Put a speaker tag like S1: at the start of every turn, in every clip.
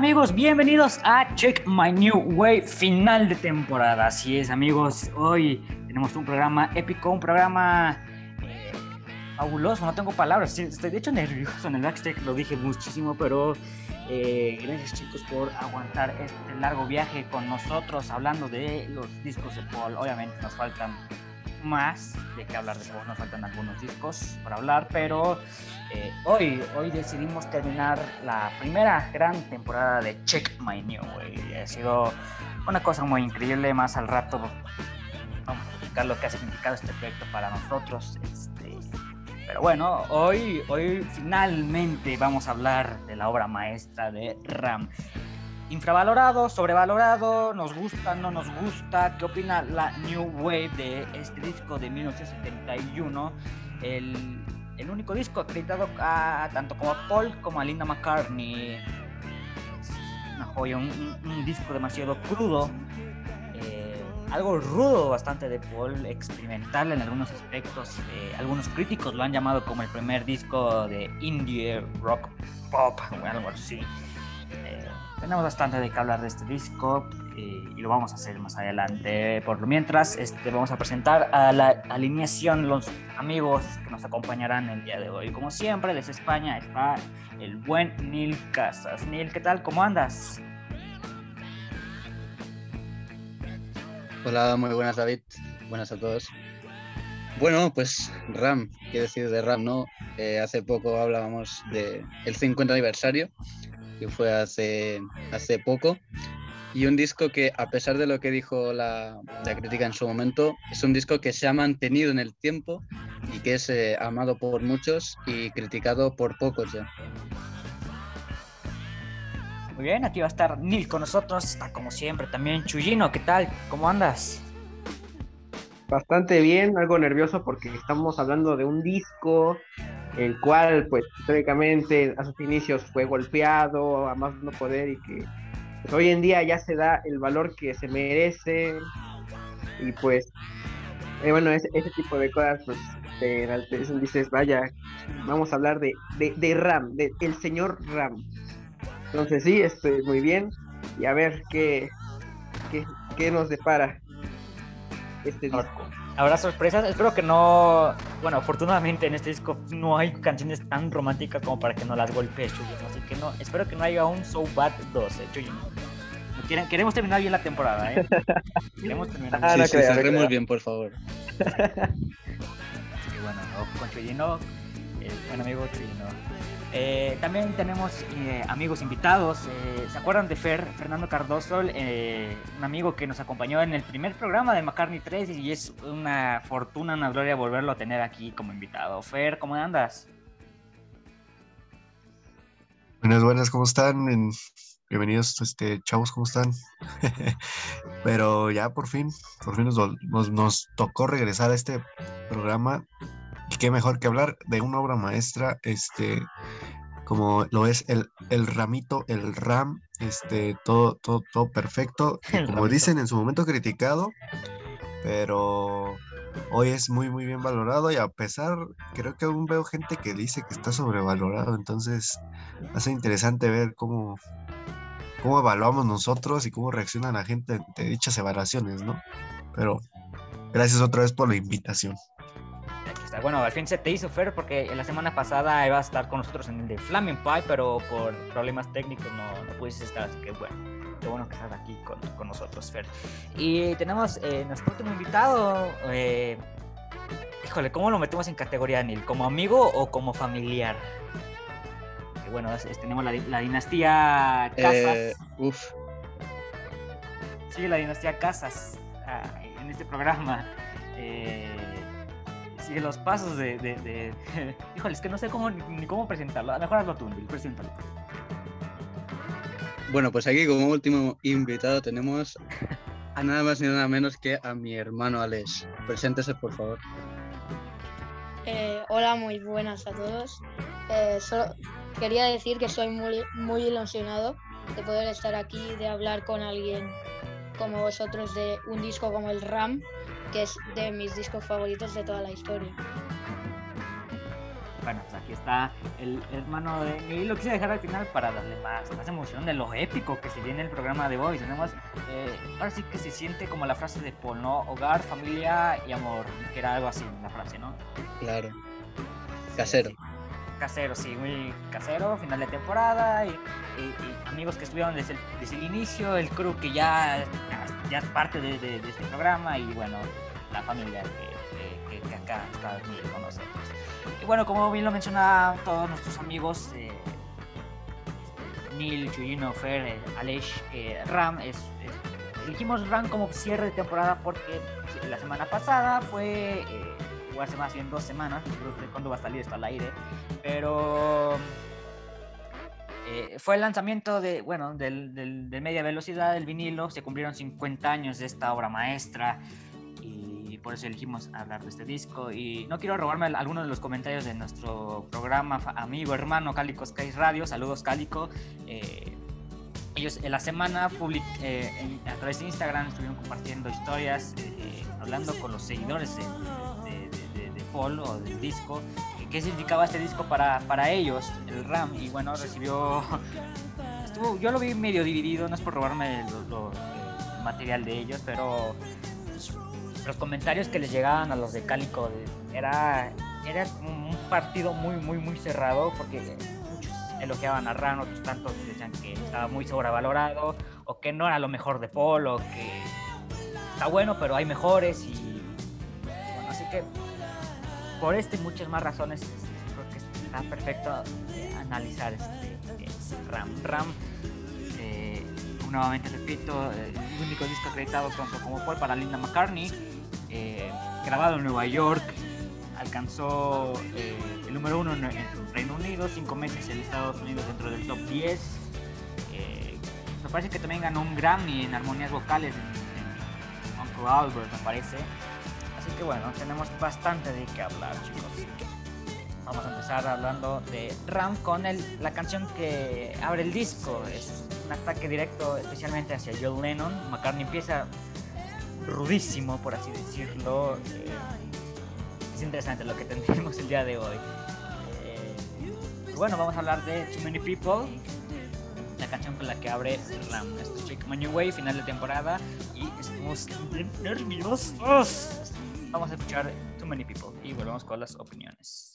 S1: amigos? Bienvenidos a Check My New Way, final de temporada. Así es amigos, hoy tenemos un programa épico, un programa eh, fabuloso, no tengo palabras, estoy de hecho nervioso en el backstage, lo dije muchísimo, pero eh, gracias chicos por aguantar este largo viaje con nosotros hablando de los discos de Paul. Obviamente nos faltan más de que hablar de Paul, nos faltan algunos discos por hablar, pero eh, hoy, hoy decidimos terminar la primera gran temporada de Check My New Way. Ha sido una cosa muy increíble, más al rato vamos a explicar lo que ha significado este proyecto para nosotros. Este, pero bueno, hoy, hoy finalmente vamos a hablar de la obra maestra de Ram. Infravalorado, sobrevalorado, nos gusta, no nos gusta. ¿Qué opina la New Wave de este disco de 1971? El, el único disco acreditado a, tanto como a Paul como a Linda McCartney. Una joya, un disco demasiado crudo, algo rudo bastante de Paul, experimental en algunos aspectos. Eh, algunos críticos lo han llamado como el primer disco de indie rock pop o algo así. Eh, tenemos bastante de qué hablar de este disco y lo vamos a hacer más adelante. Por lo mientras, este, vamos a presentar a la alineación los amigos que nos acompañarán el día de hoy. Como siempre, desde España está el buen Neil Casas. Neil, ¿qué tal? ¿Cómo andas?
S2: Hola, muy buenas David, buenas a todos. Bueno, pues RAM, ¿qué decir de RAM? No? Eh, hace poco hablábamos del el 50 aniversario, que fue hace, hace poco, y un disco que a pesar de lo que dijo la, la crítica en su momento, es un disco que se ha mantenido en el tiempo y que es eh, amado por muchos y criticado por pocos ya.
S1: Muy bien, aquí va a estar Nil con nosotros, está como siempre también Chuyino, ¿qué tal? ¿Cómo andas?
S3: Bastante bien, algo nervioso porque estamos hablando de un disco el cual pues históricamente a sus inicios fue golpeado a más no poder y que pues, hoy en día ya se da el valor que se merece y pues eh, bueno ese, tipo de cosas pues te dices vaya vamos a hablar de, de, Ram, de el señor Ram entonces sí, estoy muy bien. Y a ver qué, qué, nos depara este disco.
S1: Habrá sorpresas. Espero que no. Bueno, afortunadamente en este disco no hay canciones tan románticas como para que no las golpee Chuyino. Así que no. Espero que no haya un So Bad 12, Chuyino. queremos terminar bien la temporada, ¿eh? queremos terminar
S2: ah, bien. sí, sí, cerremos bien, por favor.
S1: Así que bueno, con Chuyino, el buen amigo Chuyino. Eh, también tenemos eh, amigos invitados. Eh, ¿Se acuerdan de Fer, Fernando Cardoso? un amigo que nos acompañó en el primer programa de McCartney 3 y es una fortuna, una gloria volverlo a tener aquí como invitado. Fer, ¿cómo andas?
S4: Buenas, buenas, ¿cómo están? Bienvenidos, este, chavos, ¿cómo están? Pero ya por fin, por fin nos, tocó regresar a este programa qué mejor que hablar de una obra maestra, este, como lo es el, el ramito, el RAM, este, todo, todo, todo perfecto. como dicen en su momento criticado, pero hoy es muy, muy bien valorado y a pesar, creo que aún veo gente que dice que está sobrevalorado, entonces hace interesante ver cómo, cómo evaluamos nosotros y cómo reacciona la gente ante dichas evaluaciones, ¿no? Pero gracias otra vez por la invitación.
S1: Bueno, al fin se te hizo Fer porque la semana pasada iba a estar con nosotros en el de Flaming Pie, pero por problemas técnicos no, no pudiste estar, así que bueno, qué bueno que estás aquí con, con nosotros, Fer. Y tenemos eh, nuestro último invitado. Eh, híjole, ¿cómo lo metemos en categoría, Neil? ¿Como amigo o como familiar? bueno, tenemos la, la, dinastía Casas. Eh, uf. Sí, la dinastía Casas ah, en este programa. Eh, sigue los pasos de, de, Híjole, es que no sé cómo, ni cómo presentarlo. Mejor hazlo tú, Bill, preséntalo.
S2: Bueno, pues aquí como último invitado tenemos a nada más ni nada menos que a mi hermano Alex. Preséntese, por favor.
S5: Eh, hola, muy buenas a todos. Eh, solo quería decir que soy muy, muy ilusionado de poder estar aquí, de hablar con alguien como vosotros de un disco como el RAM, que es de mis discos favoritos de toda la historia.
S1: bueno, pues aquí está el hermano de Neil. Lo quise dejar al final para darle más, más emoción de lo épico que se viene el programa de hoy. Tenemos, eh, ahora sí que se siente como la frase de Paul, ¿no? Hogar, familia y amor, que era algo así la frase, ¿no?
S2: Claro. Casero.
S1: Casero, sí, muy casero, final de temporada y, y- y amigos que estuvieron desde el, desde el inicio, el crew que ya, ya es parte de, de- de este programa y bueno, la familia que, que- que acá está con nosotros. Y bueno, como bien lo mencionaban todos nuestros amigos, eh, Neil, Chuyino, Fer, eh, eh, Ram, es, es- elegimos Ram como cierre de temporada porque la semana pasada fue, eh, hace más bien dos semanas, no sé cuándo va a salir esto al aire, pero eh, fue el lanzamiento de, bueno, del, del- de media velocidad del vinilo, se cumplieron 50 años de esta obra maestra y por eso elegimos hablar de este disco. Y no quiero robarme al- algunos de los comentarios de nuestro programa amigo hermano Cálico Sky Radio, saludos Cálico, eh, ellos en la semana public, eh, en- a través de Instagram estuvieron compartiendo historias, eh, hablando con los seguidores de Paul o del disco, eh, qué significaba este disco para, para ellos, el RAM, y bueno, recibió... Estuvo, yo lo vi medio dividido, no es por robarme lo- el material de ellos, pero los comentarios que les llegaban a los de Cálico era, era un partido muy, muy, muy cerrado, porque muchos elogiaban a Ran, otros tantos decían que estaba muy sobrevalorado, o que no era lo mejor de Paul, o que está bueno, pero hay mejores, y bueno, así que por este y muchas más razones creo que está perfecto eh, analizar este, este Ram. Ram, eh, nuevamente repito, eh, el único disco acreditado tanto como Paul para Linda McCartney, eh, grabado en Nueva York, alcanzó eh, el número uno en, en Reino Unido, cinco meses en Estados Unidos dentro del top 10. Eh, me parece que también ganó un Grammy en armonías vocales en, en Uncle Albert, me parece. Así que bueno, tenemos bastante de qué hablar, chicos. Vamos a empezar hablando de Ram con el, la canción que abre el disco. Es un ataque directo especialmente hacia John Lennon. McCartney empieza rudísimo, por así decirlo. Eh, es interesante lo que tendremos el día de hoy. Eh, bueno, vamos a hablar de Too Many People, la canción con la que abre Ram. Esto es Check My New Way, final de temporada, y estamos nerviosos. Vamos a escuchar Too Many People y volvemos con las opiniones.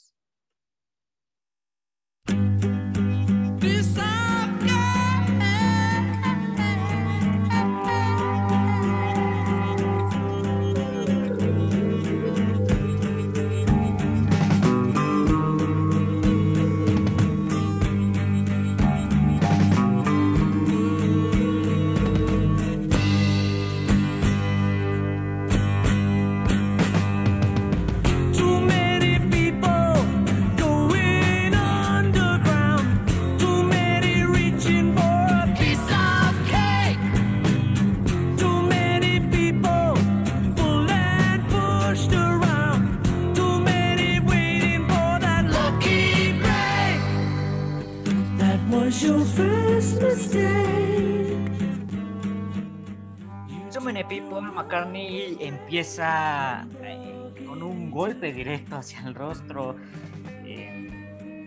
S1: Empieza eh, con un golpe directo hacia el rostro. Eh,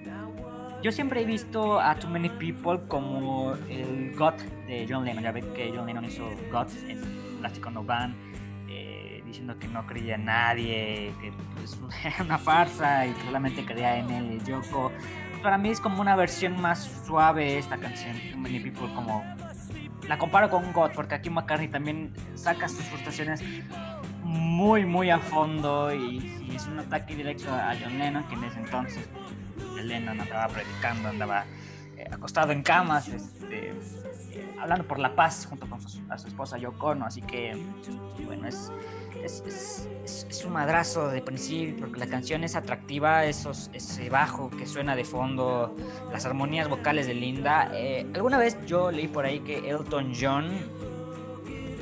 S1: yo siempre he visto a Too Many People como el God de John Lennon. Ya ven que John Lennon hizo God en Plástico No Van, eh, diciendo que no creía en nadie, que pues, era una farsa y que solamente creía en y Yoko. Para mí es como una versión más suave esta canción, Too Many People, como la comparo con God, porque aquí McCartney también saca sus frustraciones muy, muy a fondo y, es un ataque directo a John Lennon, que en ese entonces Lennon andaba predicando, andaba eh, acostado en camas, este, eh, hablando por la paz junto con su, a su esposa Yoko Ono, así que, bueno, es, es, es- es- es un madrazo de principio, porque la canción es atractiva, esos, ese bajo que suena de fondo, las armonías vocales de Linda. Eh, alguna vez yo leí por ahí que Elton John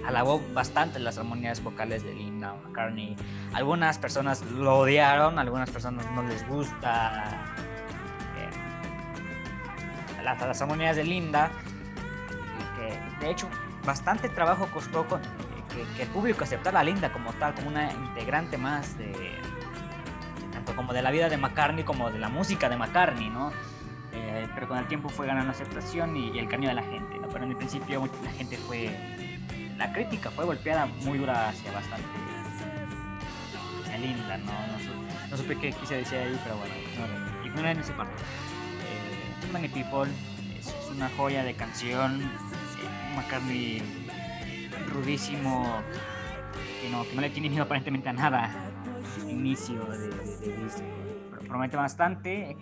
S1: alabó bastante las armonías vocales de Linda McCartney. Algunas personas lo odiaron, algunas personas no les gusta eh, las, las armonías de Linda. Que de hecho bastante trabajo costó con- que, que el público aceptara a Linda como tal, como una integrante más de, tanto como de la vida de McCartney como de la música de McCartney, ¿no? Eh, pero con el tiempo fue ganando aceptación y, y el cariño de la gente, ¿no? Pero en el principio la gente fue... La crítica fue golpeada muy dura hacia bastante... Linda, ¿no? No, no supe qué quise decir ahí, pero bueno, ignoren, ignoren esa parte. Eh, People es, una joya de canción. eh, McCartney rudísimo, que no, que no le tiene miedo aparentemente a nada. Inicio de, de- de promete bastante.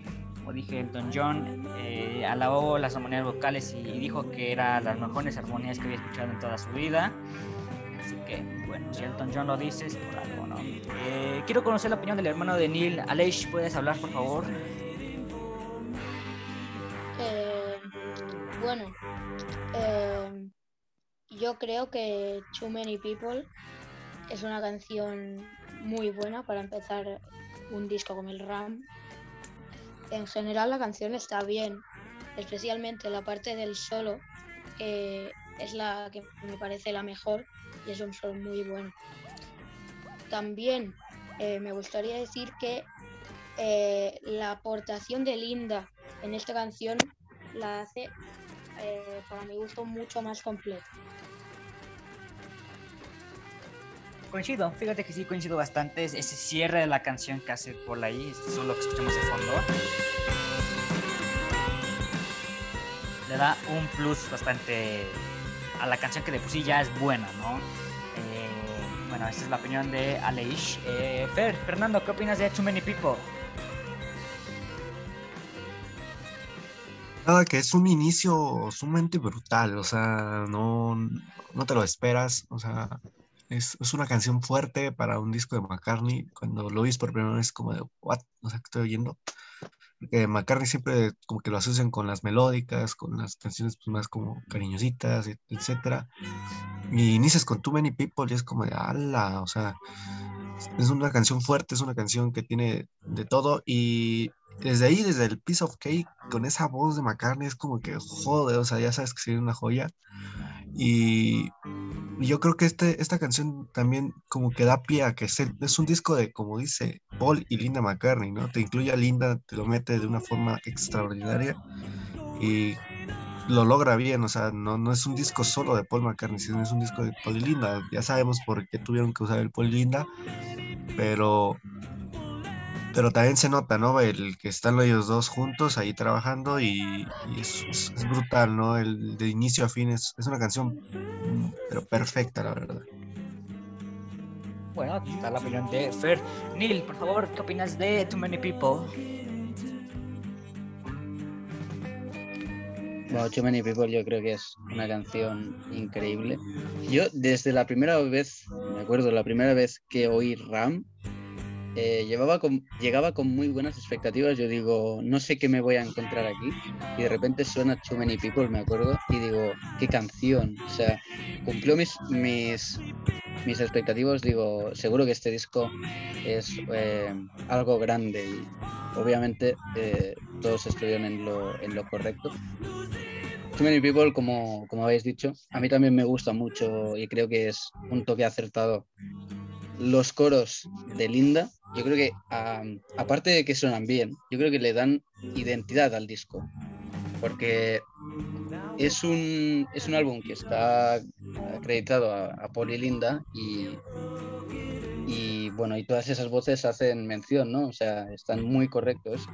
S1: Como dije, Elton John eh, alabó las armonías vocales y, dijo que eran las mejores armonías que había escuchado en toda su vida. Así que, bueno, si Elton John lo dice, por algo, ¿no? Eh, quiero conocer la opinión del hermano de Neil. Aleix, ¿puedes hablar, por favor?
S5: Eh, bueno, yo creo que Too Many People es una canción muy buena para empezar un disco como el Ram. En general la canción está bien, especialmente la parte del solo eh, es la que me parece la mejor y es un solo muy bueno. También eh, me gustaría decir que eh, la aportación de Linda en esta canción la hace, para mi gusto, mucho más completa.
S1: Coincido, fíjate que sí coincido bastante. es Ese cierre de la canción que hace Paul ahí, eso es lo que escuchamos de fondo. Le da un plus bastante a la canción que de por sí ya es buena, ¿no? Eh, bueno, esta es la opinión de Aleix. Eh, Fer, Fernando, ¿qué opinas de Too Many People?
S4: Nada, que es un inicio sumamente brutal, o sea, no, no te lo esperas, o sea, es, es una canción fuerte para un disco de McCartney. Cuando lo oís por primera vez, como de, ¿what? O sea, ¿qué estoy oyendo? Porque McCartney siempre como que lo asocian con las melódicas, con las canciones pues, más como cariñositas, et- etcétera. Y inicias con Too Many People y es como de, ala, o sea, es una canción fuerte, es una canción que tiene de todo y desde ahí, desde el Piece of Cake, con esa voz de McCartney, es como que joder, o sea, ya sabes que sería una joya. Y yo creo que este, esta canción también como que da pie a que se- es un disco de, como dice Paul y Linda McCartney, ¿no? Te incluye a Linda, te lo mete de una forma extraordinaria y lo logra bien, o sea, no, no es un disco solo de Paul McCartney, sino es un disco de Paul y Linda. Ya sabemos por qué tuvieron que usar el Paul y Linda, pero pero también se nota, ¿no? El que están ellos dos juntos ahí trabajando y, y es, es- es brutal, ¿no? El de inicio a fin es, es una canción, mm, pero perfecta, la verdad.
S1: Bueno, aquí está la opinión de Fer. Neil, por favor, ¿qué opinas de Too Many People?
S2: Wow, Too Many People yo creo que es una canción increíble. Yo desde la primera vez, me acuerdo, la primera vez que oí Ram, eh, llevaba con- llegaba con muy buenas expectativas. Yo digo, no sé qué me voy a encontrar aquí. Y de repente suena Too Many People, me acuerdo, y digo, qué canción. O sea, cumplió mis, mis, mis expectativas. Digo, seguro que este disco es eh, algo grande y obviamente eh, todos estuvieron en lo, en lo correcto. Too Many People, como, como habéis dicho, a mí también me gusta mucho y creo que es un toque acertado. Los coros de Linda, yo creo que am, aparte de que suenan bien, yo creo que le dan identidad al disco. Porque es un, es un álbum que está acreditado a, a y Linda y bueno, y todas esas voces hacen mención, ¿no? O sea, están muy correctos.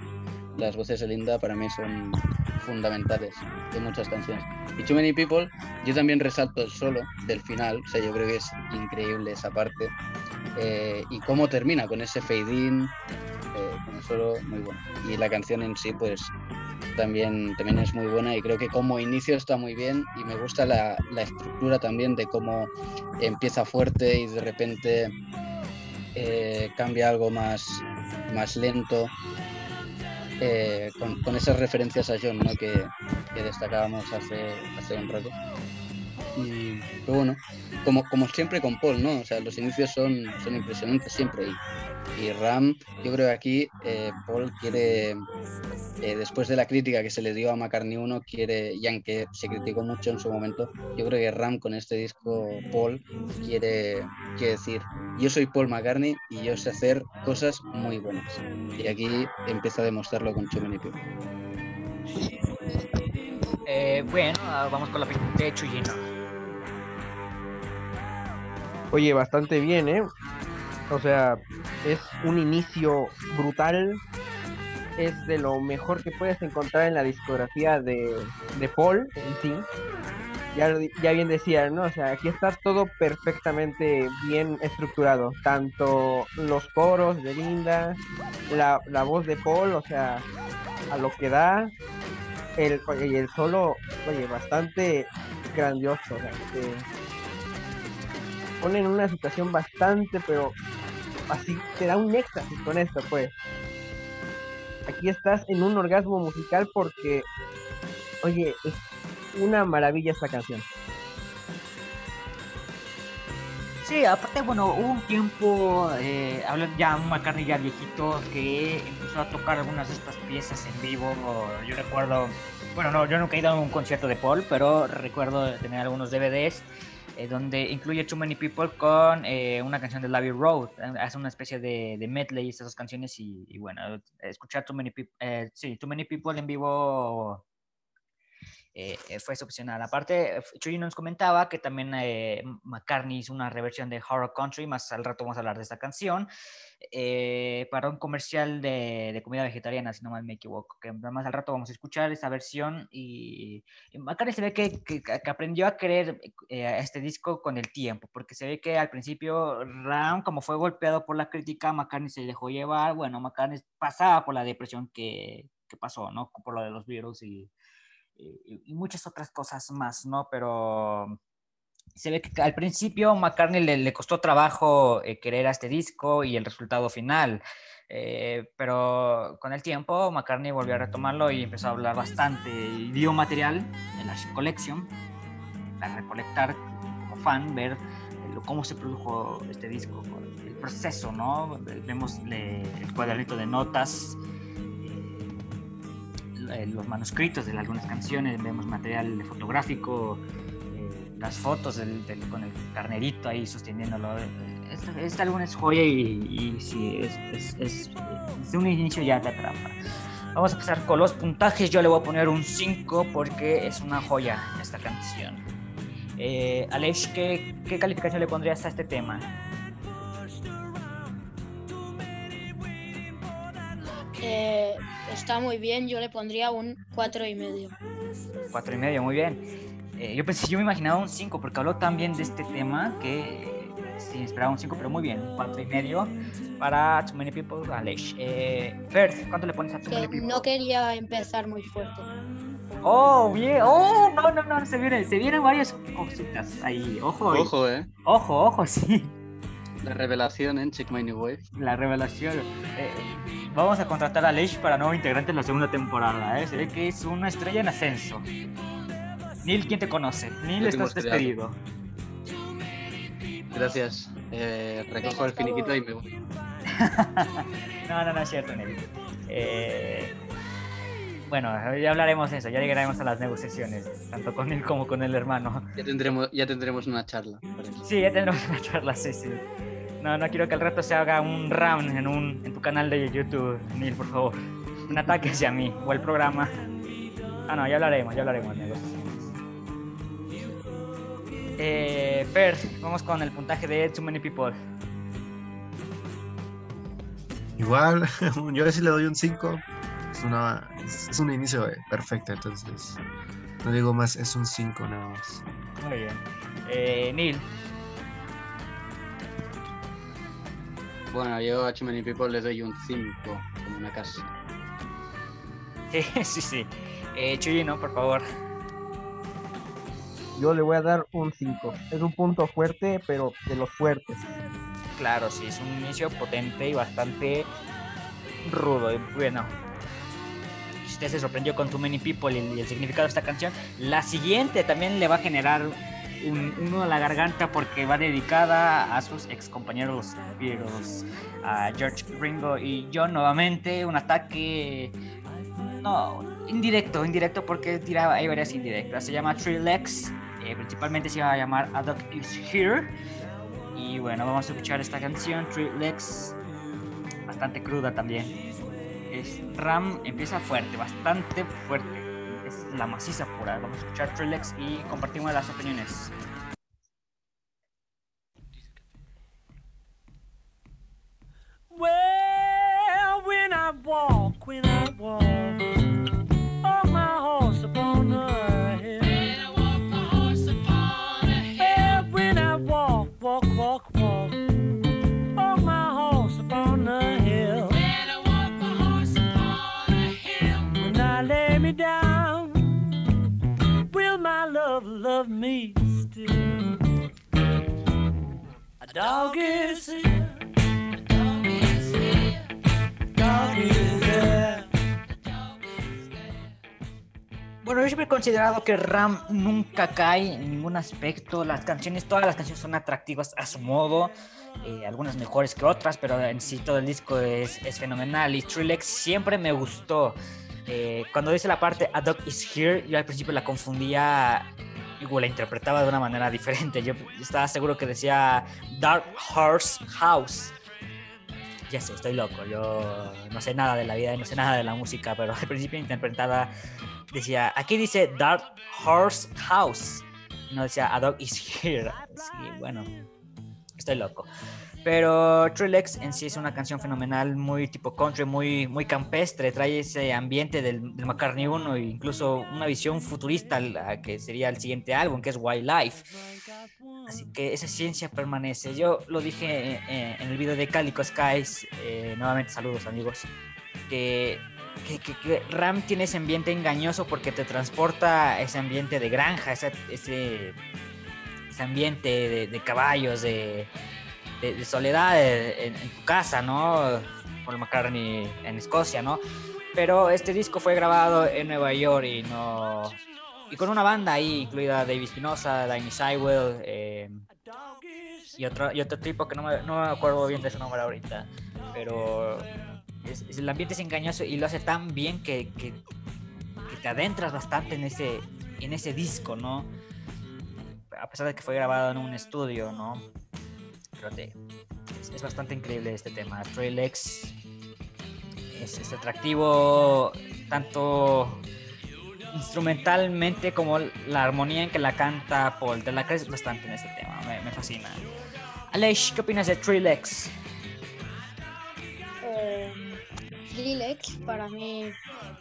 S2: Las voces de Linda para mí son fundamentales de muchas canciones. Y Too Many People, yo también resalto el solo del final, o sea, yo creo que es increíble esa parte. Eh, y cómo termina con ese fade in, eh, con el solo muy bueno. Y la canción en sí, pues también, también es muy buena y creo que como inicio está muy bien y me gusta la, la estructura también de cómo empieza fuerte y de repente eh, cambia algo más, más lento. eh, con, con esas referencias a John ¿no? que, que destacábamos hace, hace un rato. Y, pero bueno, como, como siempre con Paul, ¿no? O sea, los inicios son, son impresionantes siempre. Y, y Ram, yo creo que aquí eh, Paul quiere, eh, después de la crítica que se le dio a McCartney 1, quiere, y aunque se criticó mucho en su momento, yo creo que Ram con este disco, Paul, quiere, quiere decir, yo soy Paul McCartney y yo sé hacer cosas muy buenas. Y aquí empieza a demostrarlo con Too Many.
S1: Eh, bueno, ah, vamos con la de Chuyino.
S3: Oye, bastante bien, ¿eh? O sea, es un inicio brutal. Es de lo mejor que puedes encontrar en la discografía de, de Paul en sí. Ya, ya bien decía, ¿no? O sea, aquí está todo perfectamente bien estructurado. Tanto los coros de Linda, la, la voz de Paul, o sea, a lo que da. El, y el solo, oye, bastante grandioso. O sea, que pone en una situación bastante, pero así te da un éxtasis con esto, pues. Aquí estás en un orgasmo musical porque, oye, es una maravilla esta canción.
S1: Sí, aparte, bueno, hubo un tiempo, eh, hablan ya un McCartney ya viejito, que empezó a tocar algunas de estas piezas en vivo. Yo recuerdo, bueno, no, yo nunca he ido a un concierto de Paul, pero recuerdo tener algunos DVDs eh, donde incluye Too Many People con eh, una canción de Labby Road. Eh, Hace una especie de, medley esas dos canciones y, bueno, escuchar Too Many People, sí, Too Many People en vivo eh, eh, fue excepcional. Aparte, eh, Chuy nos comentaba que también eh, McCartney hizo una reversión de Horror Country, más al rato vamos a hablar de esta canción, eh, para un comercial de, de comida vegetariana, si no mal me equivoco, que más al rato vamos a escuchar esta versión y, y McCartney se ve que, que- que aprendió a querer eh, este disco con el tiempo, porque se ve que al principio Ram, como fue golpeado por la crítica, McCartney se dejó llevar, bueno, McCartney pasaba por la depresión que, que pasó, ¿no? Por lo de los virus y y, y muchas otras cosas más, ¿no? Pero se ve que al principio McCartney le, costó trabajo eh, querer a este disco y el resultado final. Eh, pero con el tiempo McCartney volvió a retomarlo y empezó a hablar bastante y dio material en la Collection para recolectar como fan, ver eh, cómo se produjo este disco, el proceso, ¿no? Vemos le- el cuadernito de notas, eh, los manuscritos de algunas canciones, vemos material fotográfico, las fotos del, del- con el carnerito ahí sosteniéndolo. Este, este álbum es joya y, y sí, es, es- es- desde un inicio ya te atrapa. Vamos a empezar con los puntajes. Yo le voy a poner un 5 porque es una joya esta canción. Eh, Aleix, ¿qué, ¿qué calificación le pondrías a este tema?
S5: Eh, está muy bien, yo le pondría un cuatro y medio.
S1: Cuatro y medio, muy bien. Eh, yo pensé, yo me imaginaba un 5 porque habló tan bien de este tema que eh, sí, esperaba un 5, pero muy bien. Cuatro y medio para Too Many People, Aleix. Eh, ¿cuánto le pones a Too Many People?
S5: no quería empezar muy fuerte.
S1: Oh, bien. Oh, no, no, no, se vienen, se vienen varias cositas ahí. Ojo, ojo,
S2: Ojo, eh.
S1: ojo, ojo, sí.
S2: La revelación en Check My New Wave.
S1: La revelación. Eh, vamos a contratar a Leish para nuevo integrante en la segunda temporada. ¿eh? Se ve que es una estrella en ascenso. Neil, ¿quién te conoce? Neil, estás
S2: creado.
S1: despedido.
S2: Gracias. Eh, recojo el finiquito y me voy.
S1: no, no, no es cierto, Neil. Eh, bueno, ya hablaremos de eso, ya llegaremos a las negociaciones, tanto con él como con el hermano.
S2: Ya tendremos, ya tendremos una charla.
S1: Sí, ya tendremos una charla, sí, sí. No, no quiero que al rato se haga un round en, un, en tu canal de YouTube, Neil, por favor. Un ataque hacia mí o el programa. Ah, no, ya hablaremos, ya hablaremos negociaciones. Eh, Fer, vamos con el puntaje de Too Many People.
S4: Igual, yo sí le doy un 5. Es, una, es, un inicio eh, perfecto, entonces no digo más, es un 5 nada más.
S1: Muy bien. Eh, Neil,
S2: Bueno, yo a Too Many People les doy un 5, como una casa.
S1: sí, sí, sí. Eh, Chuyino, por favor.
S3: Yo le voy a dar un 5. Es un punto fuerte, pero de los fuertes.
S1: Claro, sí, es un inicio potente y bastante rudo. Bueno, si usted se sorprendió con Too Many People y, el significado de esta canción, la siguiente también le va a generar un, un nudo en la garganta porque va dedicada a sus ex compañeros a George Ringo y John nuevamente. Un ataque, no, indirecto, indirecto porque tiraba, hay varias indirectas. Se llama Three Legs, eh, principalmente se iba a llamar A Is Here. Y bueno, vamos a escuchar esta canción, Three bastante cruda también. Es, Ram empieza fuerte, bastante fuerte. Es la maciza pura. Vamos a escuchar Three y compartimos las opiniones.
S6: Well, when I walk, when I walk, me still? A dog is here. Dog is there.
S1: Bueno, yo siempre he considerado que Ram nunca cae en ningún aspecto. Las canciones, todas las canciones son atractivas a su modo. eh, algunas mejores que otras, pero en sí todo el disco es, fenomenal. Y Trilex siempre me gustó. Eh, cuando dice la parte A Dog is Here, yo al principio la confundía la interpretaba de una manera diferente. Yo estaba seguro que decía Dark Horse House. Ya sé, estoy loco. Yo no sé nada de la vida, no sé nada de la música, pero al principio interpretaba decía, aquí dice Dark Horse House. No decía A Dog is Here. Sí, bueno, estoy loco. Pero Trilex en sí es una canción fenomenal, muy tipo country, muy, muy campestre, trae ese ambiente del, del McCartney 1 e incluso una visión futurista que sería el siguiente álbum, que es Wildlife. Así que esa ciencia permanece. Yo lo dije eh, eh, en el video de Calico Skies, eh, nuevamente saludos amigos, que, que, Ram tiene ese ambiente engañoso porque te transporta ese ambiente de granja, ese, ese, ambiente de caballos, de, de- de soledad eh, en, tu casa, ¿no? Paul McCartney en Escocia, ¿no? Pero este disco fue grabado en Nueva York y no... Y con una banda ahí, incluida David Spinoza, Danny Sywell eh, y, otro, otro tipo que no me, acuerdo bien de su nombre ahorita. Pero el ambiente es engañoso y lo hace tan bien que, que, que te adentras bastante en ese, en ese disco, ¿no? A pesar de que fue grabado en un estudio, ¿no? Es, bastante increíble este tema. Stray Legs es, atractivo tanto instrumentalmente como la armonía en que la canta Paul. Te la crees bastante en este tema, me, fascina. Aleix, ¿qué opinas de Legs?
S5: Eh, para mí,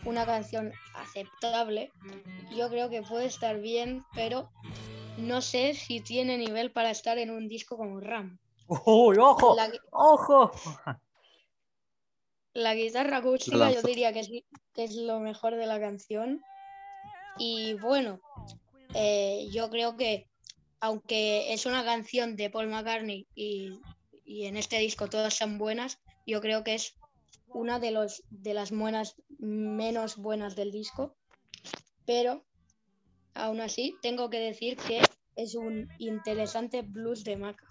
S5: una canción aceptable. Yo creo que puede estar bien, pero no sé si tiene nivel para estar en un disco como Ram.
S1: ¡Uy, ojo!
S5: La,
S1: ¡Ojo!
S5: la guitarra acústica yo diría que es, que es lo mejor de la canción. Y bueno, eh, yo creo que aunque es una canción de Paul McCartney y, y en este disco todas son buenas, yo creo que es una de, los, de las buenas menos buenas del disco. Pero aún así tengo que decir que es un interesante blues de Maca.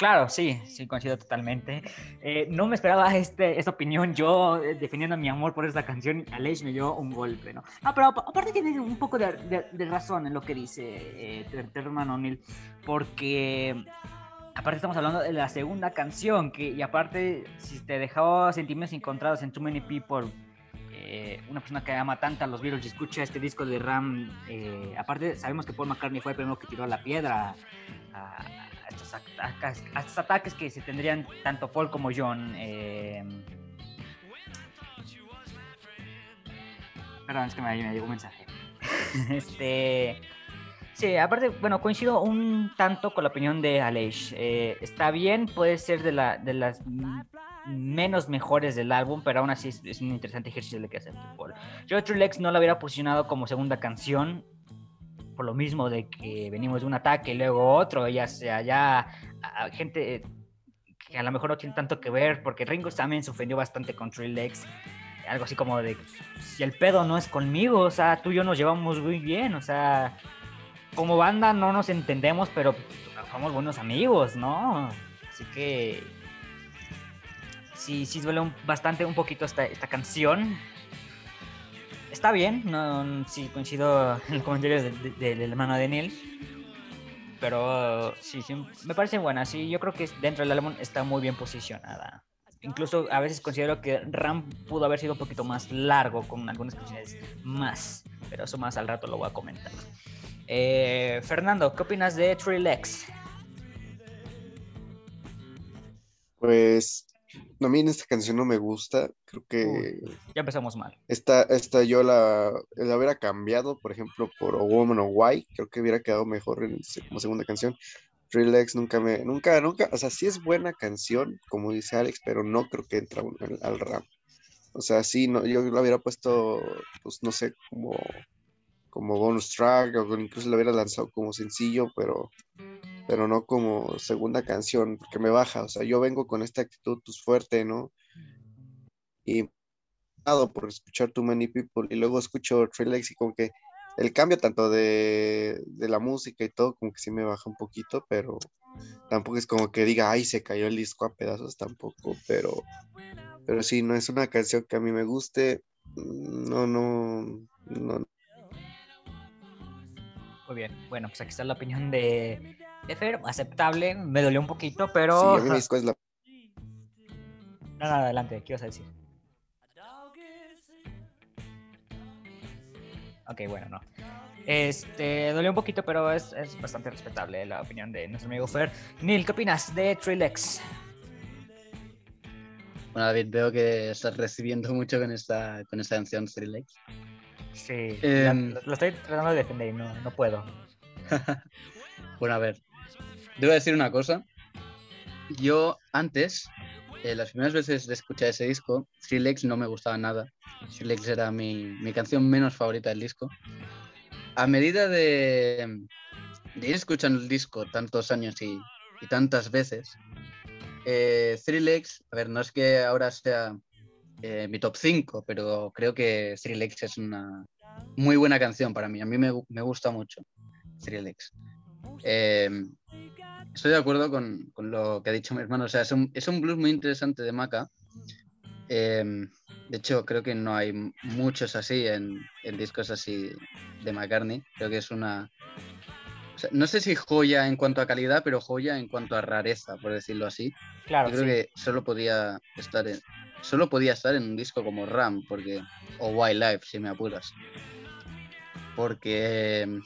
S1: Claro, sí, sí, coincido totalmente. Eh, no me esperaba este, esta opinión. Yo eh, defendiendo mi amor por esta canción, Aleix me dio un golpe, ¿no? Ah, pero apa- aparte tiene un poco de, razón en lo que dice eh, Terman O'Neill, porque aparte estamos hablando de la segunda canción, que, y aparte, si te dejó sentimientos encontrados en Too Many People, eh, una persona que ama tanto a los Beatles y escucha este disco de Ram, eh, aparte sabemos que Paul McCartney fue el primero que tiró la piedra a estos, ataques, a estos ataques que se tendrían tanto Paul como John. eh, Perdón, es que me, me llegó un mensaje. este. Sí, aparte, bueno, coincido un tanto con la opinión de Aleix. Eh, está bien, puede ser de, la, de las menos mejores del álbum, pero aún así es, es un interesante ejercicio el que hace Paul. Yo True Lex no la hubiera posicionado como segunda canción, por lo mismo de que venimos de un ataque y luego otro, ya sea ya gente que a lo mejor no tiene tanto que ver, porque Ringo también se ofendió bastante con Legs. Algo así como de, si el pedo no es conmigo, o sea, tú y yo nos llevamos muy bien, o sea, como banda no nos entendemos, pero somos buenos amigos, ¿no? Así que sí, sí duele un- bastante un poquito esta, esta canción. Está bien, no, sí coincido en los comentarios de- de- del hermano de Neil. Pero sí, sí, me parece buena. Sí, yo creo que dentro del álbum está muy bien posicionada. Incluso a veces considero que Ram pudo haber sido un poquito más largo con algunas canciones más. Pero eso más al rato lo voy a comentar. Eh, Fernando, ¿qué opinas de Three?
S4: Pues a mí en esta canción no me gusta. Creo que
S1: Ya empezamos mal.
S4: esta, esta yo la, la hubiera cambiado, por ejemplo, por A Woman or Why. Creo que hubiera quedado mejor en, como segunda canción. Relax nunca me, nunca, nunca, o sea, sí es buena canción, como dice Alex, pero no creo que entra al, al rap. O sea, sí, no, yo lo hubiera puesto, pues no sé, como, como bonus track, o incluso lo hubiera lanzado como sencillo, pero, pero no como segunda canción, porque me baja. O sea, yo vengo con esta actitud pues, fuerte, ¿no? Y por escuchar Too Many People y luego escucho Relax y como que el cambio tanto de, de la música y todo, como que sí me baja un poquito, pero tampoco es como que diga, ay, se cayó el disco a pedazos, tampoco, pero, pero sí, no es una canción que a mí me guste, no, no, no,
S1: Muy bien. Bueno, pues aquí está la opinión de, de Fer. Aceptable. Me dolió un poquito,
S4: sí,
S1: pero.
S4: a mí mi disco es la
S1: No, no, adelante. ¿Qué ibas a decir? Ok, bueno, no. Este, dolió un poquito, pero es, es bastante respetable la opinión de nuestro amigo Fer. Neil, ¿qué opinas de Trilex?
S2: Bueno, David, veo que estás recibiendo mucho con esta, con esta canción Three Legs.
S1: Sí, la-
S2: Em.
S1: lo, lo estoy tratando de defender y no, no puedo.
S2: Bueno, a ver, debo decir una cosa. Yo antes, eh, las primeras veces de escuchar ese disco, Legs no me gustaba nada. Legs era mi, mi canción menos favorita del disco. A medida de, de ir escuchando el disco tantos años y, y tantas veces, eh, a ver, no es que ahora sea eh, mi top 5, pero creo que Legs es una muy buena canción para mí. A mí me, me gusta mucho Legs. Eh, estoy de acuerdo con, con lo que ha dicho mi hermano. O sea, es un, es un blues muy interesante de Maca. Eh, de hecho, creo que no hay muchos así en, en discos así de McCartney. Creo que es una. o sea, no sé si joya en cuanto a calidad, pero joya en cuanto a rareza, por decirlo así.
S1: Claro,
S2: Yo creo
S1: sí.
S2: que solo podía estar en, solo podía estar en un disco como Ram, porque o Wildlife, si me apuras. Porque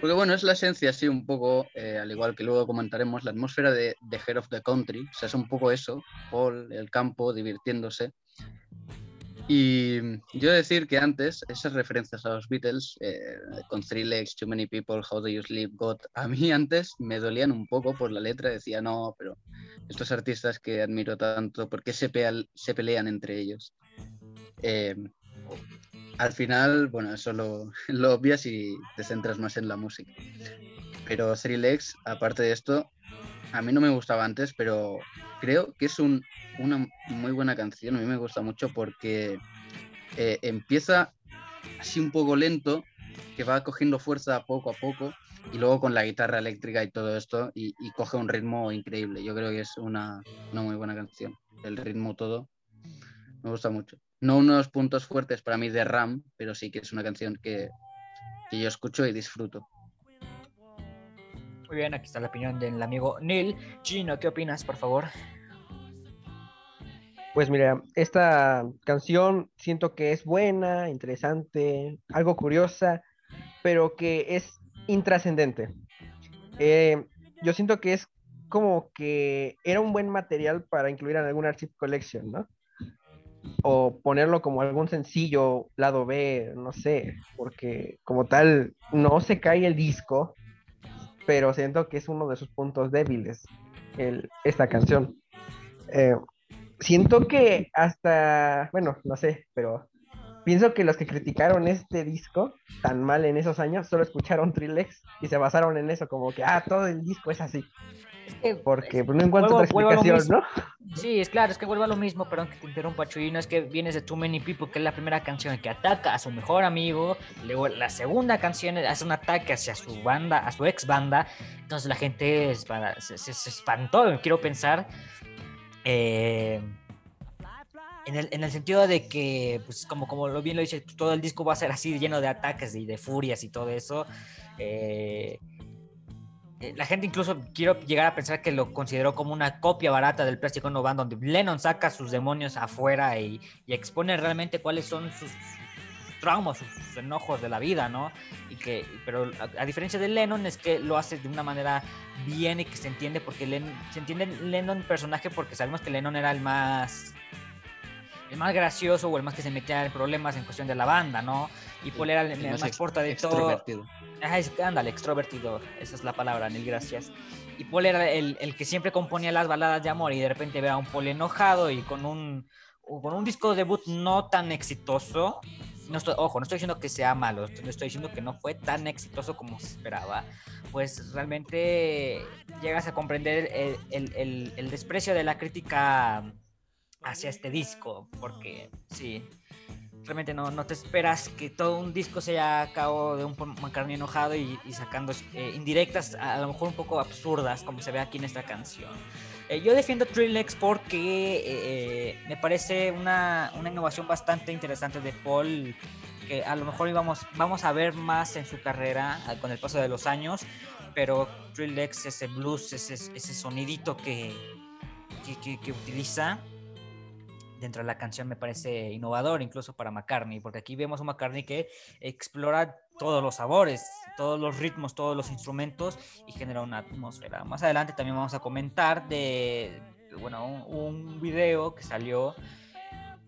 S2: porque bueno, es la esencia así un poco, eh, al igual que luego comentaremos, la atmósfera de, de Head of the Country, o sea, es un poco eso, Paul, el campo, divirtiéndose. Y yo decir que antes, esas referencias a los Beatles, eh, con Three Legs, Too Many People, How Do You Sleep, God, a mí antes me dolían un poco por la letra, decía, no, pero estos artistas que admiro tanto, ¿por qué se, pea- se pelean entre ellos? Eh, al final, bueno, eso lo, lo obvias y te centras más en la música. Pero Three Legs, aparte de esto, a mí no me gustaba antes, pero creo que es un- una muy buena canción. A mí me gusta mucho porque eh, empieza así un poco lento, que va cogiendo fuerza poco a poco, y luego con la guitarra eléctrica y todo esto, y, coge un ritmo increíble. Yo creo que es una, una muy buena canción. El ritmo todo me gusta mucho. No unos puntos fuertes para mí de Ram, pero sí que es una canción que, que yo escucho y disfruto.
S1: Muy bien, aquí está la opinión del amigo Neil. Gino, ¿qué opinas, por favor?
S3: Pues mira, esta canción siento que es buena, interesante, algo curiosa, pero que es intrascendente. Eh, yo siento que es como que era un buen material para incluir en algún Archive Collection, ¿no? O ponerlo como algún sencillo, lado B, no sé, porque como tal no se cae el disco, pero siento que es uno de sus puntos débiles, el- esta canción. Eh, siento que hasta, bueno, no sé, pero pienso que los que criticaron este disco tan mal en esos años solo escucharon Trilex y se basaron en eso, como que, ah, todo el disco es así.
S1: Es que-
S3: Porque no encuentro otra explicación. ¿no?
S1: Sí, es claro, es que vuelvo a lo mismo, perdón que te interrumpa, Chuyino, es que vienes de Too Many People, que es la primera canción que ataca a su mejor amigo, luego la segunda canción hace un ataque hacia su banda, a su ex banda, entonces la gente se, se- se espantó, quiero pensar, eh, en, el, en el sentido de que, pues como, como lo bien lo dice, todo el disco va a ser así, lleno de ataques y de furias y todo eso. eh, la gente incluso quiero llegar a pensar que lo consideró como una copia barata del Plástico No Band, donde Lennon saca sus demonios afuera y, y expone realmente cuáles son sus, traumas, sus, enojos de la vida, ¿no? Y que, pero a, diferencia de Lennon es que lo hace de una manera bien y que se entiende porque se entiende Lennon personaje porque sabemos que Lennon era el más el más gracioso o el más que se metía en problemas en cuestión de la banda, ¿no? Y Paul era el, el más,
S2: ex-
S1: porta de todo.
S2: extrovertido.
S1: Ajá, es, ándale, extrovertido. Esa es la palabra, Neil, gracias. Y Paul era el, el que siempre componía las baladas de amor y de repente ve a un Paul enojado y con un, con un disco debut no tan exitoso. No estoy, ojo, no estoy diciendo que sea malo, no estoy diciendo que no fue tan exitoso como se esperaba. Pues realmente llegas a comprender el- el- el desprecio de la crítica hacia este disco, porque sí, realmente no, no te esperas que todo un disco sea a cabo de un McCartney enojado y, y sacando eh, indirectas, a, lo mejor un poco absurdas, como se ve aquí en esta canción. Eh, yo defiendo Trilex porque eh, me parece una, una innovación bastante interesante de Paul, que a lo mejor íbamos, vamos a ver más en su carrera con el paso de los años, pero Trilex, ese blues, ese, ese sonidito que, que, que- que utiliza dentro de la canción me parece innovador incluso para McCartney, porque aquí vemos un McCartney que explora todos los sabores, todos los ritmos, todos los instrumentos y genera una atmósfera. Más adelante también vamos a comentar de, bueno, un, video que salió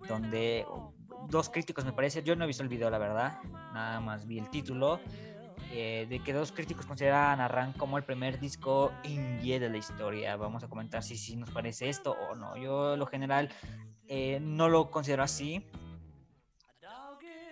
S1: donde dos críticos me parece, yo no he visto el video la verdad, nada más vi el título, eh, de que dos críticos consideran a Ran como el primer disco indie de la historia. Vamos a comentar si, si nos parece esto o no. Yo, lo general, eh, no lo considero así.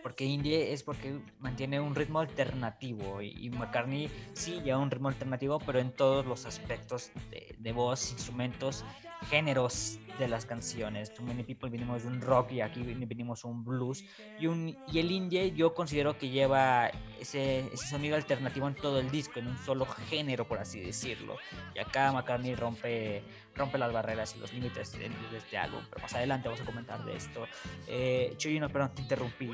S1: Porque indie es porque mantiene un ritmo alternativo y, McCartney sí lleva un ritmo alternativo, pero en todos los aspectos de, de voz, instrumentos, géneros de las canciones. Too Many People vinimos de un rock y aquí vin- vinimos un blues. Y, un, y el indie yo considero que lleva ese, ese sonido alternativo en todo el disco, en un solo género, por así decirlo. Y acá McCartney rompe, rompe las barreras y los límites de, de este álbum. Pero más adelante vamos a comentar de esto. Eh, Chuyino, perdón, te interrumpí.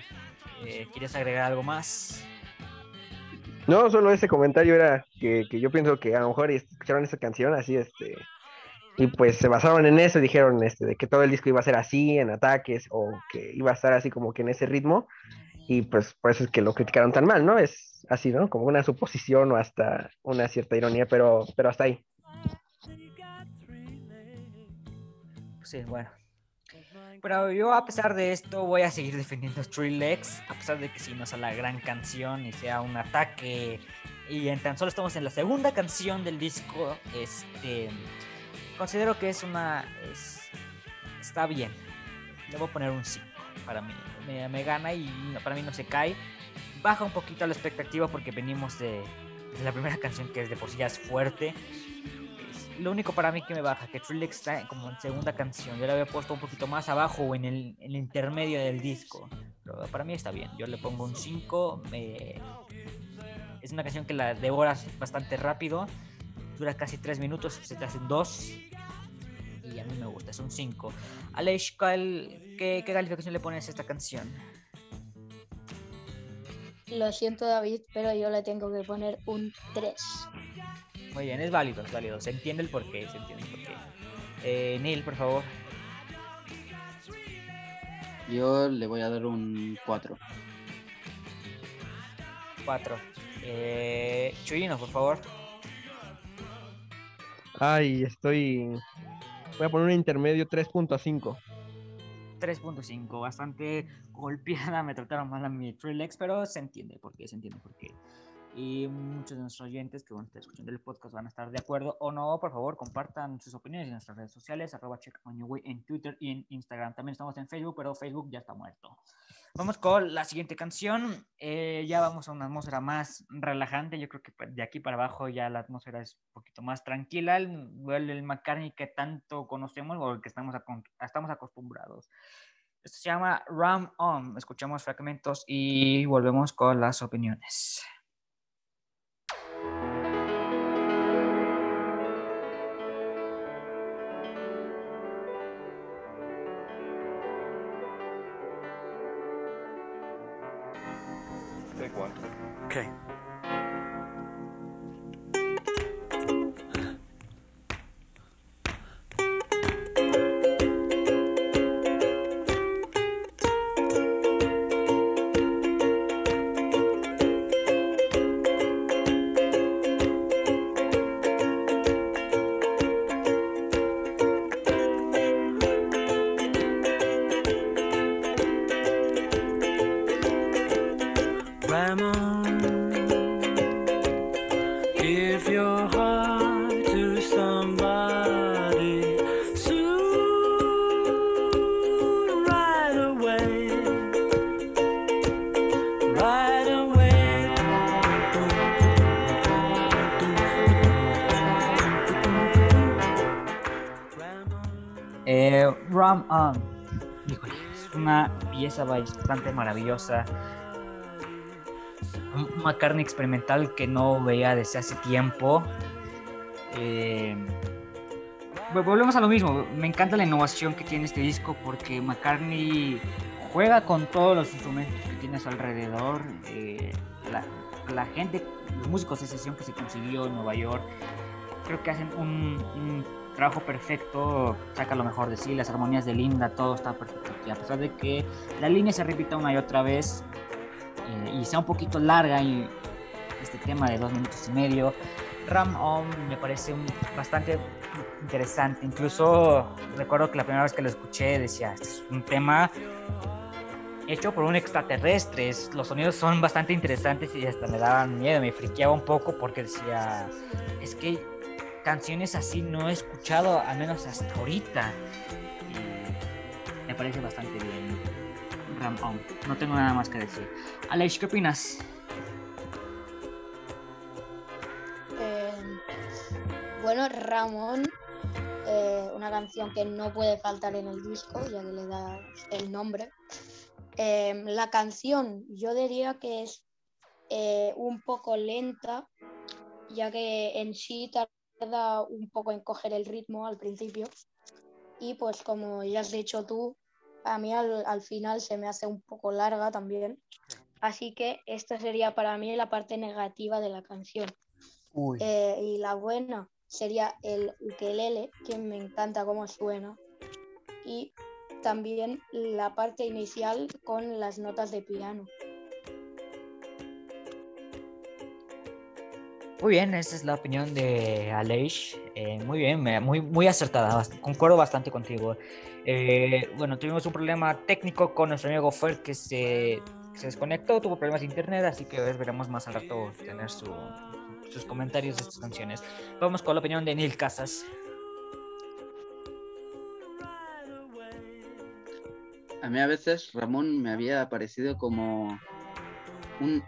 S1: Eh, ¿Quieres agregar algo más?
S3: No, solo ese comentario era que, que yo pienso que a lo mejor escucharon esa canción así, este, y pues se basaron en eso y dijeron este, de que todo el disco iba a ser así, en ataques, o que iba a estar así como que en ese ritmo, y pues por eso es que lo criticaron tan mal, ¿no? Es así, ¿no? Como una suposición o hasta una cierta ironía, pero, pero hasta ahí.
S1: Sí, bueno. Pero yo a pesar de esto voy a seguir defendiendo Legs, a pesar de que si no sea la gran canción y sea un ataque y en tan solo estamos en la segunda canción del disco, este considero que es una es, está bien. Le voy a poner un 5 para mí. Me, me gana y para mí no se cae. Baja un poquito la expectativa porque venimos de, de la primera canción que es de por sí ya es fuerte. Es lo único para mí que me baja, que Thrillex está como en segunda canción. Yo la había puesto un poquito más abajo o en el, en el intermedio del disco. Pero para mí está bien. Yo le pongo un 5. Es una canción que la devoras bastante rápido. Dura casi 3 minutos, se te hacen 2. A mí me gusta, es un 5. Aleix, ¿cuál- qué, ¿qué calificación le pones a esta canción?
S5: Lo siento, David, pero yo le tengo que poner un 3.
S1: Muy bien, es válido, es válido. Se entiende el porqué, se entiende el porqué. Eh, Neil, por favor.
S2: Yo le voy a dar un 4.
S1: 4. Eh, Chuyino, por favor.
S3: Ay, estoy... Voy a poner un intermedio 3.5.
S1: 3.5, bastante golpeada, me trataron mal a mi Trilex, pero se entiende por qué, se entiende por qué. Y muchos de nuestros oyentes que van a estar escuchando el podcast van a estar de acuerdo o no. Por favor, compartan sus opiniones en nuestras redes sociales, arroba check on way en Twitter y en Instagram. También estamos en Facebook, pero Facebook ya está muerto. Vamos con la siguiente canción. Eh, ya vamos a una atmósfera más relajante. Yo creo que de aquí para abajo ya la atmósfera es un poquito más tranquila. El, el McCartney que tanto conocemos o el que estamos, estamos acostumbrados. Esto se llama Ram On. Escuchamos fragmentos y volvemos con las opiniones.
S7: One.
S6: Okay.
S1: Eh, Ram On. Es una pieza bastante maravillosa. Un McCartney experimental que no veía desde hace tiempo. Eh, vol- volvemos a lo mismo. Me encanta la innovación que tiene este disco porque McCartney juega con todos los instrumentos que tiene a su alrededor. eh, la, gente, los músicos de sesión que se consiguió en Nueva York, creo que hacen un trabajo perfecto, saca lo mejor de sí, las armonías de Linda, todo está perfecto. Y a pesar de que la línea se repita una y otra vez eh, y sea un poquito larga y este tema de dos minutos y medio, Ram On me parece bastante interesante. Incluso recuerdo que la primera vez que lo escuché decía, este es un tema hecho por un extraterrestre. Es- Los sonidos son bastante interesantes y hasta me daban miedo, me friqueaba un poco porque decía, es que canciones así no he escuchado, al menos hasta ahorita. Y me parece bastante bien. Ram On. No tengo nada más que decir. Aleix, ¿qué opinas?
S5: Eh, bueno, Ramón, eh, una canción que no puede faltar en el disco, ya que le da el nombre. Eh, la canción, yo diría que es un poco lenta, ya que en sí tarda un poco en coger el ritmo al principio. Y pues como ya has dicho tú, a mí al, al final se me hace un poco larga también. Así que esta sería para mí la parte negativa de la canción. Eh, y la buena sería el ukelele, que me encanta cómo suena. Y también la parte inicial con las notas de piano.
S1: Muy bien, esa es la opinión de Aleix. Eh, muy bien, muy, muy acertada. Concuerdo bastante contigo. Eh, bueno, tuvimos un problema técnico con nuestro amigo Fer que se, se desconectó, tuvo problemas de internet, así que veremos más al rato tener su- sus comentarios de estas canciones. Vamos con la opinión de Neil Casas.
S2: A mí a veces Ramón me había parecido como un-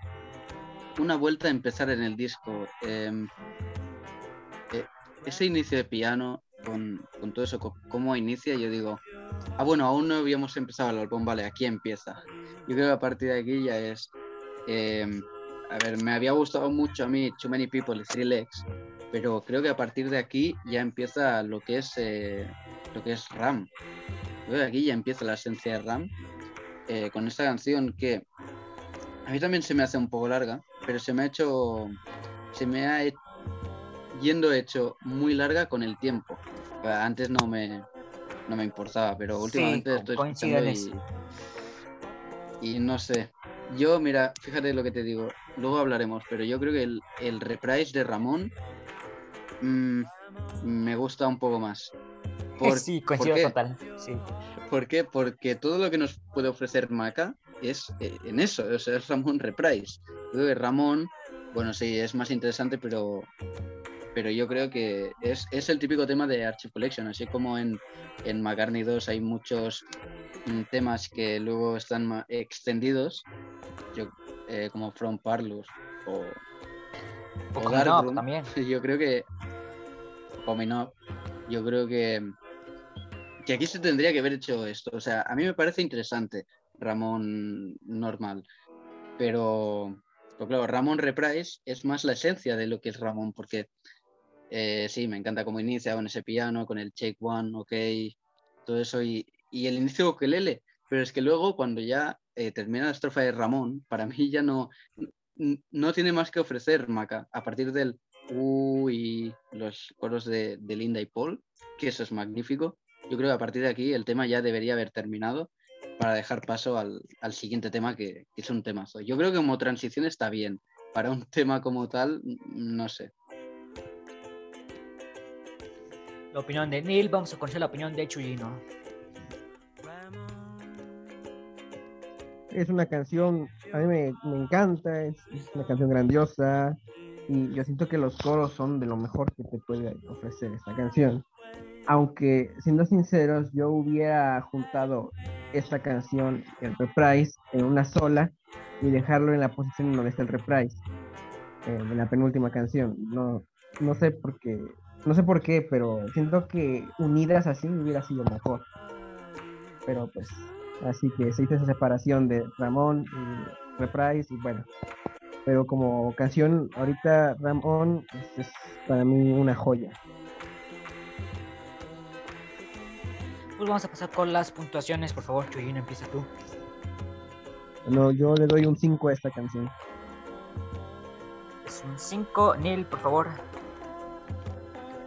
S2: una vuelta a empezar en el disco. Em, eh, ese inicio de piano, con, con todo eso, cómo inicia, yo digo, ah, bueno, aún no habíamos empezado el álbum, vale, aquí empieza. Yo creo que a partir de aquí ya es... em, a ver, me había gustado mucho a mí Too Many People y Three Legs, pero creo que a partir de aquí ya empieza lo que es, eh, lo que es Ram. Creo que aquí ya empieza la esencia de Ram eh, con esta canción que a mí también se me hace un poco larga, pero se me ha hecho, se me ha he- yendo hecho muy larga con el tiempo. Antes no me, no me importaba, pero
S1: Sí,
S2: últimamente
S1: co-
S2: estoy escuchando y, y no sé. Yo, mira, fíjate lo que te digo, luego hablaremos, pero yo creo que el, el reprise de Ramón mm, me gusta un poco más. Por-
S1: sí,
S2: ¿por
S1: coincido total. Sí.
S2: ¿Por qué? Porque todo lo que nos puede ofrecer Maca es eh, en eso, o sea, es Ramón Reprise. Yo creo que Ramón Bueno, sí, es más interesante, pero, pero yo creo que es, es el típico tema de Archive Collection, así como en, en McCartney 2 hay muchos mm, temas que luego están extendidos, yo, eh, como From Parlors o,
S1: O
S2: o
S1: también.
S2: Yo creo que Coming Up, yo creo que, que aquí se tendría que haber hecho esto. O sea, a mí me parece interesante Ramón normal, pero, pero claro, Ramón Reprise es más la esencia de lo que es Ramón, porque eh, sí, me encanta cómo inicia con ese piano, con el Shake One, ok, todo eso, y, el inicio ukelele, pero es que luego cuando ya eh, termina la estrofa de Ramón, para mí ya no, no tiene más que ofrecer Maca, a partir del U y los coros de Linda y Paul, que eso es magnífico. Yo creo que a partir de aquí el tema ya debería haber terminado para dejar paso al, al siguiente tema que, que es un temazo. Yo creo que como transición está bien. Para un tema como tal, no sé.
S1: La opinión de Neil, vamos a conocer la opinión de Chuyino.
S3: Es una canción, a mí me, me encanta, es, es una canción grandiosa y yo siento que los coros son de lo mejor que te puede ofrecer esta canción. Aunque, siendo sinceros, yo hubiera juntado esta canción, el reprise, en una sola y dejarlo en la posición donde está el reprise, eh, en la penúltima canción. No, no sé por qué, no sé por qué, pero siento que unidas así hubiera sido mejor. Pero pues Así que se hizo esa separación de Ramón y Reprise y bueno. Pero como canción, ahorita Ramón pues, es para mí una joya.
S1: Pues vamos a pasar con las puntuaciones, por favor, Chuyino, empieza tú.
S3: No, yo le doy un 5 a esta canción.
S1: Es un 5. Neil, por favor.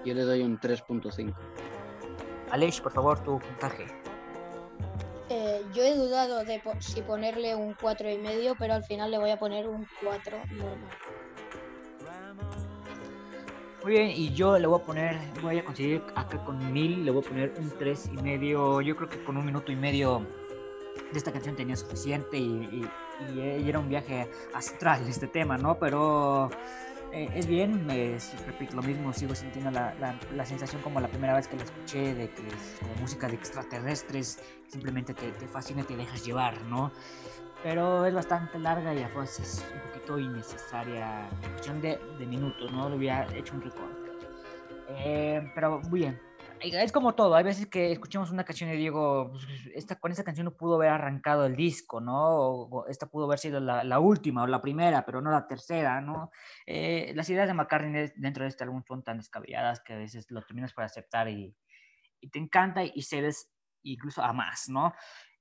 S2: Yo le doy un 3.5.
S1: Aleix, por favor, tu puntaje.
S5: Eh, yo he dudado de po- si ponerle un cuatro y medio, pero al final le voy a poner un 4 normal.
S1: Muy bien, y yo le voy a poner, voy a conseguir acá con mil, le voy a poner un tres y medio. Yo creo que con un minuto y medio de esta canción tenía suficiente y, y- y, eh, era un viaje astral este tema, ¿no? Pero eh, es bien, sí, repito lo mismo, sigo sintiendo la, la- la sensación como la primera vez que la escuché de que es como música de extraterrestres, simplemente te, te fascina te dejas llevar, ¿no? Pero es bastante larga y a veces poquito innecesaria en cuestión de, de minutos, ¿no? Le hubiera hecho un recorte. Eh, pero muy bien. Es como todo, hay veces que escuchamos una canción y digo, pues, esta, con esta canción no pudo haber arrancado el disco, ¿no? O, o esta pudo haber sido la, la última o la primera, pero no la tercera, ¿no? Eh, las ideas de McCartney de- dentro de este álbum son tan descabelladas que a veces lo terminas por aceptar y, y te encanta y cedes incluso a más, ¿no?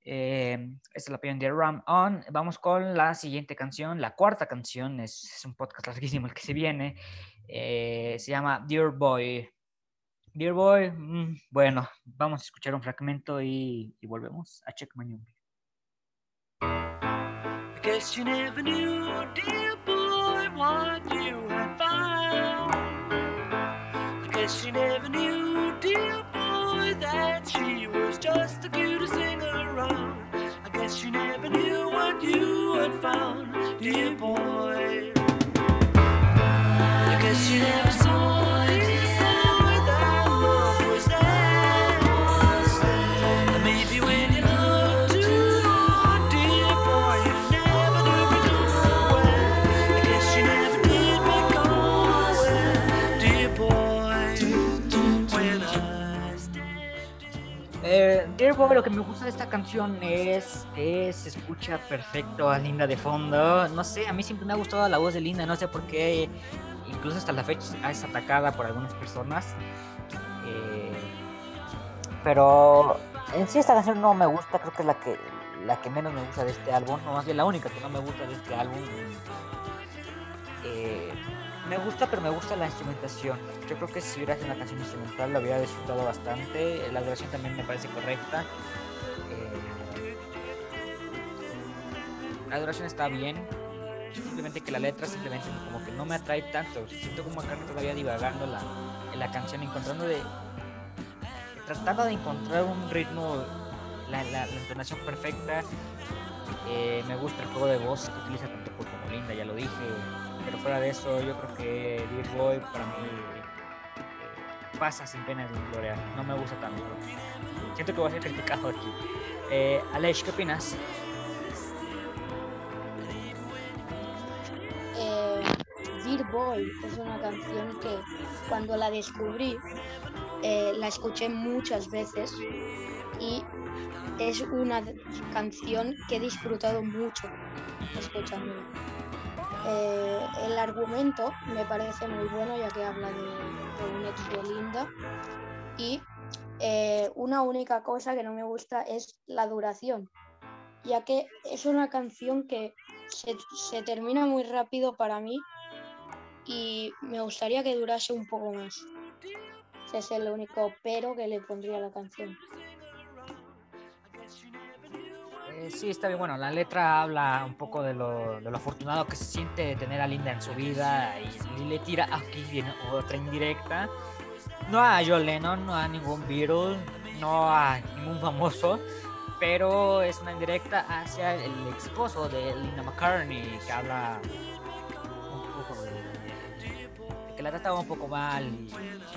S1: Eh, esta es la opinión de Ram On. Vamos con la siguiente canción, la cuarta canción, es, es un podcast larguísimo el que se viene. Eh, se llama Dear Boy. Dear Boy, mm, bueno, vamos a escuchar un fragmento y, y volvemos a Check My New.
S6: I guess you never knew, dear boy, what you had found. I guess you never knew, dear boy, that she was just cutest thing around. I guess you never knew what you had found, dear boy.
S1: Lo que me gusta de esta canción es se escucha perfecto a Linda de fondo. No sé, a mí siempre me ha gustado la voz de Linda, no sé por qué. Incluso hasta la fecha es atacada por algunas personas. Eh, pero en sí esta canción no me gusta, creo que es la que, la que menos me gusta de este álbum, no más bien la única que no me gusta de este álbum. Eh, me gusta, pero me gusta la instrumentación. Yo creo que si hubiera sido una canción instrumental la hubiera disfrutado bastante. La duración también me parece correcta. Eh, la duración está bien. Simplemente que la letra simplemente como que no me atrae tanto. Siento como acá todavía divagando la, en la canción, encontrando de... Tratando de encontrar un ritmo, la, la, la entonación perfecta. Eh, me gusta el juego de voz que utiliza tanto Paul como Linda, ya lo dije. Pero fuera de eso, yo creo que Dear Boy para mí eh, pasa sin pena ni gloria. No me gusta tanto. Siento que voy a ser criticado aquí. Eh, Aleix, ¿qué opinas?
S5: Eh, Dear Boy es una canción que cuando la descubrí eh, la escuché muchas veces y es una canción que he disfrutado mucho escuchándola. Eh, el argumento me parece muy bueno ya que habla de, de un ex de Linda y eh, una única cosa que no me gusta es la duración ya que es una canción que se, se termina muy rápido para mí y me gustaría que durase un poco más. Ese es el único pero que le pondría a la canción.
S1: Eh, sí, está bien. Bueno, la letra habla un poco de lo, de lo afortunado que se siente de tener a Linda en su vida y, le tira aquí viene otra indirecta. No a John Lennon, no a ningún Beatle, no a ningún famoso, pero es una indirecta hacia el esposo de Linda McCartney que habla un poco de, que la trataba un poco mal y,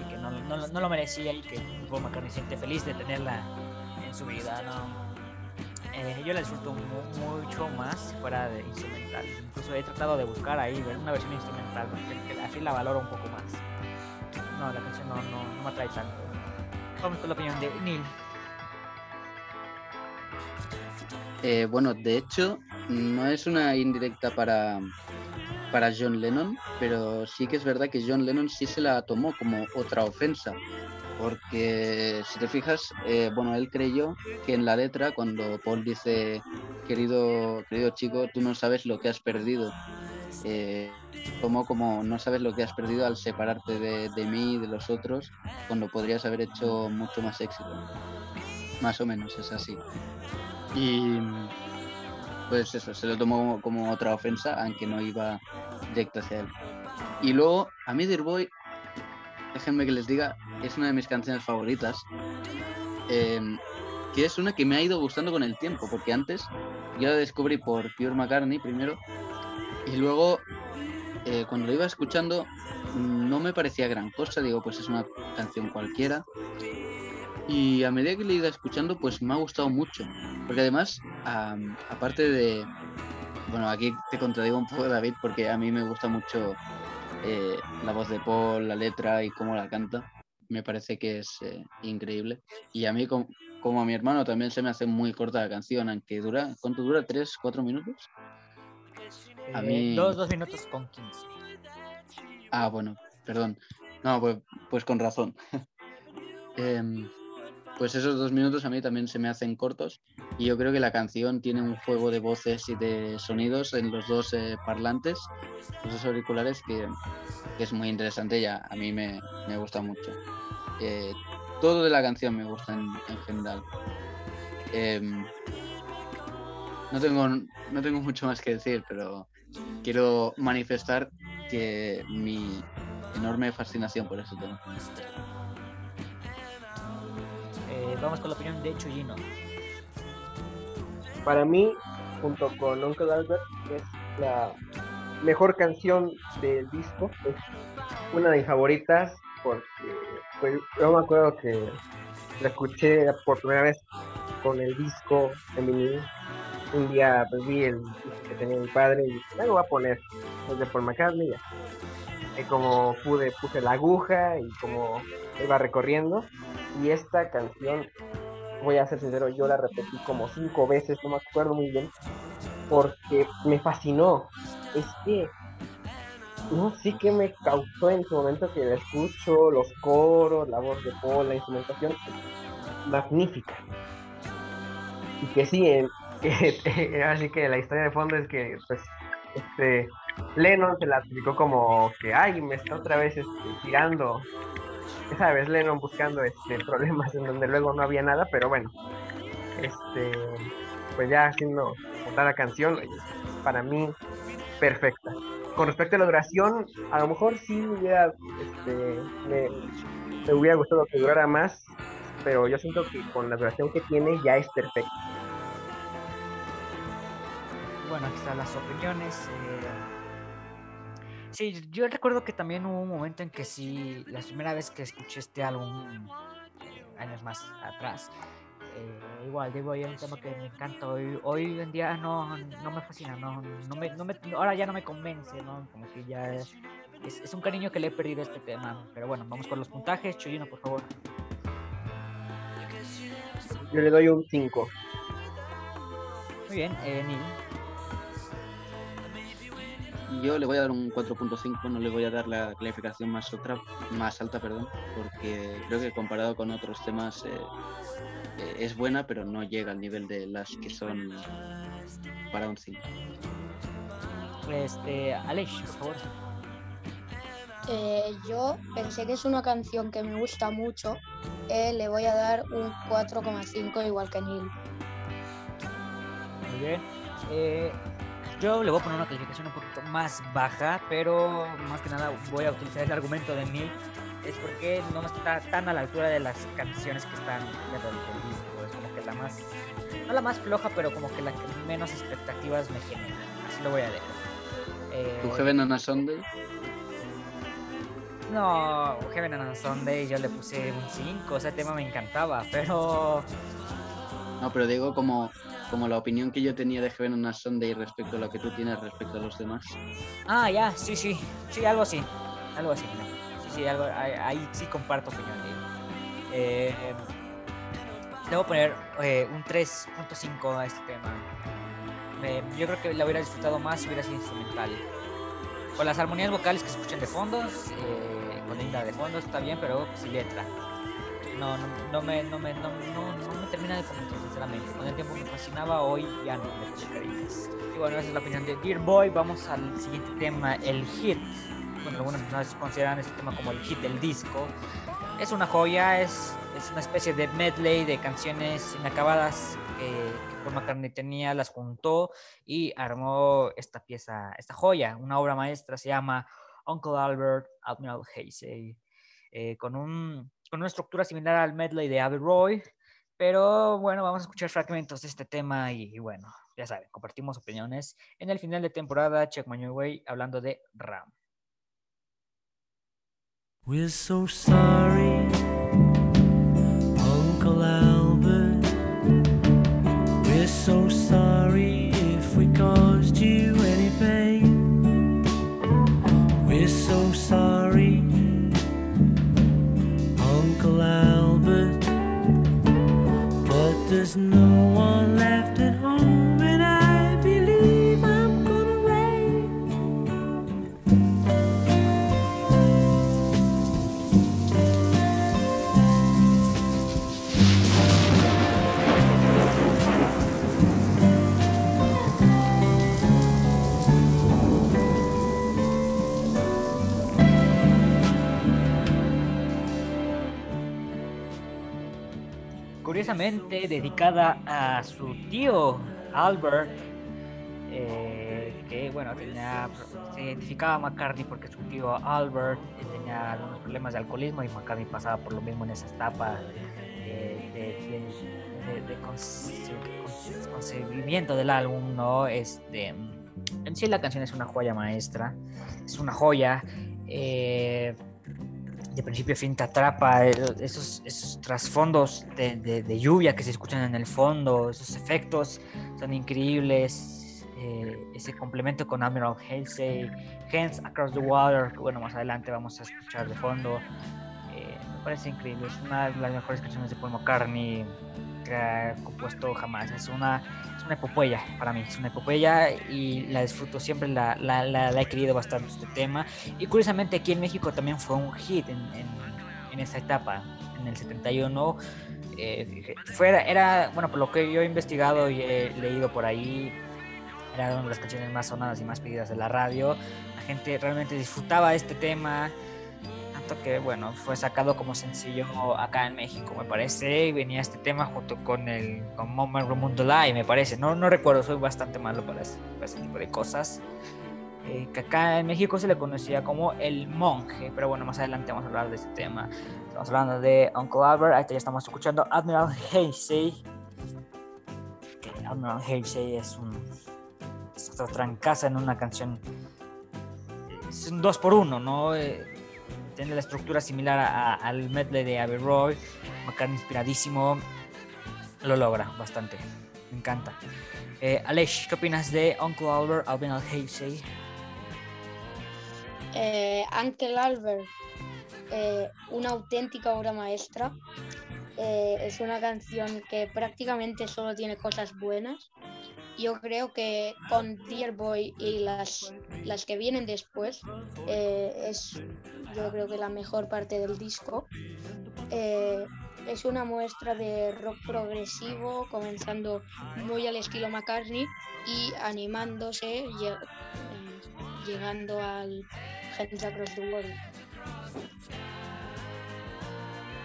S1: que no, no- no lo merecía y que Paul McCartney siente feliz de tenerla en su vida, ¿no? Eh, yo la disfruto mu- mucho más fuera de instrumental. Incluso he tratado de buscar ahí una versión instrumental, porque que así la valoro un poco más. No, la canción no, no, no me atrae tanto. Vamos con la opinión de Neil.
S2: Eh, bueno, de hecho, no es una indirecta para, para John Lennon, pero sí que es verdad que John Lennon sí se la tomó como otra ofensa. Porque si te fijas, eh, bueno, él creyó que en la letra, cuando Paul dice, querido, querido chico, tú no sabes lo que has perdido, eh, tomó como no sabes lo que has perdido al separarte de, de mí y de los otros, cuando podrías haber hecho mucho más éxito. Más o menos es así. Y pues eso, se lo tomó como otra ofensa, aunque no iba directo hacia él. Y luego, a mí Dear Boy, déjenme que les diga, es una de mis canciones favoritas. em, que es una que me ha ido gustando con el tiempo, porque antes yo la descubrí por Pure McCartney primero, y luego eh, cuando lo iba escuchando no me parecía gran cosa, digo, pues es una canción cualquiera. Y a medida que le he ido escuchando, pues me ha gustado mucho. Porque además, aparte de. Bueno, aquí te contradigo un poco, David, porque a mí me gusta mucho eh, la voz de Paul, la letra y cómo la canta. Me parece que es eh, increíble. Y a mí, com- como a mi hermano, también se me hace muy corta la canción, aunque dura. ¿Cuánto dura? ¿Tres, cuatro minutos? A
S1: Eh,
S2: mí-
S1: dos, dos minutos con 15.
S2: Ah, bueno, perdón. No, pues, pues con razón. Em, pues esos dos minutos a mí también se me hacen cortos y yo creo que la canción tiene un juego de voces y de sonidos en los dos eh, parlantes, los dos auriculares, que, es muy interesante y a, mí me, me gusta mucho. Eh, todo de la canción me gusta en, en general. Em, no, tengo, no tengo mucho más que decir, pero quiero manifestar que mi enorme fascinación por ese tema.
S1: Vamos con la opinión de Chuyino.
S3: Para mí, junto con Uncle Albert, es la mejor canción del disco. Es una de mis favoritas porque pues, yo me acuerdo que la escuché por primera vez con el disco en vinil. Un día pues, vi el disco que tenía mi padre y dije, "Ah, lo voy a poner. Es de Paul McCartney. ya". Y como pude, puse la aguja y como iba recorriendo. Y esta canción voy a ser sincero, yo la repetí como cinco veces, no me acuerdo muy bien, porque me fascinó. Es que no sé qué me causó en su momento que la escucho, los coros, la voz de Paul, la instrumentación, magnífica. Y que sí, que- así que la historia de fondo es que pues este Lennon se la explicó como que ay me está otra vez este, tirando sabes, Lennon buscando este, problemas en donde luego no había nada, pero bueno, este, pues ya haciendo la canción, para mí, perfecta. Con respecto a la duración, a lo mejor sí me hubiera, este, me, me hubiera gustado que durara más, pero yo siento que con la duración que tiene ya es perfecta.
S1: Bueno, aquí están las opiniones. eh, Sí, yo recuerdo que también hubo un momento en que sí, la primera vez que escuché este álbum, eh, años más atrás, eh, igual, digo, es un tema que me encanta. Hoy, hoy en día no, no me fascina, no, no me, no me- ahora ya no me convence, ¿no? Como que ya es, es un cariño que le he perdido a este tema. Pero bueno, vamos con los puntajes. Chuyino, por favor.
S3: Yo le doy un 5.
S1: Muy bien, eh, Neil.
S2: Yo le voy a dar un 4.5, no le voy a dar la calificación más otra, más alta, perdón, porque creo que comparado con otros temas eh, eh, es buena, pero no llega al nivel de las que son para un 5.
S1: Este, Aleix, por favor.
S5: Eh, yo pensé que es una canción que me gusta mucho. eh, le voy a dar un 4,5 igual que Neil.
S1: Muy bien. Eh, yo le voy a poner una calificación un más baja, pero más que nada voy a utilizar el argumento de Neil. Es porque no está tan a la altura de las canciones que están dentro del disco. Es como que la más, no la más floja, pero como que la que menos expectativas me genera. Así lo voy a dejar. Eh,
S2: ¿Tu Heaven on a Sunday?
S1: No, Heaven on a Sunday yo le puse un 5, ese tema me encantaba, pero
S2: No, pero digo como, como la opinión que yo tenía de Heaven on a Sunday respecto a lo que tú tienes respecto a los demás.
S1: Ah, ya, sí, sí, sí, algo así, algo así. Sí, sí, algo, ahí, ahí sí comparto opinión. Eh, a poner eh, un 3.5 a este tema. Me- yo creo que la hubiera disfrutado más si hubiera sido instrumental. Con las armonías vocales que se escuchan de fondos, eh, con Linda de fondo está bien, pero sin letra. No, no, no me, no, me, no, no- no me termina de convencer, sinceramente. Con el tiempo me fascinaba, hoy ya no puse cariños. Y bueno, esa es la opinión de Dear Boy. Vamos al siguiente tema, el hit. Bueno, algunas personas consideran este tema como el hit del disco. Es una joya, es, es una especie de medley de canciones inacabadas que, que Paul McCartney tenía, las juntó y armó esta pieza, esta joya, una obra maestra, se llama Uncle Albert, Admiral Hasey, eh, con, un, con una estructura similar al medley de Abbey Roy, pero bueno, vamos a escuchar fragmentos de este tema y, bueno, ya saben, compartimos opiniones en el final de temporada, Check My Way, hablando de Ram.
S6: We're so sorry, Uncle
S1: Curiosamente dedicada a su tío Albert, eh, que bueno, tenía, se identificaba a McCartney porque su tío Albert eh, tenía algunos problemas de alcoholismo y McCartney pasaba por lo mismo en esa etapa de, de- de- de conce- conce- concebimiento del álbum, ¿no? Este, en sí la canción es una joya maestra, es una joya. eh, de principio a fin te atrapa, eh, esos, esos trasfondos de, de- lluvia que se escuchan en el fondo, esos efectos son increíbles, eh, ese complemento con Admiral Halsey, Hands Across the Water, que bueno, más adelante vamos a escuchar de fondo, eh, me parece increíble, es una de las mejores canciones de Paul McCartney que ha compuesto jamás, es una, una epopeya para mí, es una epopeya y la disfruto siempre, la, la, la- la he querido bastante este tema. Y curiosamente aquí en México también fue un hit en, en, en esa etapa, en el 71. eh, fue, era, bueno, por lo que yo he investigado y he leído por ahí, era una de las canciones más sonadas y más pedidas de la radio. La gente realmente disfrutaba este tema, que, bueno, fue sacado como sencillo acá en México, me parece. Y venía este tema junto con el con Moment Rumundo Live, me parece. No, no recuerdo, soy bastante malo para ese, para ese tipo de cosas eh, que acá en México se le conocía como el monje, pero bueno, más adelante vamos a hablar de este tema. Estamos hablando de Uncle Albert, ahorita ya estamos escuchando Admiral Halsey. Que Admiral Halsey es un es otra trancaza en una canción es un dos por uno, ¿no? Eh, tiene la estructura similar a- a- al medley de Abbey Roy, McCartney inspiradísimo, lo logra bastante, me encanta. Eh, Aleix, ¿qué opinas de Uncle Albert, Alvin Al Hasey?
S5: Eh, Uncle Albert, eh, una auténtica obra maestra. Eh, es una canción que prácticamente solo tiene cosas buenas. Yo creo que con Dear Boy y las, las que vienen después eh, es yo creo que la mejor parte del disco. Eh, es una muestra de rock progresivo, comenzando muy al estilo McCartney y animándose, eh, llegando al Hands Across the World.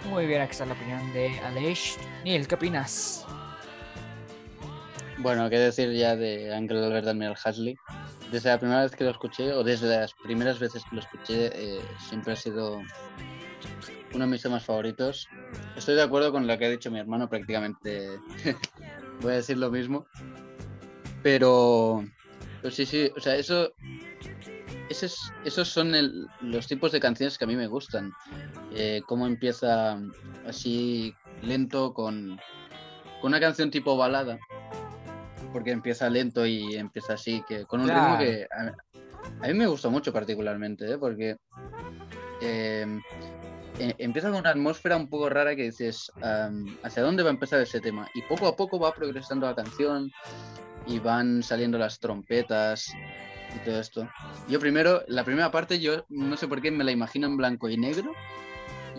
S1: Muy bien, aquí está la opinión de Aleix. Neil, ¿qué opinas?
S2: Bueno, qué decir ya de Uncle Albert Daniel Hasley. Desde la primera vez que lo escuché, o desde las primeras veces que lo escuché, eh, siempre ha sido uno de mis temas favoritos. Estoy de acuerdo con lo que ha dicho mi hermano, prácticamente voy a decir lo mismo. Pero, pero sí, sí, o sea, eso, ese es- esos son los tipos de canciones que a mí me gustan. Eh, cómo empieza así lento con, con una canción tipo balada porque empieza lento y empieza así, que con un
S1: Claro.
S2: ritmo que a, a mí me gusta mucho particularmente, ¿eh? porque eh, eh, empieza con una atmósfera un poco rara que dices, ¿hacia dónde va a empezar ese tema? Y poco a poco va progresando la canción y van saliendo las trompetas y todo esto. Yo primero, la primera parte, yo no sé por qué me la imagino en blanco y negro.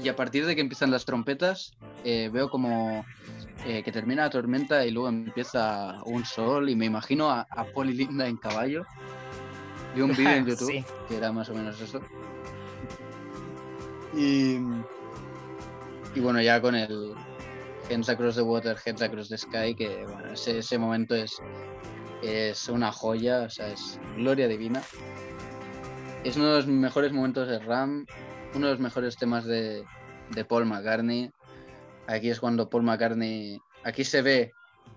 S2: Y a partir de que empiezan las trompetas, eh, veo como eh, que termina la tormenta y luego empieza un sol y me imagino a, a y Linda en caballo. Vi un vídeo en YouTube
S1: Sí.
S2: que era más o menos eso. Y, y bueno, ya con el Hands Across the Water, Hands Across the Sky, que bueno, ese, ese momento es, es una joya, o sea, es gloria divina. Es uno de los mejores momentos de Ram, uno de los mejores temas de, de Paul McCartney. Aquí es cuando Paul McCartney, aquí se ve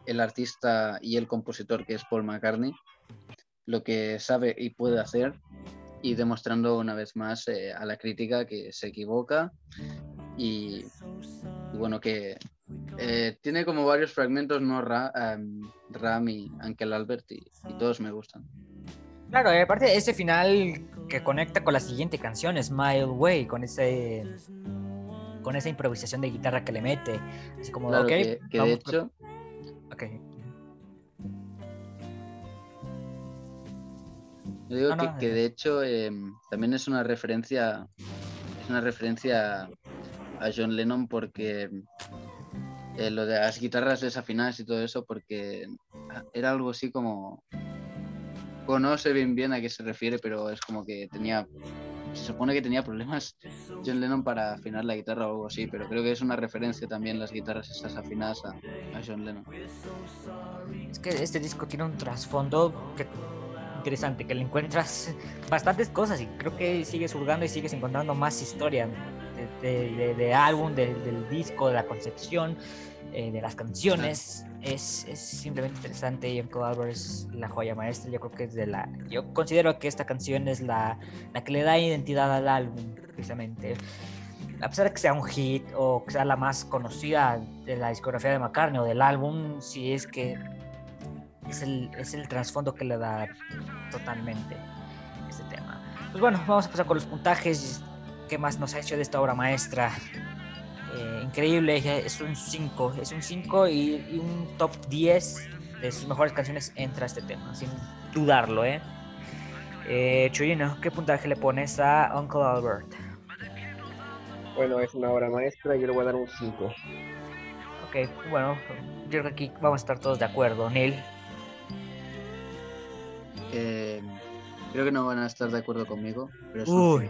S2: el artista y el compositor que es Paul McCartney, lo que sabe y puede hacer y demostrando una vez más eh, a la crítica que se equivoca y, y bueno que eh, tiene como varios fragmentos no Ra- em, Ram y Albert y, y todos me gustan.
S1: Claro, y aparte ese final que conecta con la siguiente canción, Smile Way, con ese con esa improvisación de guitarra que le mete, así como,
S2: Claro
S1: ok,
S2: que, que de hecho
S1: ok.
S2: Yo digo
S1: No,
S2: que,
S1: no,
S2: que
S1: eh.
S2: de hecho em, también es una referencia es una referencia a John Lennon porque eh, lo de las guitarras desafinadas y todo eso porque era algo así como bueno, no sé bien bien a qué se refiere pero es como que tenía se supone que tenía problemas John Lennon para afinar la guitarra o algo así pero creo que es una referencia también las guitarras estas afinadas a, John Lennon.
S1: Es que este disco tiene un trasfondo que- interesante, que le encuentras bastantes cosas y creo que sigues hurgando y sigues encontrando más historia de, de- álbum, de- del disco, de la concepción, eh, de las canciones. Es, es simplemente interesante Albert es la joya maestra. Yo creo que es de la. Yo considero que esta canción es la, la que le da identidad al álbum, precisamente. A pesar de que sea un hit o que sea la más conocida de la discografía de McCartney o del álbum, sí es que es el, es el trasfondo que le da totalmente este tema. Pues bueno, vamos a pasar con los puntajes. ¿Qué más nos ha hecho de esta obra maestra? Eh, increíble, es un 5, es un 5 y, y un top 10 de sus mejores canciones entra este tema, sin dudarlo, ¿eh? eh Chuyino, ¿qué puntaje le pones a Uncle Albert?
S3: Bueno, es una obra maestra y yo le voy a dar un 5.
S1: Ok, bueno, yo creo que aquí vamos a estar todos de acuerdo. Neil,
S2: Eh, creo que no van a estar de acuerdo conmigo pero es
S1: Uy.
S2: un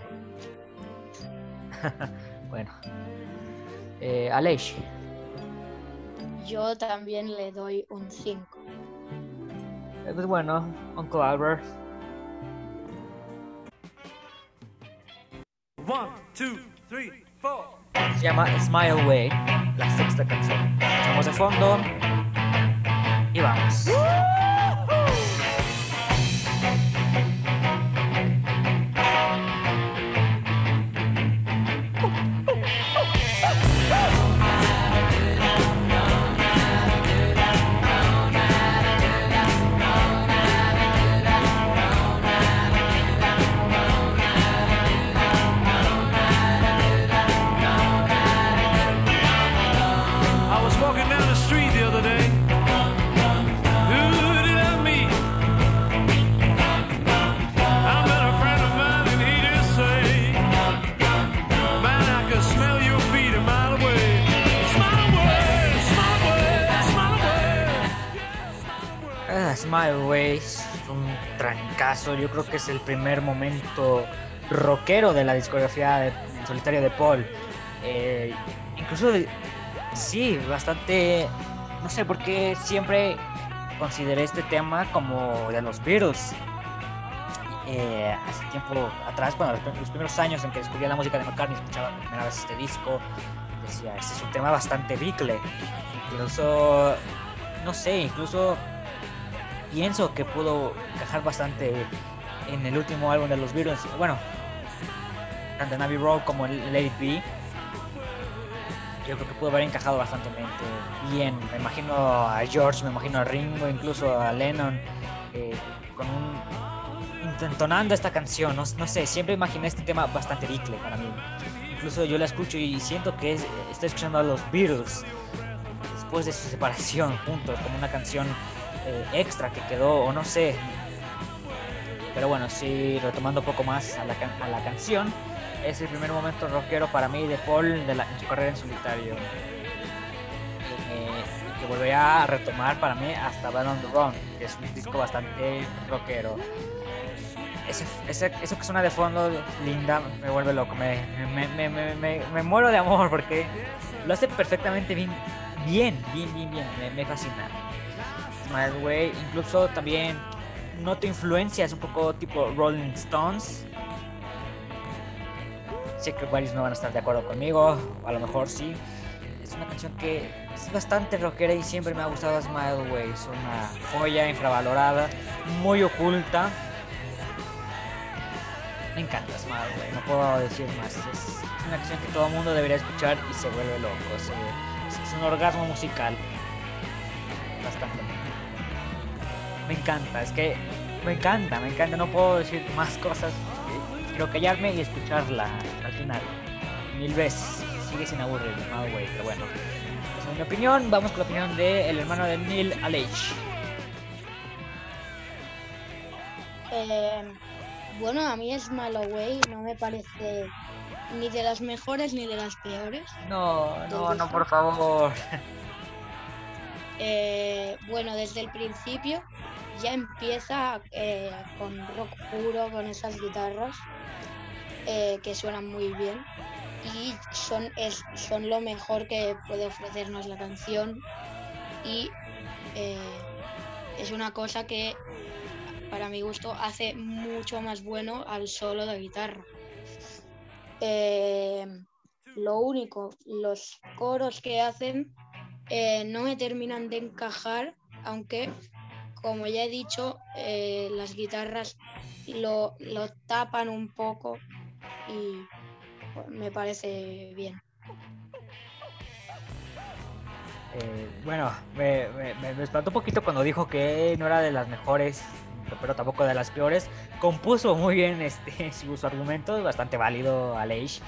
S2: cinco.
S1: bueno. Eh, Aleix,
S5: Yo también le doy un 5.
S1: eh, pues bueno, Uncle Albert.
S6: One, two, three, four.
S1: Se llama Smile Way, la sexta canción. Escuchamos de fondo y vamos. Smile Way es un trancazo. Yo creo que es el primer momento rockero de la discografía de, en solitario de Paul. Eh, incluso, sí, bastante. No sé por qué siempre consideré este tema como de los Beatles. Eh, hace tiempo atrás, bueno, los, primeros años en que descubrí la música de McCartney, escuchaba por primera vez este disco, decía, este es un tema bastante Beatle. Incluso, no sé, incluso pienso que pudo encajar bastante en el último álbum de los Beatles. Bueno, tanto en Abbey Road como en It Be. Yo creo que pudo haber encajado bastante bien. Me imagino a George, me imagino a Ringo, incluso a Lennon, eh, con un, esta canción. No, sé, siempre imaginé este tema bastante Beatle para mí. Incluso yo la escucho y siento que es- estoy escuchando a los Beatles después de su separación juntos, como una canción eh, extra que quedó, o no sé. Pero bueno, sí, retomando un poco más a la, a la canción, es el primer momento rockero para mí de Paul de la, en su carrera en solitario. Eh, que volverá a retomar para mí hasta Bad on the Run, que es un disco bastante rockero. Ese, ese- eso que suena de fondo, linda, me vuelve loco, me, me, me, me, muero de amor porque lo hace perfectamente bien, bien, bien, bien, bien, me fascina. Way, incluso también noto influencias un poco tipo Rolling Stones. Sé que varios no van a estar de acuerdo conmigo, a lo mejor sí. Es una canción que es bastante rockera y siempre me ha gustado Smile Way. Es una joya infravalorada, muy oculta. Me encanta Smile Way, no puedo decir más. Es una canción que todo el mundo debería escuchar y se vuelve loco. Es un orgasmo musical. Bastante. Me encanta, es que me encanta, me encanta. No puedo decir más cosas. Quiero callarme y escucharla al final. Mil veces. Sigue sin aburrir, Smile Way, pero bueno. Esa es mi opinión. Vamos con la opinión del hermano de Neil Alech.
S5: Eh, bueno, a mí Smile Away no me parece ni de las mejores ni de las peores.
S1: No, no, no, por favor.
S5: Eh, bueno, desde el principio ya empieza eh, con rock puro, con esas guitarras eh, que suenan muy bien y son, es, son lo mejor que puede ofrecernos la canción y es una cosa que para mi gusto hace mucho más bueno al solo de guitarra. Lo único, los coros que hacen eh, no me terminan de encajar, aunque, como ya he dicho, eh, las guitarras lo, lo tapan un poco y pues, me parece bien.
S1: Eh, bueno, me, me, me- espantó un poquito cuando dijo que no era de las mejores, pero tampoco de las peores. Compuso muy bien este, su, argumento, bastante válido, Aleix.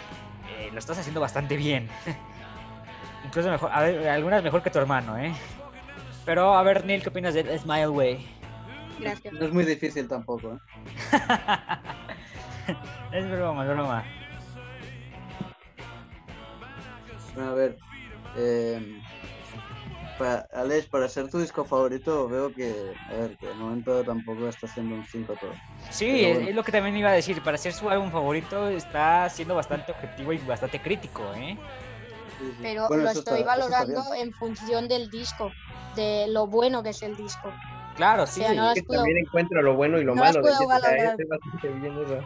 S1: Lo estás haciendo bastante bien. Incluso mejor, a ver, algunas mejor que tu hermano, ¿eh? Pero a ver, Neil, ¿qué opinas de Smile Way?
S5: Gracias.
S2: No es muy difícil tampoco. ¿eh?
S1: es broma, es broma.
S2: Bueno, a ver. Eh, para, Alex, para ser tu disco favorito, veo que, a ver, que de momento tampoco está siendo un 5 todo.
S1: Sí,
S2: Pero
S1: es,
S2: bueno.
S1: es lo que también iba a decir. Para ser su álbum favorito, está siendo bastante objetivo y bastante crítico, ¿eh?
S2: Sí.
S5: Pero
S2: Bueno,
S5: lo estoy
S2: está-
S5: valorando en función del disco, de lo bueno que es el disco.
S1: Claro, sí.
S5: sea, no
S3: Que
S5: puedo-
S3: también encuentro lo bueno y lo
S5: no
S3: malo
S5: puedo
S3: o sea,
S5: valorar.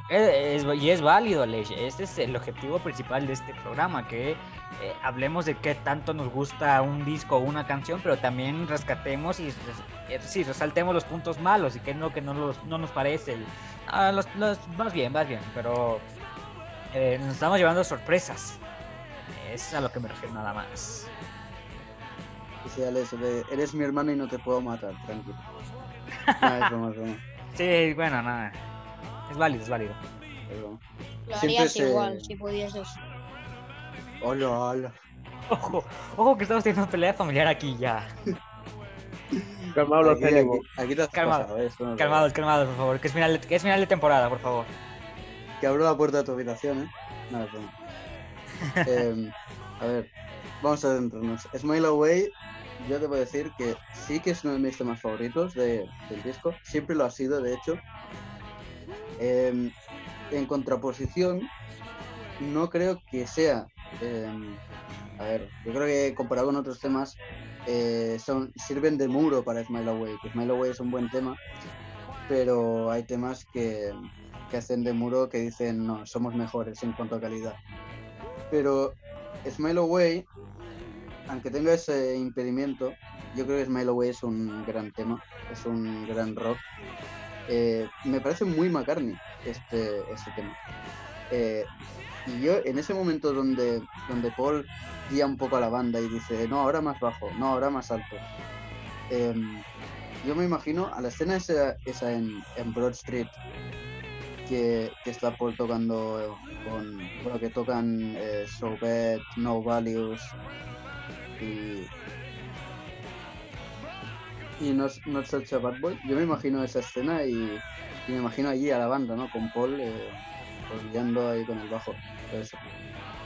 S1: Es- es- y es válido, Leix. Este es el objetivo principal de este programa, que eh, hablemos de qué tanto nos gusta un disco o una canción, pero también rescatemos y res- eh, sí, resaltemos los puntos malos y qué no que no, los- no nos parece. Ah, los, los- más bien, más bien, pero eh, nos estamos llevando sorpresas. Es a lo que me refiero nada más.
S2: Sí, Alex, eres mi hermano y no te puedo matar, tranquilo. No, es broma, es broma,
S1: Sí, bueno, nada. Es válido, es válido.
S2: es broma.
S5: Lo
S2: Siempre
S5: harías
S2: se-
S5: igual si pudieses.
S2: Hola, hola.
S1: Ojo, ojo que estamos teniendo pelea familiar aquí ya.
S3: Calmado
S2: Aquí, aquí, aquí te has
S1: Calmado,
S2: pasado, ¿eh? No
S1: Calmados, calmados, por favor. Que es final de, que es final de temporada, por favor.
S2: Que abro la puerta de tu habitación, ¿eh? No, Em, a ver, vamos a adentrarnos. Smile Away yo debo decir que sí que es uno de mis temas favoritos de- del disco. Siempre lo ha sido, de hecho. Em, en contraposición, no creo que sea. em, a ver, yo creo que comparado con otros temas, eh, son, sirven de muro para Smile Away. Que Smile Away es un buen tema, pero hay temas que, que hacen de muro que dicen no, somos mejores en cuanto a calidad. Pero Smile Away, aunque tenga ese impedimento, yo creo que Smile Away es un gran tema, es un gran rock. Eh, me parece muy McCartney este, este tema. Eh, y yo en ese momento donde, donde Paul guía un poco a la banda y dice, no, ahora más bajo, no, ahora más alto. em, yo me imagino a la escena esa, esa en, en Broad Street, que, está Paul tocando con, bueno, que tocan eh, So Bad, No Values y, y Not, Not Such a Bad Boy. Yo me imagino esa escena y, me imagino allí a la banda, ¿no? Con Paul eh, pues, ahí con el bajo. Por eso.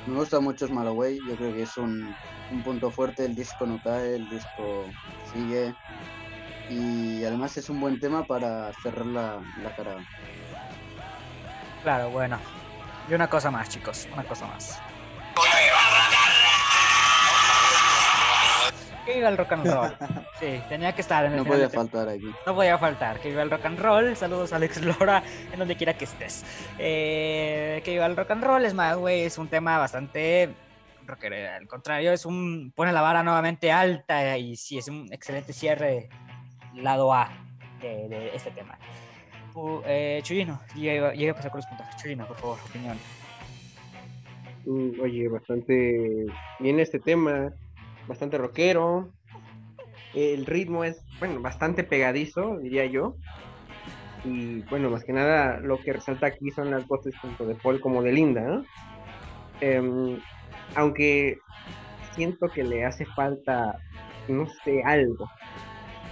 S2: Me gusta mucho Small Away, yo creo que es un, un punto fuerte, el disco no cae, el disco sigue y además es un buen tema para cerrar la, la cara.
S1: Claro, bueno. Y una cosa más, chicos, una cosa más. Que viva el rock and roll. Sí, tenía que estar en el
S2: No
S1: final
S2: podía
S1: de-
S2: faltar aquí.
S1: No podía faltar. Que viva el rock and roll. Saludos a Alex Lora, en donde quiera que estés. Eh, que viva el rock and roll. Es más, güey, es un tema bastante rockero. Al contrario, es un. pone la vara nuevamente alta y sí, es un excelente cierre lado A de, de este tema. Eh, Chuyino, llega, llega a pasar con los puntos. Chuyino, por favor, opinión.
S3: Oye, bastante bien este tema, bastante rockero. El ritmo es, bueno, bastante pegadizo, diría yo. Y bueno, más que nada lo que resalta aquí son las voces tanto de Paul como de Linda, ¿no? Em, aunque siento que le hace falta, no sé, algo.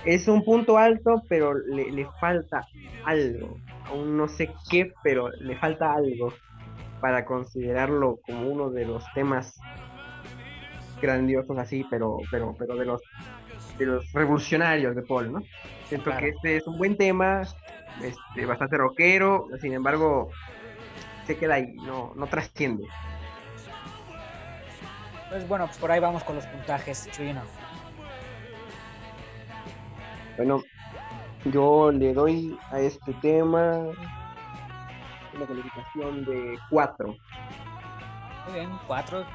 S3: Es un punto alto, pero le, le falta algo. Aún no sé qué, pero le falta algo para considerarlo como uno de los temas grandiosos así, pero, pero, pero de los de los revolucionarios de Paul, ¿no? Siento
S1: Claro.
S3: que este es un buen tema, este, bastante rockero, sin embargo, se queda ahí, no, no trasciende.
S1: Pues bueno, pues por ahí vamos con los puntajes, Chuyino.
S3: Bueno, yo le doy a este tema una calificación de 4.
S1: Muy bien, cuatro.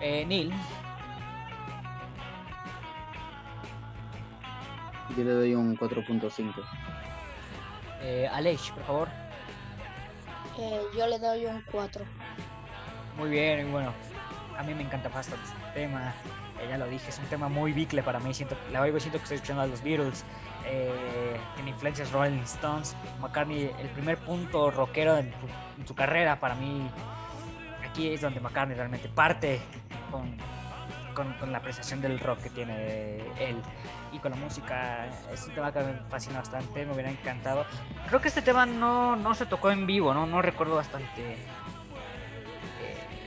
S1: Eh, Neil,
S2: Yo le doy un 4.5.
S1: eh, Aleix, por favor.
S5: Eh, yo le doy un 4.
S1: Muy bien, bueno, a mí me encanta bastante este tema. eh, ya lo dije, es un tema muy bicle para mí. Siento, la oigo siento que estoy escuchando a los Beatles. eh, tiene influencias Rolling Stones. McCartney, el primer punto rockero en, su- en su carrera para mí. Aquí es donde McCartney realmente parte con, con, con la apreciación del rock que tiene él y con la música. Es un tema que me fascina bastante, me hubiera encantado. Creo que este tema no, no se tocó en vivo, no, no recuerdo bastante.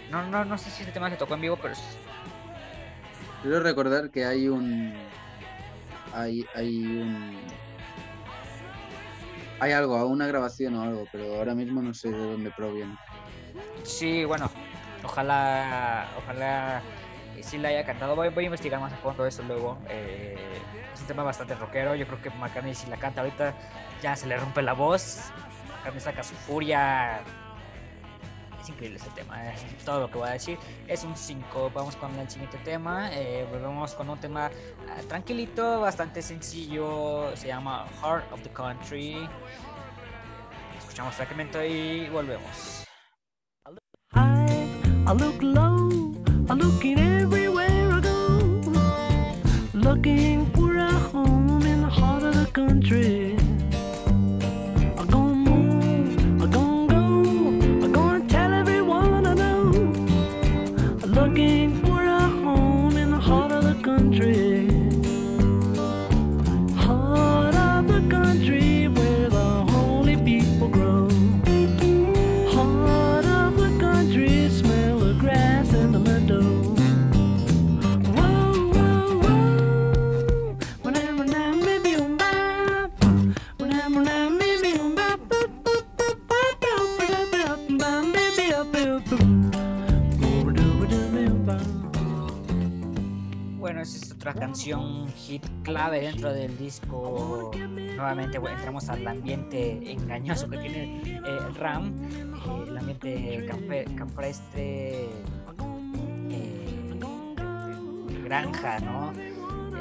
S1: No, no, no sé si este tema se tocó en vivo, pero
S2: Quiero recordar que hay un. Hay, hay un. Hay algo, una grabación o algo, pero ahora mismo no sé de dónde proviene.
S1: sí, bueno, ojalá, ojalá sí la haya cantado. Voy, voy a investigar más a fondo eso luego. eh, es un tema bastante rockero. Yo creo que McCartney si la canta ahorita ya se le rompe la voz. McCartney saca su furia. Increíble ese tema, es todo lo que voy a decir. Es un 5. Vamos con el siguiente tema. eh, volvemos con un tema ah, tranquilito, bastante sencillo. Se llama Heart of the Country. Escuchamos fragmento y volvemos.
S6: looking for a home in the heart of the country.
S1: Hit clave dentro del disco. Nuevamente entramos al ambiente engañoso que tiene eh, Ram, eh, el ambiente campe- campestre, eh, granja, ¿no? Eh,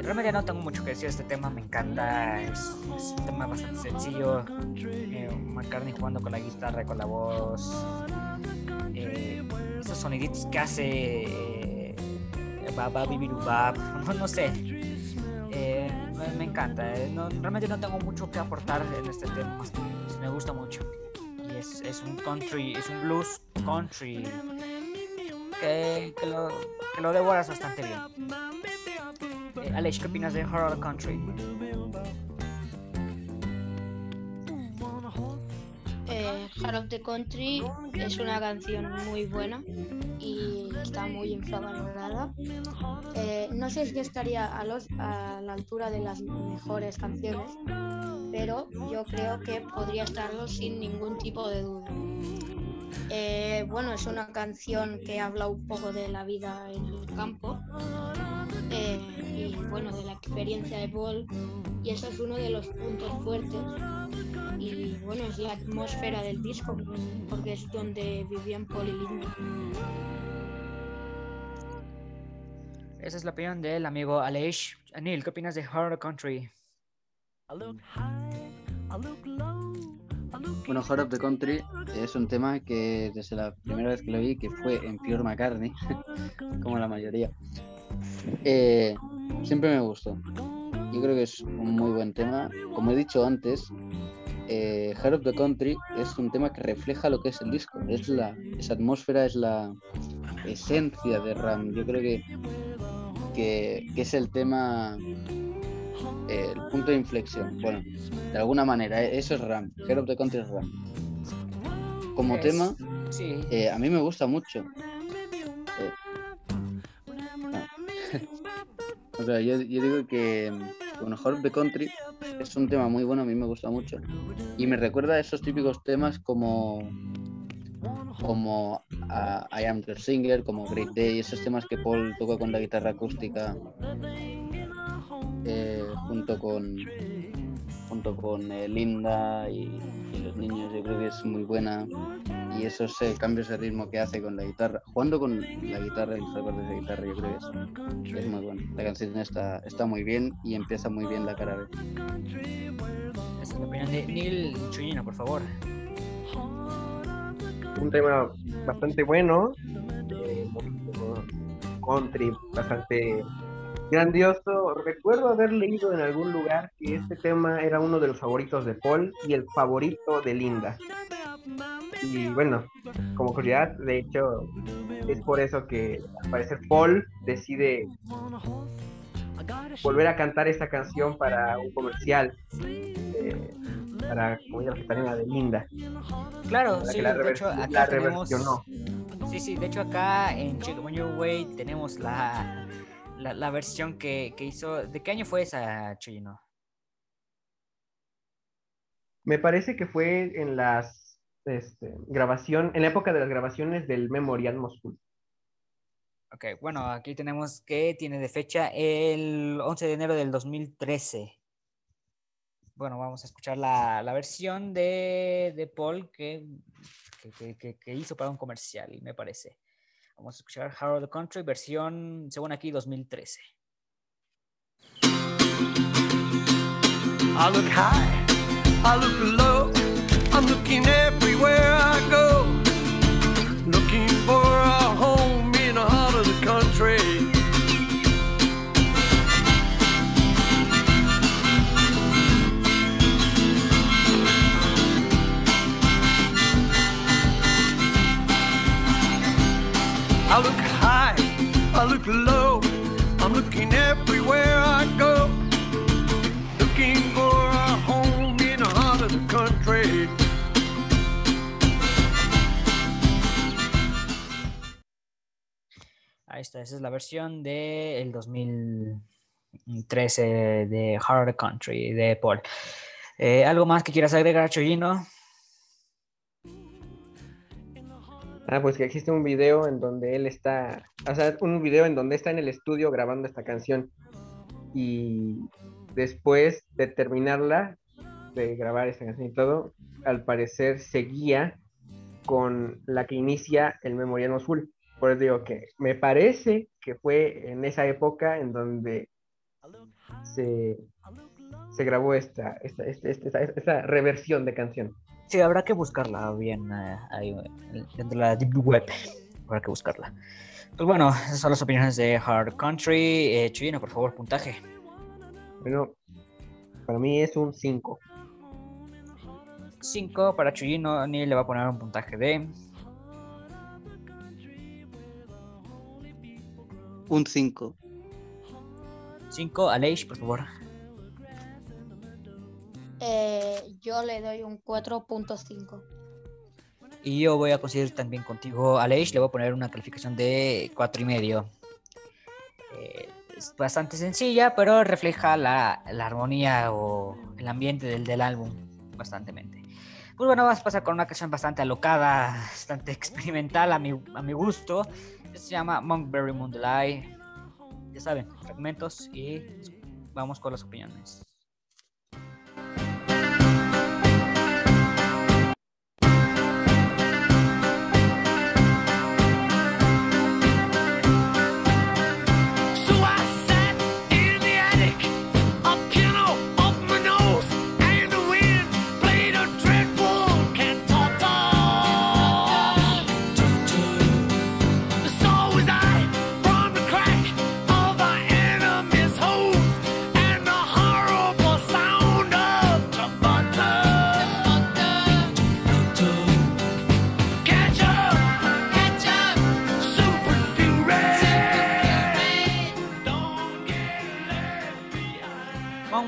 S1: Realmente no tengo mucho que decir de este tema, me encanta, es, un tema bastante sencillo. Eh, McCartney jugando con la guitarra, con la voz, eh, esos soniditos que hace eh, Baba Bibirubab, no, no sé. Eh, me, encanta. eh, realmente no tengo mucho que aportar en este tema, me gusta mucho. Y es, un country, es un blues country que, que lo, que lo devoras bastante bien. Eh, Alex, ¿qué opinas de Horror Country?
S5: Eh, of the Country es una canción muy buena y está muy infravalorada. Eh, no sé si estaría a la altura de las mejores canciones, pero yo creo que podría estarlo sin ningún tipo de duda. Eh, bueno, es una canción que habla un poco de la vida en el campo eh, y bueno, de la experiencia de Paul y eso es uno de los puntos fuertes y bueno, es la atmósfera del disco, porque es donde vivían Paul y Linda.
S1: Esa es la opinión del amigo Aleix. Anil, ¿qué opinas de Horror Country?
S2: Bueno, Heart of the Country es un tema que desde la primera vez que lo vi, que fue en Pure McCartney, como la mayoría, eh, siempre me gustó. Yo creo que es un muy buen tema. Como he dicho antes, eh, Heart of the Country es un tema que refleja lo que es el disco. Es la, esa atmósfera es la esencia de Ram. Yo creo que, que, que es el tema, eh, el punto de inflexión. Bueno, de alguna manera, eh, eso es Ram. Heart of the Country es Ram. Como
S1: Es-
S2: tema,
S1: Sí.
S2: eh, a mí me gusta mucho. Eh, ah. o sea, yo, yo digo que bueno, Heart of the Country es un tema muy bueno, a mí me gusta mucho. Y me recuerda a esos típicos temas como como a I Am Your Singer, como Great Day, esos temas que Paul toca con la guitarra acústica eh, junto con junto con eh, Linda y, y los niños, yo creo que es muy buena y esos eh, cambios de ritmo que hace con la guitarra, jugando con la guitarra y los acordes de guitarra, yo creo que es, muy bueno. La canción está, está muy bien y empieza muy bien la cara B.
S1: Esa es la opinión de Neil Chuyino, por favor.
S3: un tema bastante bueno, eh, country, bastante grandioso. Recuerdo haber leído en algún lugar que este tema era uno de los favoritos de Paul y el favorito de Linda. Y bueno, como curiosidad, de hecho, es por eso que al parecer Paul decide volver a cantar esta canción para un comercial. eh, para comida vegetariana de Linda.
S1: Claro, sí,
S3: la,
S1: de
S3: rever-
S1: hecho acá
S3: la
S1: tenemos...
S3: reversionó.
S1: Sí, sí, de hecho acá en Check On Your Way tenemos la, la, la versión que, que hizo... ¿De qué año fue esa, Chuyino?
S3: Me parece que fue en las este, grabación, en la época de las grabaciones del Memorial Moscú.
S1: Ok, bueno, aquí tenemos que tiene de fecha el 11 de enero del 2013. Bueno, vamos a escuchar la, la versión de, de Paul que- que- que hizo para un comercial, me parece. Vamos a escuchar Harold the Country, versión, según aquí, 2013.
S6: I look high, I look low, I'm looking everywhere I go. Looking for a home I look high, I look low, I'm looking everywhere I go looking for a home in the heart of the country.
S1: Ahí está, esa es la versión del 2013 de Hard Country de Paul. Eh, ¿Algo más que quieras agregar, Choyino?
S3: Ah, pues que existe un video en donde él está, o sea, un video en donde está en el estudio grabando esta canción y después de terminarla, de grabar esta canción y todo, al parecer seguía con la que inicia el Memoriano Azul. Por eso digo que me parece que fue en esa época en donde se, se grabó esta, esta, esta- esta reversión de canción.
S1: Sí, habrá que buscarla bien eh, ahí eh, dentro de la Deep Web. Habrá que buscarla. Pues bueno, esas son las opiniones de Hard Country. Eh, Chuyino, por favor, puntaje.
S3: Bueno, para mí es un 5.
S1: 5 para Chuyino. Ni le va a poner un puntaje de.
S2: Un 5.
S1: 5. Aleix, por favor.
S5: Eh, yo le doy un 4.5.
S1: Y yo voy a coincidir también contigo, Aleix. Le voy a poner una calificación de 4 y medio. Eh, es bastante sencilla, pero refleja la, la armonía o el ambiente del, del álbum bastantemente. Pues bueno, vamos a pasar con una canción bastante alocada, bastante experimental a mi, a mi gusto. Se llama Monkberry Moonlight. Ya saben, fragmentos y vamos con las opiniones.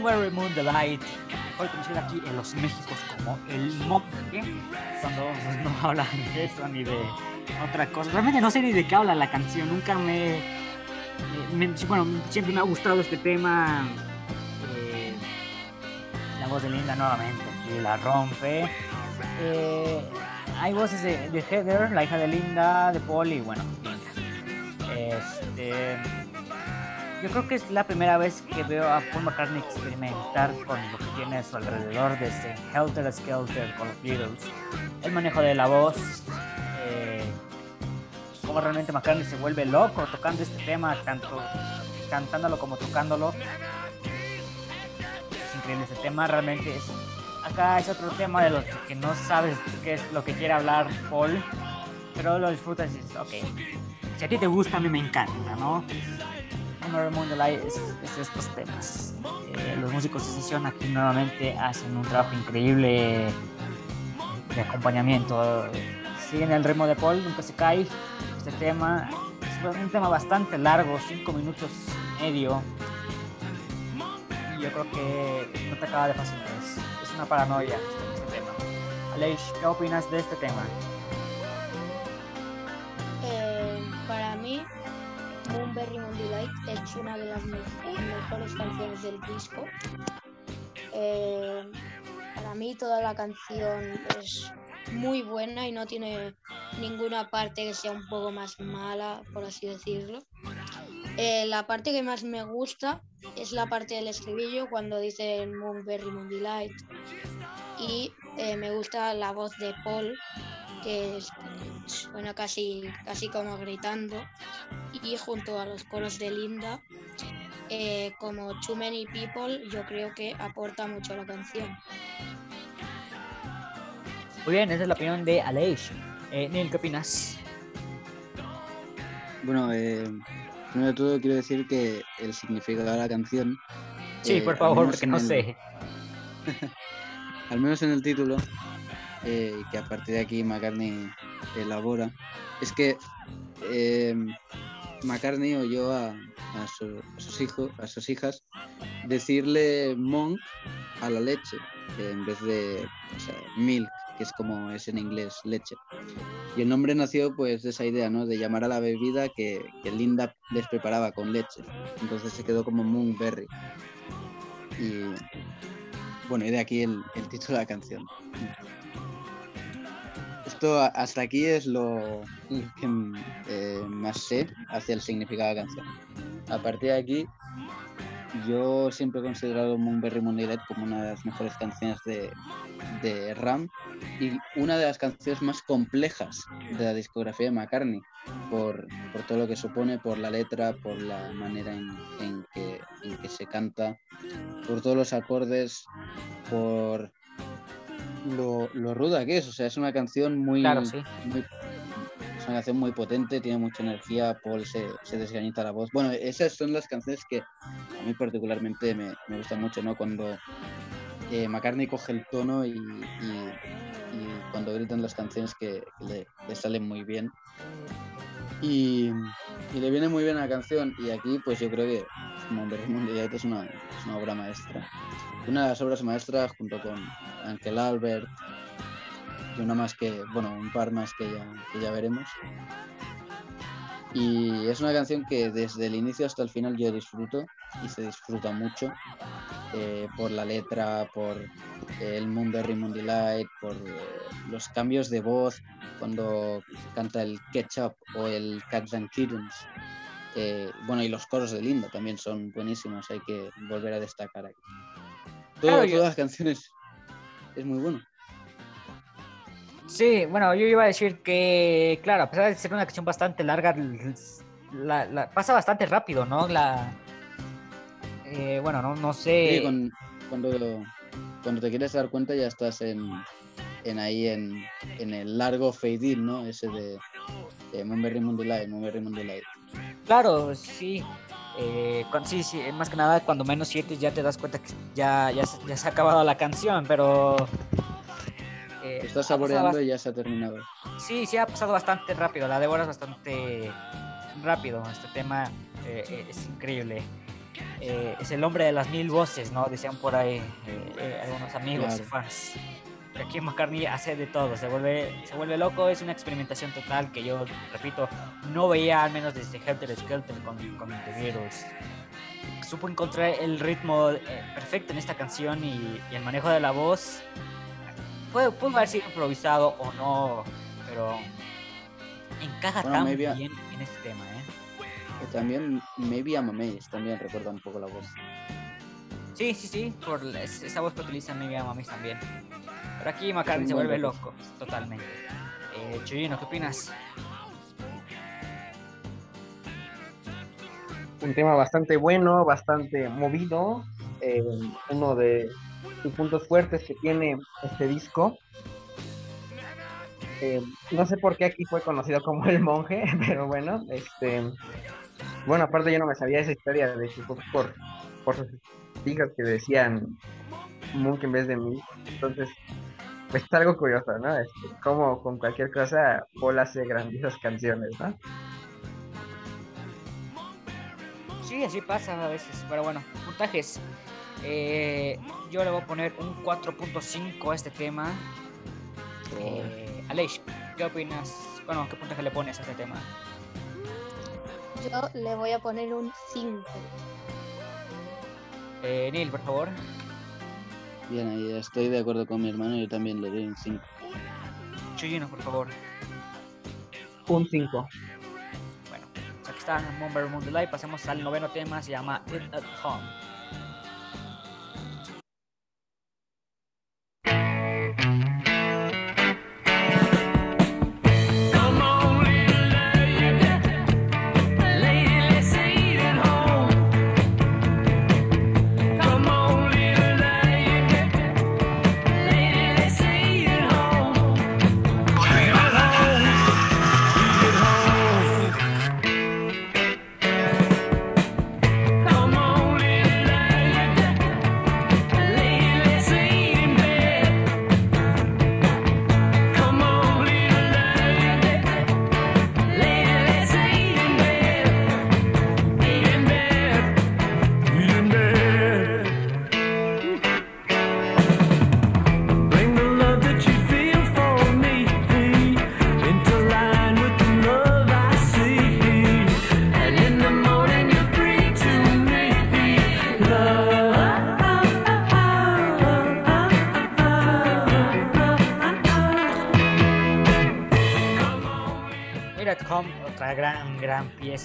S1: Monkberry Moon the Light, mejor conocido aquí en los Méxicos como el Monkey, cuando no hablan de eso ni de otra cosa. Realmente no sé ni de qué habla la canción, nunca me. bueno, siempre me ha gustado este tema. eh, la voz de Linda nuevamente aquí la rompe. Eh, hay voces de, Heather, la hija de Linda, de Paul y bueno, Linda. Este. Yo creo que es la primera vez que veo a Paul McCartney experimentar con lo que tiene a su alrededor desde Helter Skelter con los Beatles. El manejo de la voz, eh, cómo realmente McCartney se vuelve loco tocando este tema, tanto cantándolo como tocándolo. Es increíble este tema, realmente es... Acá es otro tema de los que no sabes qué es lo que quiere hablar Paul, pero lo disfrutas y dices, ok, si a ti te gusta, a mí me encanta, ¿no? Delight es, es estos temas. Eh, los músicos de sesión aquí nuevamente hacen un trabajo increíble de acompañamiento. Siguen el ritmo de Paul, nunca se cae. Este tema es un tema bastante largo, 5 minutos y medio. Y yo creo que no te acaba de fascinar. Es, es una paranoia este tema. Aleix, ¿qué opinas de este tema?
S5: Eh, para mí, Moonberry Moon Delight es una de las me- mejores canciones del disco. Eh, para mí toda la canción es muy buena y no tiene ninguna parte que sea un poco más mala, por así decirlo. Eh, la parte que más me gusta es la parte del estribillo cuando dicen Moonberry Moon Delight. Y eh, me gusta la voz de Paul, que es- suena casi, casi como gritando. Y junto a los coros de Linda, eh, como Too Many People, yo creo que aporta mucho a la canción.
S1: Muy bien, esa es la opinión de Aleix. Eh, Neil, ¿qué opinas?
S2: Bueno, eh, primero de todo quiero decir que el significado de la canción.
S1: Sí,
S2: eh,
S1: por
S2: al
S1: favor, porque no
S2: el-
S1: sé.
S2: Al menos en el título, eh, que a partir de aquí McCartney elabora, es que eh, McCartney oyó a, a su- a sus hijos, a sus hijas, decirle monk a la leche, en vez de o sea, milk, que es como es en inglés, leche. Y el nombre nació pues de esa idea, ¿no? De llamar a la bebida que, que Linda les preparaba con leche. Entonces se quedó como Moonberry. Y bueno, y de aquí el, el título de la canción. Es esto hasta aquí es lo, que eh, más sé hacia el significado de la canción. A partir de aquí, yo siempre he considerado Moonberry Moonlight como una de las mejores canciones de, de Ram y una de las canciones más complejas de la discografía de McCartney por, por todo lo que supone, por la letra, por la manera en, en que, en que se canta, por todos los acordes, por lo, lo ruda que es. O sea, es una canción muy,
S1: Claro, sí.
S2: muy- es una canción muy potente, tiene mucha energía, Paul se, se desgañita la voz. Bueno, esas son las canciones que a mí particularmente me, me gustan mucho, ¿no? Cuando eh, McCartney coge el tono y, y- y cuando gritan las canciones que, que le, le salen muy bien. Y, le viene muy bien a la canción y aquí pues yo creo que Moonlight es una, obra maestra. Una de las obras maestras junto con Uncle Albert y una más que, bueno, un par más que ya veremos. Y es una canción que desde el inicio hasta el final yo disfruto y se disfruta mucho eh, por la letra, por eh, el Moonberry Moonlight, por eh, los cambios de voz cuando canta el Ketchup o el Cats and Kittens. Eh, bueno, y los coros de Linda también son buenísimos, hay que volver a destacar aquí. Todo-
S1: Claro, yo-
S2: Todas las canciones es muy bueno.
S1: Sí, bueno, yo iba a decir que, claro, a pesar de ser una canción bastante larga, la, la- pasa bastante rápido, ¿no? La, eh, bueno, no, no sé.
S2: Sí, con- cuando, cuando te quieres dar cuenta ya estás en, en ahí en, en el largo fade in, ¿no? Ese de, de Moonberry Moonlight, Moonberry Moonlight.
S1: Claro, sí. Eh, sí, sí, más que nada cuando menos sientes ya te das cuenta que ya, ya se ha acabado la canción, pero... eh,
S2: Estás saboreando y ya se ha terminado.
S1: Sí, sí, ha pasado bastante rápido. La devoras bastante rápido. Este tema eh, eh, es increíble. Eh, es el hombre de las mil voces, ¿no? Decían por ahí eh, eh, algunos amigos y
S2: Claro.
S1: fans. Aquí McCartney hace de todo, se vuelve, se vuelve loco, es una experimentación total que yo, repito, no veía al menos desde Helter Skelter con, con The Beatles. Supo encontrar el ritmo eh, perfecto en esta canción y, y el manejo de la voz puede, puede haber sido improvisado o no, pero encaja
S2: Bueno,
S1: tan
S2: maybe
S1: bien en este tema, ¿eh?
S2: También Maybe I'm Amazed también recuerda un poco la voz.
S1: Sí, sí, sí, por la- esa voz que utilizan Maybe I'm Amazed también. Pero aquí McCartney se vuelve loco, totalmente. Eh, Chuyino, ¿qué opinas?
S3: un tema bastante bueno, bastante movido, eh, uno de sus puntos fuertes que tiene este disco. Eh, no sé por qué aquí fue conocido como el monje, pero bueno, este, bueno, aparte yo no me sabía esa historia de que por, por sus hijas que decían monje en vez de mí, entonces, pues es algo curioso, ¿no? Este, como con cualquier cosa, Paul hace grandiosas canciones, ¿no?
S1: Sí, así pasa a veces, pero bueno, puntajes. Eh, yo le voy a poner un 4.5 a este tema. Eh, Aleix, ¿qué opinas? Bueno, ¿qué puntaje le pones a este tema?
S5: Yo le voy a poner un 5.
S1: Eh, Neil, por favor.
S2: Bien, ahí estoy de acuerdo con mi hermano, yo también le doy un 5.
S1: Chuyino, por favor.
S3: Un 5.
S1: Bueno, aquí está Mumber Moonlight. Pasemos al noveno tema, se llama It at Home.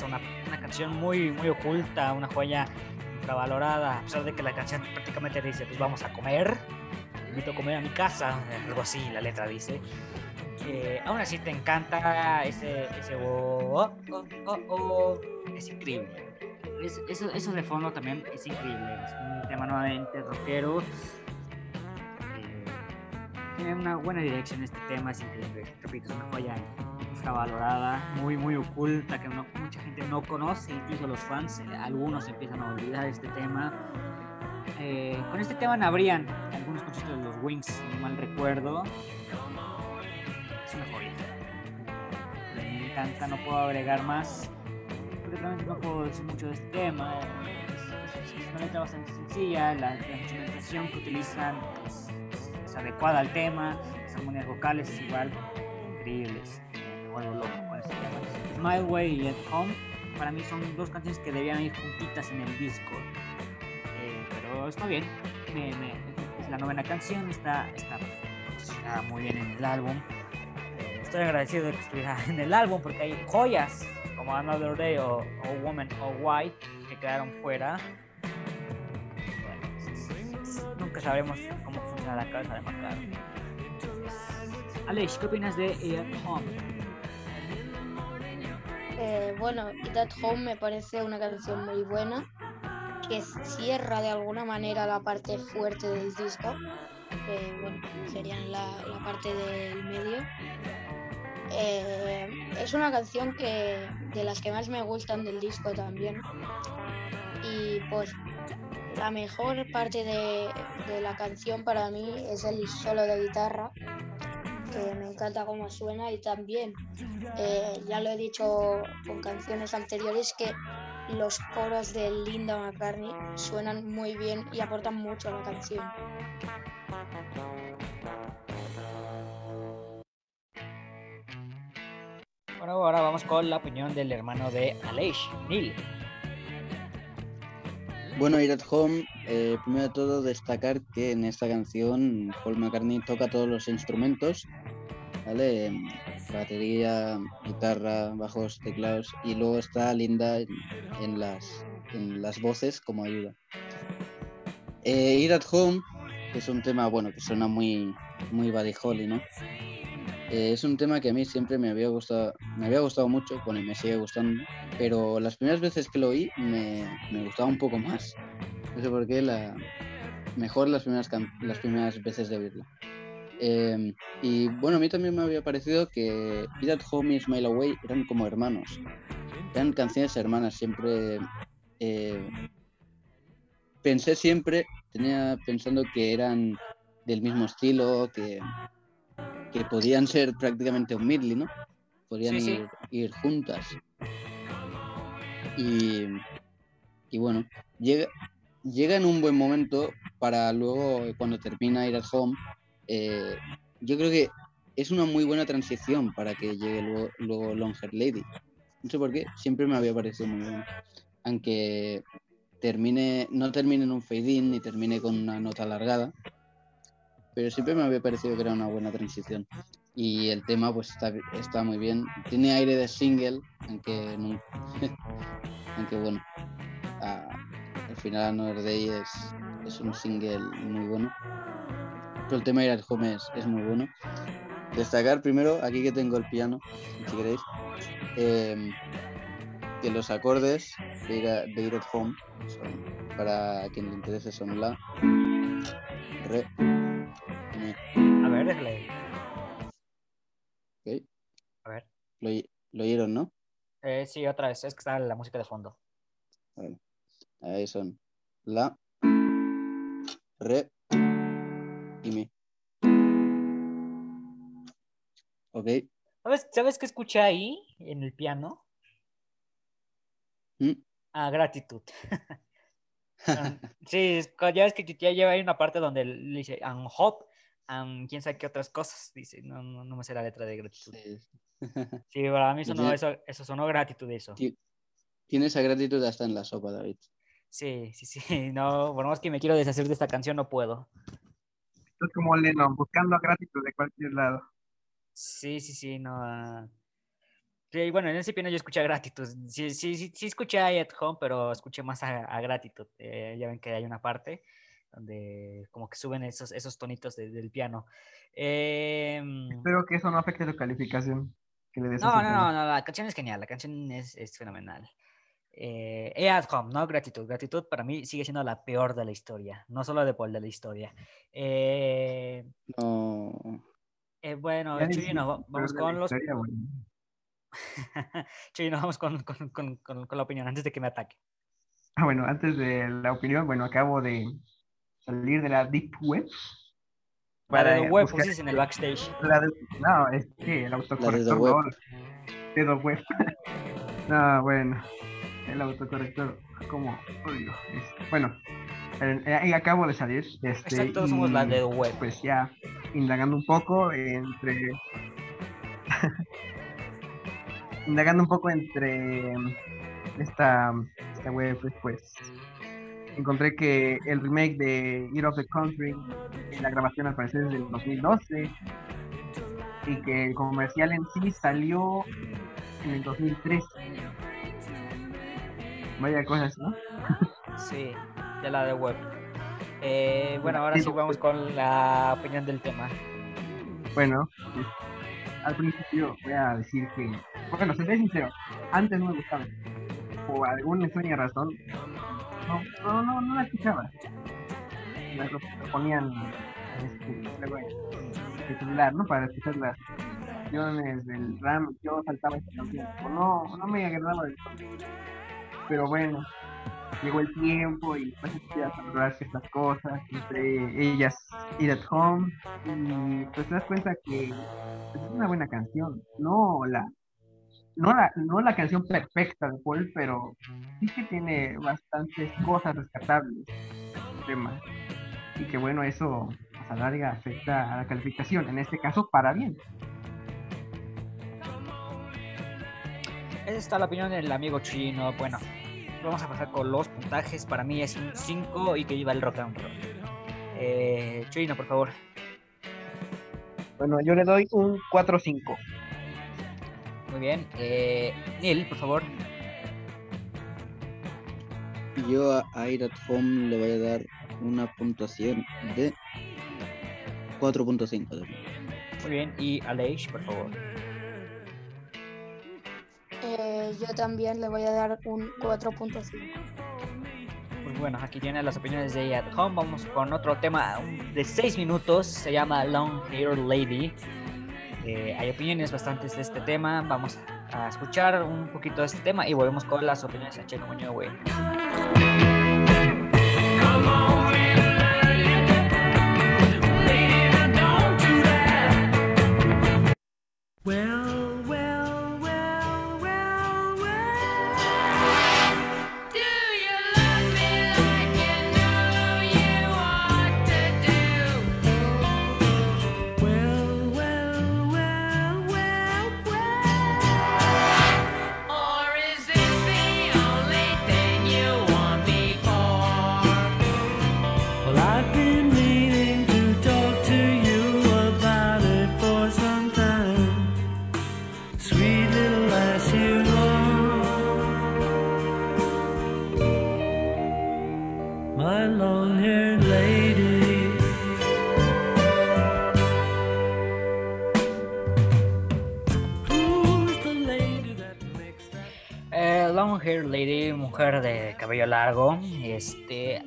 S1: Una, una canción muy, muy oculta, una joya infravalorada, a pesar de que la canción prácticamente dice, pues vamos a comer, te invito a comer a mi casa, algo así la letra dice. Eh, aún así te encanta ese, ese oh, oh, oh, oh, es increíble. Es- eso, eso de fondo también es increíble, es un tema nuevamente rockero. eh, tiene una buena dirección este tema, es increíble. Repito, es una joya infravalorada, muy, muy oculta, que mucha gente no conoce, incluso los fans, eh, algunos empiezan a olvidar este tema. Eh, con este tema habrían algunos conciertos de los Wings, si no mal recuerdo. Es una joya. Me encanta, no puedo agregar más. Realmente no puedo decir mucho de este tema. Es, una letra bastante sencilla, la, instrumentación que utilizan es, adecuada al tema, las armonías vocales es igual increíbles. Vuelvo loco con este tema. Smile Way y At Home para mí son dos canciones que debían ir juntitas en el disco. Eh, pero está bien. Me- me- es la novena canción, está, está muy bien en el álbum. Eh, estoy agradecido de que estuviera en el álbum porque hay joyas como Another Day o, o Woman or White que quedaron fuera. Nunca sabremos cómo funciona la cabeza de Macaro. Alex, ¿qué opinas de At Home?
S5: Eh, bueno, It at Home me parece una canción muy buena que cierra de alguna manera la parte fuerte del disco, que bueno, sería la, la parte del medio. Eh, es una canción que de las que más me gustan del disco también. Y pues la mejor parte de, de la canción para mí es el solo de guitarra, que me encanta cómo suena y también eh, ya lo he dicho con canciones anteriores que los coros de Linda McCartney suenan muy bien y aportan mucho a la canción.
S1: Bueno, ahora vamos con la opinión del hermano de Aleix, Neil.
S2: Bueno, ir at home, eh, primero de todo destacar que en esta canción Paul McCartney toca todos los instrumentos, ¿vale? Batería, guitarra, bajos, teclados y luego está Linda en, las, en las voces como ayuda. Eh, ir at home es un tema, bueno, que suena muy, muy Buddy Holly, ¿no? Eh, es un tema que a mí siempre me había gustado, me había gustado mucho, bueno, y me sigue gustando, pero las primeras veces que lo oí me, me gustaba un poco más. No sé por qué, la, mejor las primeras, las primeras veces de oírla. Eh, y bueno, a mí también me había parecido que It at Home y Smile Away eran como hermanos. Eran canciones hermanas, siempre... eh, pensé siempre, tenía pensando que eran del mismo estilo, que, que podían ser prácticamente un medley, ¿no? Podían
S1: Sí, sí.
S2: ir, ir juntas. Y, y bueno, llega, llega en un buen momento para luego, cuando termina Ir at Home, eh, yo creo que es una muy buena transición para que llegue luego, luego Lady. No sé por qué, siempre me había parecido muy bueno. Aunque termine, no termine en un fade-in ni termine con una nota alargada, pero siempre me había parecido que era una buena transición. Y el tema pues está, está muy bien. Tiene aire de single, aunque, no- aunque bueno, al final Another Day es, es un single muy bueno. Pero el tema de Ir at Home es, es muy bueno. Destacar primero, aquí que tengo el piano, si queréis, em, que los acordes de Ir, a- de Ir at Home, son, para quien le interese, son La, Re, Mi.
S1: A ver, déjale.
S2: ¿ok?
S1: A ver.
S2: Lo, lo oyeron, ¿no?
S1: Eh, sí, otra vez, es que está la música de fondo.
S2: Vale. Ahí son La, Re ¿Ok?
S1: ¿Sabes, ¿Sabes qué escuché ahí en el piano?
S2: ¿Mm?
S1: Ah, gratitud. Sí, ya ves que ya lleva ahí una parte donde le dice and hop, and quién sabe qué otras cosas. Dice, no, no, no me sé la letra de gratitud.
S2: Sí.
S1: Sí, para mí sonó eso, eso sonó gratitud eso.
S2: Ti- Tiene esa gratitud hasta en la sopa, David.
S1: Sí, sí, sí. No, por más que me quiero deshacer de esta canción, no puedo.
S3: Es como Lennon, buscando a gratitud de cualquier lado.
S1: Sí, sí, sí, no. ah. Sí, bueno, en ese piano yo escuché a gratitud. Sí, sí, sí, sí escuché a At Home, pero escuché más a, a gratitud. Eh, ya ven que hay una parte donde como que suben esos, esos tonitos de- del piano. Em,
S3: Espero que eso no afecte tu calificación. Que le des a
S1: no, no, no, no, la canción es genial, la canción es, es fenomenal. Eh, eh, At Home, no gratitud. Gratitud para mí sigue siendo la peor de la historia, no solo de Paul, de la historia. Eh,
S2: No.
S1: Eh, bueno,
S3: Ya
S1: Chuy,
S3: dijiste,
S1: no, va-
S3: pero
S1: vamos
S3: la
S1: con los...
S3: historia, bueno.
S1: Chuy, no, vamos con, con- con- con- la opinión antes de que me ataque.
S3: Ah, bueno, antes de la opinión, bueno, acabo de salir de la Deep Web.
S1: La de
S3: para
S1: Web,
S3: buscar-
S1: en el backstage.
S3: La de- no, es que el autocorrector. No, de The Web. no, bueno, el autocorrector, como odio. es- bueno, eh, eh, acabo de salir. Este,
S1: Exacto, somos la de Web.
S3: Pues ya, indagando un poco entre. indagando un poco entre esta, esta web, pues, pues encontré que el remake de Year of the Country, la grabación al parecer es del 2012, y que el comercial en sí salió en el 2003. Vaya cosas, ¿no?
S1: Sí, de la de web. Eh, bueno, ahora sí vamos con la opinión del tema.
S3: Bueno, al principio voy a decir que, bueno, soy sincero, antes no me gustaba. Por alguna extraña razón, no, no, no, no la escuchaba. La lo ponían este, celular, ¿no? Para escuchar las canciones del RAM, yo saltaba esta canción. No, no me agradaba del todo. Pero bueno, llegó el tiempo y pues empecé a valorar ciertas cosas, entre ellas Ir at Home, y pues te das cuenta que es una buena canción, no la no la, no la canción perfecta de Paul, pero sí que tiene bastantes cosas rescatables el tema. Y que bueno, eso pues, a la larga afecta a la calificación, en este caso para bien.
S1: Esa está la opinión del amigo chino. Bueno, vamos a pasar con los puntajes. Para mí es un 5 y que lleva el rock and roll. Eh, Chino, por favor.
S3: Bueno, yo le doy un 4-5.
S1: Muy bien. Eh, Neil, por favor.
S2: Yo a Air at Home le voy a dar una puntuación de 4.5. también.
S1: Muy bien. Y Aleix, por favor.
S5: Yo también le voy a dar un 4.5.
S1: Pues bueno, aquí tienen las opiniones de At Home. Vamos con otro tema de 6 minutos. Se llama Long Hair Lady. Eh, hay opiniones bastantes de este tema. Vamos a escuchar un poquito de este tema y volvemos con las opiniones de On Your mujer de cabello largo. Este,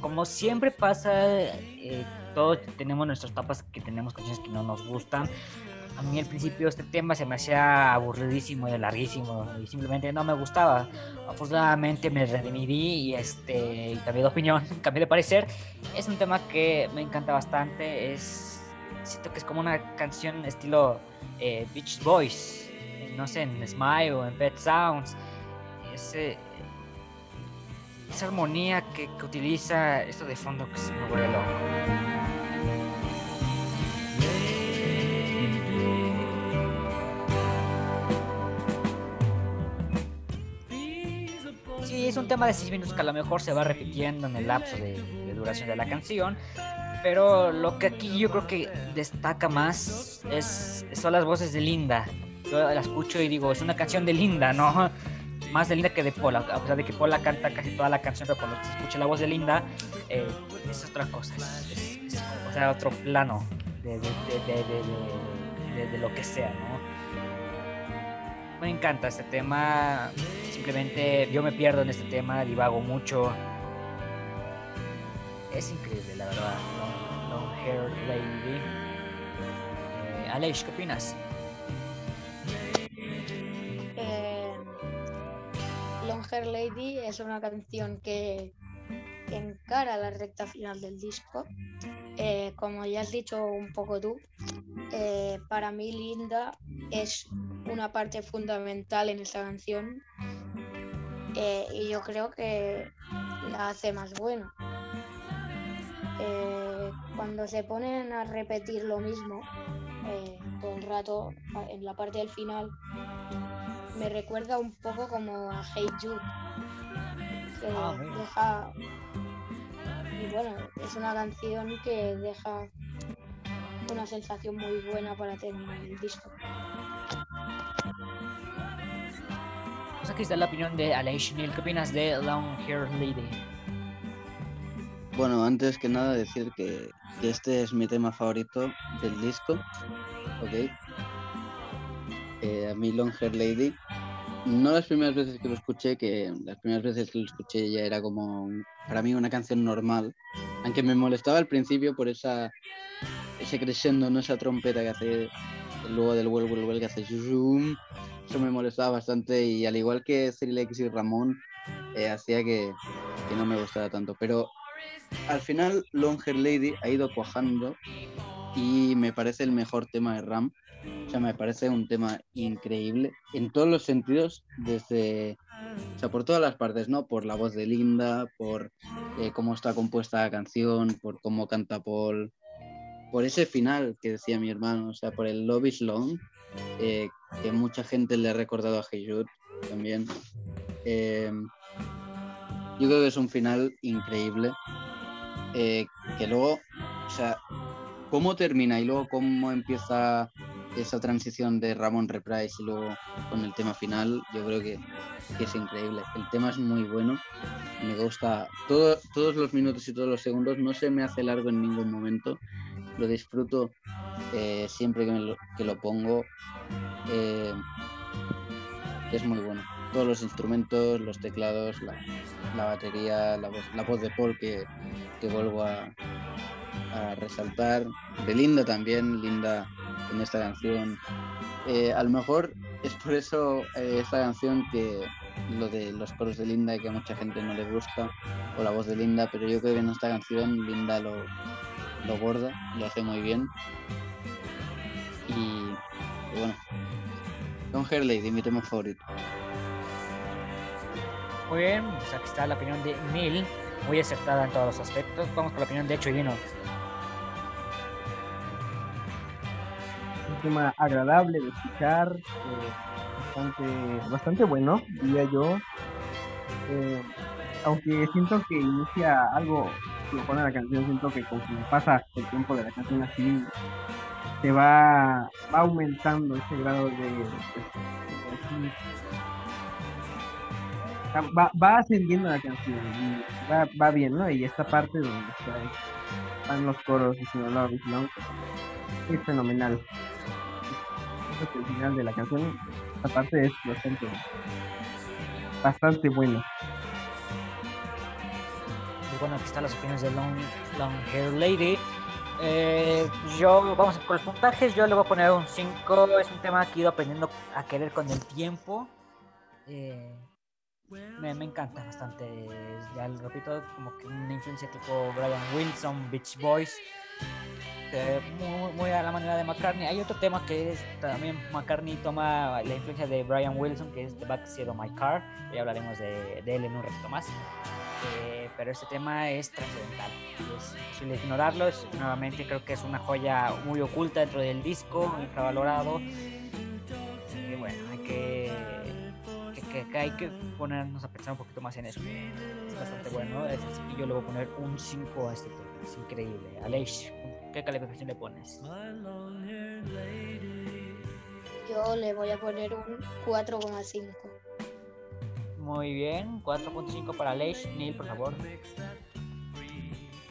S1: como siempre pasa, eh, todos tenemos nuestras tapas que tenemos canciones que no nos gustan. A mí al principio este tema se me hacía aburridísimo y larguísimo y simplemente no me gustaba. Afortunadamente me redimí y este y cambié de opinión, cambié de parecer. Es un tema que me encanta bastante. Es siento que es como una canción estilo eh, Beach Boys, no sé, en Smile o en Pet Sounds. Ese, esa armonía que, que utiliza esto de fondo que se me vuelve loco. Sí, es un tema de 6 minutos que a lo mejor se va repitiendo en el lapso de, de duración de la canción. Pero lo que aquí yo creo que destaca más es, son las voces de Linda. yo la escucho y digo, es una canción de Linda, ¿no? Más de Linda que de Paula, a pesar de que Paula canta casi toda la canción, pero cuando se escucha la voz de Linda, eh, es otra cosa, es, o sea, otro plano de- de- de- de lo que sea, ¿no? Me encanta este tema, simplemente yo me pierdo en este tema, divago mucho. Es increíble, la verdad. Long, Long Hair Lady. Eh, Aleix, ¿qué opinas?
S5: Hair Lady es una canción que encara la recta final del disco. Eh, como ya has dicho un poco tú, eh, para mí Linda es una parte fundamental en esta canción eh, y yo creo que la hace más buena. Eh, cuando se ponen a repetir lo mismo todo el rato en la parte del final, me recuerda un poco como a Hey Jude. que
S1: Ah,
S5: deja. Y bueno, es una canción que deja una sensación muy buena para terminar el disco.
S1: Pues aquí está la opinión de Aleix Neil. ¿Qué opinas de Long Hair Lady?
S2: Bueno, antes que nada decir que, que este es mi tema favorito del disco, ¿ok? Eh, a mí Long Hair Lady, no las primeras veces que lo escuché, que las primeras veces que lo escuché ya era como para mí una canción normal, aunque me molestaba al principio por esa ese crescendo, no esa trompeta que hace luego del well, well que hace zoom, eso me molestaba bastante y al igual que Cyril y Ramón eh, hacía que, que no me gustara tanto, pero al final Long Hair Lady ha ido cuajando y me parece el mejor tema de Ram. O sea, me parece un tema increíble en todos los sentidos, desde, o sea, por todas las partes, ¿no? Por la voz de Linda, por eh, cómo está compuesta la canción, por cómo canta Paul, por ese final que decía mi hermano, o sea, por el Love is Long, eh, que mucha gente le ha recordado a Hey Jude también. Eh, yo creo que es un final increíble. eh, que luego, o sea, cómo termina y luego cómo empieza esa transición de Ramón Reprise y luego con el tema final, yo creo que, es increíble. El tema es muy bueno, me gusta todo, todos los minutos y todos los segundos, no se me hace largo en ningún momento, lo disfruto eh, siempre que, me lo, que lo pongo. eh, es muy bueno. Todos los instrumentos, los teclados, la, batería, la voz, de Paul que vuelvo a, a resaltar. De Linda también, Linda en esta canción. Eh, a lo mejor es por eso eh, esta canción que lo de los coros de Linda que a mucha gente no le gusta, o la voz de Linda, pero yo creo que en esta canción Linda lo, lo borda, lo hace muy bien. Y, y bueno, Don Hair Lady, mi tema favorito.
S1: Muy bien, pues aquí está la opinión de Neil, muy acertada en todos los aspectos. Vamos con la opinión de
S3: un tema agradable de escuchar, eh, bastante, bastante bueno, diría yo. Eh, aunque siento que inicia algo, lo pone la canción, siento que conforme pasa el tiempo de la canción así, se va, va aumentando ese grado de... va, va ascendiendo la canción y va, va bien, ¿no? Y esta parte donde está- están los coros Love is Long es fenomenal. Creo que el final de la canción, esta parte es bastante, bastante buena.
S1: Y bueno, aquí están las opiniones de Long, Long Hair Lady. Eh, yo, vamos con los puntajes. Yo le voy a poner un 5. Es un tema que he ido aprendiendo a querer con el tiempo. Eh, me, me encanta bastante. Ya lo repito, como que una influencia tipo Brian Wilson, Beach Boys. Eh, muy, a la manera de McCartney. Hay otro tema que es también McCartney toma la influencia de Brian Wilson, que es The Backseat of My Car. Ya hablaremos de, él en un ratito más. Eh, pero este tema es trascendental. Es ignorarlo. Nuevamente creo que es una joya muy oculta dentro del disco, infravalorado. Y bueno, hay que, hay que ponernos a pensar un poquito más en eso. Es bastante bueno. Es yo le voy a poner un 5 a este tema. Es increíble. Aleix, ¿qué calificación le pones?
S5: Yo le voy a poner un 4,5.
S1: Muy bien, 4.5 para Leish. Neil, por favor.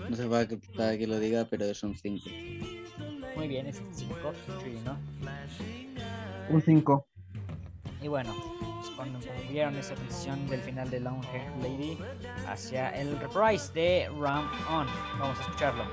S2: No sé para qué, para que lo diga, pero es un 5.
S1: Muy bien, es 5. ¿no?
S3: Un 5.
S1: Y bueno, cuando vieron esa transición del final de Long Hair Lady hacia el reprise de Ram On. Vamos a escucharlo.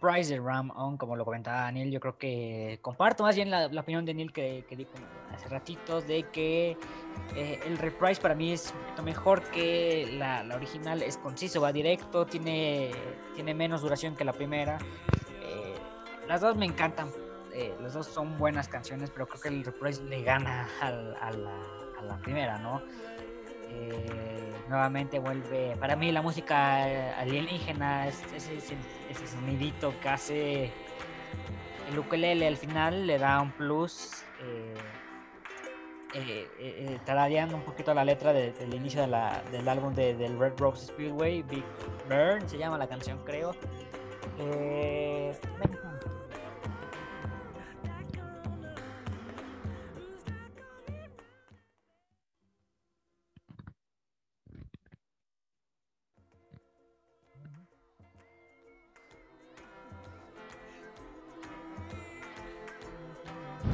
S1: Reprise de Ram On, como lo comentaba Daniel. Yo creo que comparto más bien la, opinión de Neil que, que dijo hace ratito de que eh, el reprise para mí es un mejor que la, original. Es conciso, va directo, tiene, tiene menos duración que la primera. Eh, las dos me encantan. eh, las dos son buenas canciones, pero creo que el reprise le gana a la primera, ¿no? Eh, nuevamente vuelve. Para mí, la música alienígena, es- ese, ese, sonidito que hace el ukelele al final le da un plus. Eh, eh, eh, eh, tarareando un poquito la letra de- del inicio del álbum de, del Red Rose Speedway, Big Burn se llama la canción, creo.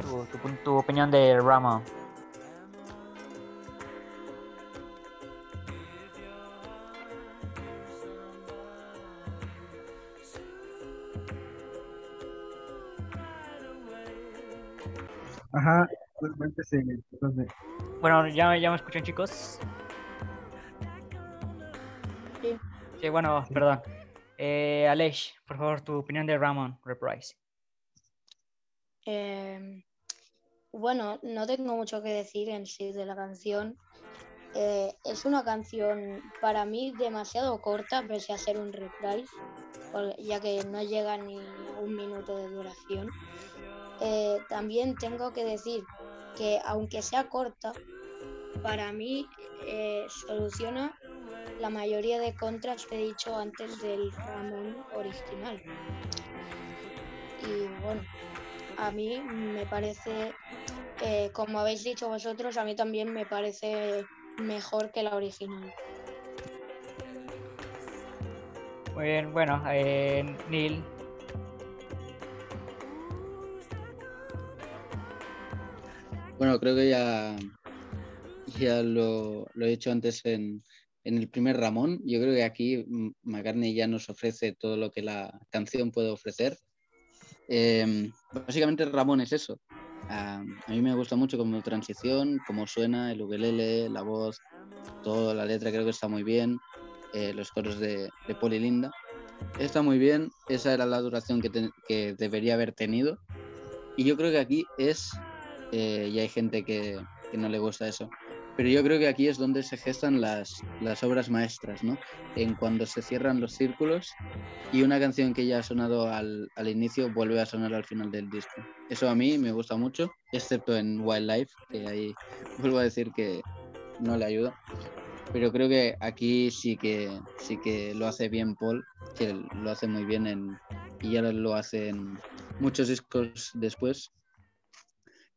S1: Tu, tu, tu opinión de Rama.
S3: Ajá, realmente sí. Entonces,
S1: Bueno, ¿ya, ya me escuchan, chicos?
S5: Sí.
S1: Sí, bueno, perdón. Eh, Aleix, por favor, tu opinión de Ramon Reprise.
S5: Eh, bueno, no tengo mucho que decir en sí de la canción. Eh, es una canción para mí demasiado corta, pese a ser un reprise, ya que no llega ni un minuto de duración. Eh, también tengo que decir que aunque sea corta, para mí eh, soluciona la mayoría de contras que he dicho antes del Ramón original. Y bueno, a mí me parece, eh, como habéis dicho vosotros, a mí también me parece mejor que la original.
S1: Muy bien, bueno, eh, Neil.
S2: Bueno, creo que ya, ya lo, lo he dicho antes en, en el primer Ramón. Yo creo que aquí McCartney ya nos ofrece todo lo que la canción puede ofrecer. Eh, básicamente Ramón es eso. A mí me gusta mucho como transición, cómo suena el ukelele, la voz, toda la letra creo que está muy bien. eh, los coros de, de Paul y Linda. Está muy bien, esa era la duración que, que debería haber tenido. Y yo creo que aquí es eh, y hay gente que, que no le gusta eso. Pero yo creo que aquí es donde se gestan las, las obras maestras, ¿no? En cuando se cierran los círculos y una canción que ya ha sonado al, al inicio vuelve a sonar al final del disco. Eso a mí me gusta mucho, excepto en Wildlife, que ahí vuelvo a decir que no le ayuda. Pero creo que aquí sí que sí que lo hace bien Paul, que lo hace muy bien en, y ya lo hace en muchos discos después.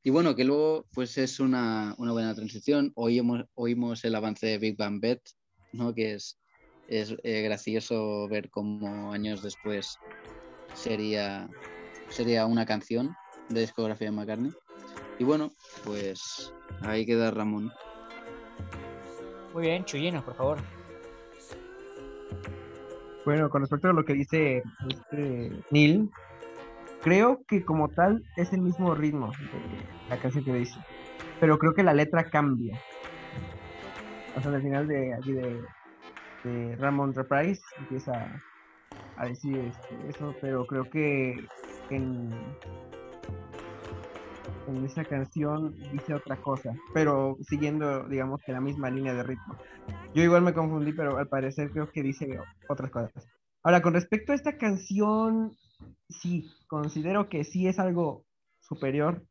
S2: Y bueno, que luego pues es una, una buena transición. Oímos, oímos el avance de Big Bang Bet, ¿no? que es, es eh, gracioso ver cómo años después sería sería una canción de discografía de McCartney. Y bueno, pues ahí queda Ramón.
S1: Muy bien, Chuyino, por favor.
S3: Bueno, con respecto a lo que dice este Neil, creo que como tal es el mismo ritmo de la canción que dice, pero creo que la letra cambia. O sea, al final de, aquí Ramon Reprise empieza a decir este, eso, pero creo que en, en esa canción dice otra cosa, pero siguiendo, digamos, que la misma línea de ritmo. Yo igual me confundí, pero al parecer creo que dice otras cosas. Ahora, con respecto a esta canción, sí, considero que sí es algo superior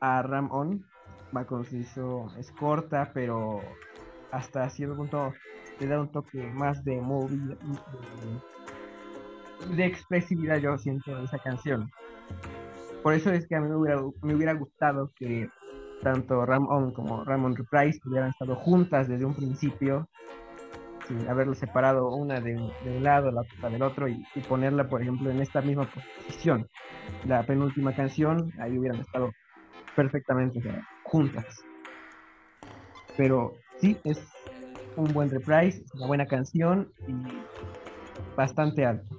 S3: a Ram On. Va es corta, pero hasta cierto punto le da un toque más de movie, de, expresividad, yo siento, en esa canción. Por eso es que a mí me hubiera, me hubiera gustado que tanto Ram On como Ramon Reprise hubieran estado juntas desde un principio, sin haberlo separado una de, un lado, la otra del otro, y, ponerla, por ejemplo, en esta misma posición. La penúltima canción, ahí hubieran estado perfectamente juntas. Pero sí, es un buen reprise, una buena canción y bastante alto.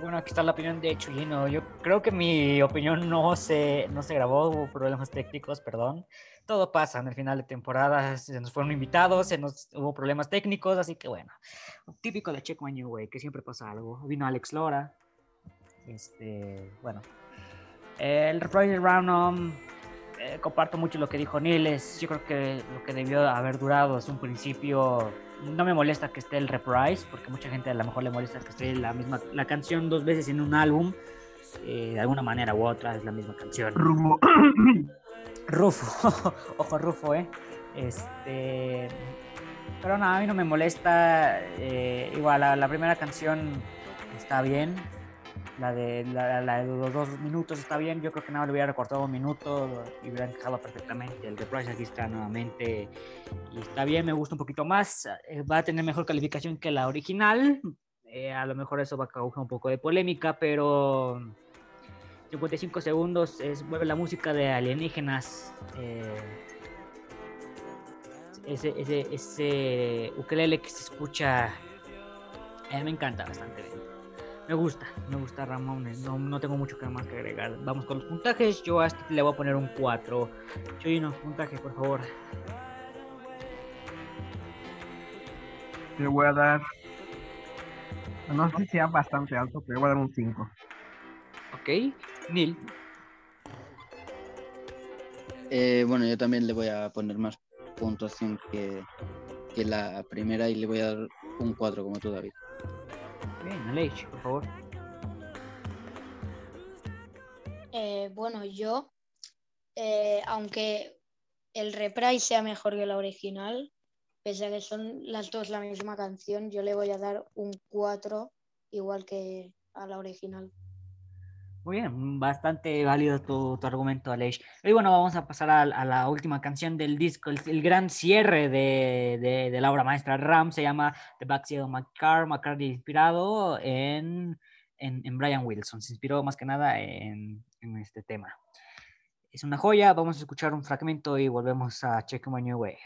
S1: Bueno, aquí está la opinión de Chuyino. Yo creo que mi opinión no se, no se grabó, hubo problemas técnicos, perdón. Todo pasa en el final de temporada, se nos fueron invitados, se nos hubo problemas técnicos, así que bueno, típico de Check My New Way, que siempre pasa algo. Vino Alex Lora, este, bueno. El de Round eh, comparto mucho lo que dijo Niles. Yo creo que lo que debió haber durado es un principio. No me molesta que esté el reprise, porque mucha gente a lo mejor le molesta que esté la misma la canción dos veces en un álbum. Eh, de alguna manera u otra es la misma canción. Rufo, ojo Rufo, eh. Este, pero nada, a mí no me molesta. eh, igual la, primera canción está bien. La de, los dos minutos está bien. Yo creo que nada le hubiera recortado un minuto y hubiera encajado perfectamente. El reprise aquí está nuevamente está bien. Me gusta un poquito más. eh, va a tener mejor calificación que la original. eh, a lo mejor eso va a causar un poco de polémica, pero 55 segundos es mueve la música de alienígenas. eh, ese, ese, ese ukelele que se escucha me encanta bastante. Me gusta, me gusta Ramones. No, no tengo mucho que más que agregar. Vamos con los puntajes. Yo a este le voy a poner un 4. Choyino, puntaje, por favor.
S3: Le voy a dar. No sé si sea bastante alto, pero voy a dar un 5.
S1: Ok. Neil.
S2: Eh, bueno, yo también le voy a poner más puntuación que, que la primera y le voy a dar un 4 como tú, David.
S1: Bien, Aleix, por favor.
S5: Eh, bueno, yo, eh, aunque el reprise sea mejor que la original, pese a que son las dos la misma canción, yo le voy a dar un 4 igual que a la original.
S1: Muy bien, bastante válido tu, tu argumento, Aleix. Y bueno, vamos a pasar a, la última canción del disco, el, gran cierre de, de- la obra maestra Ram, se llama The Backseat of My Car, McCartney inspirado en, en, Brian Wilson, se inspiró más que nada en, en este tema. Es una joya, vamos a escuchar un fragmento y volvemos a Check My New Way.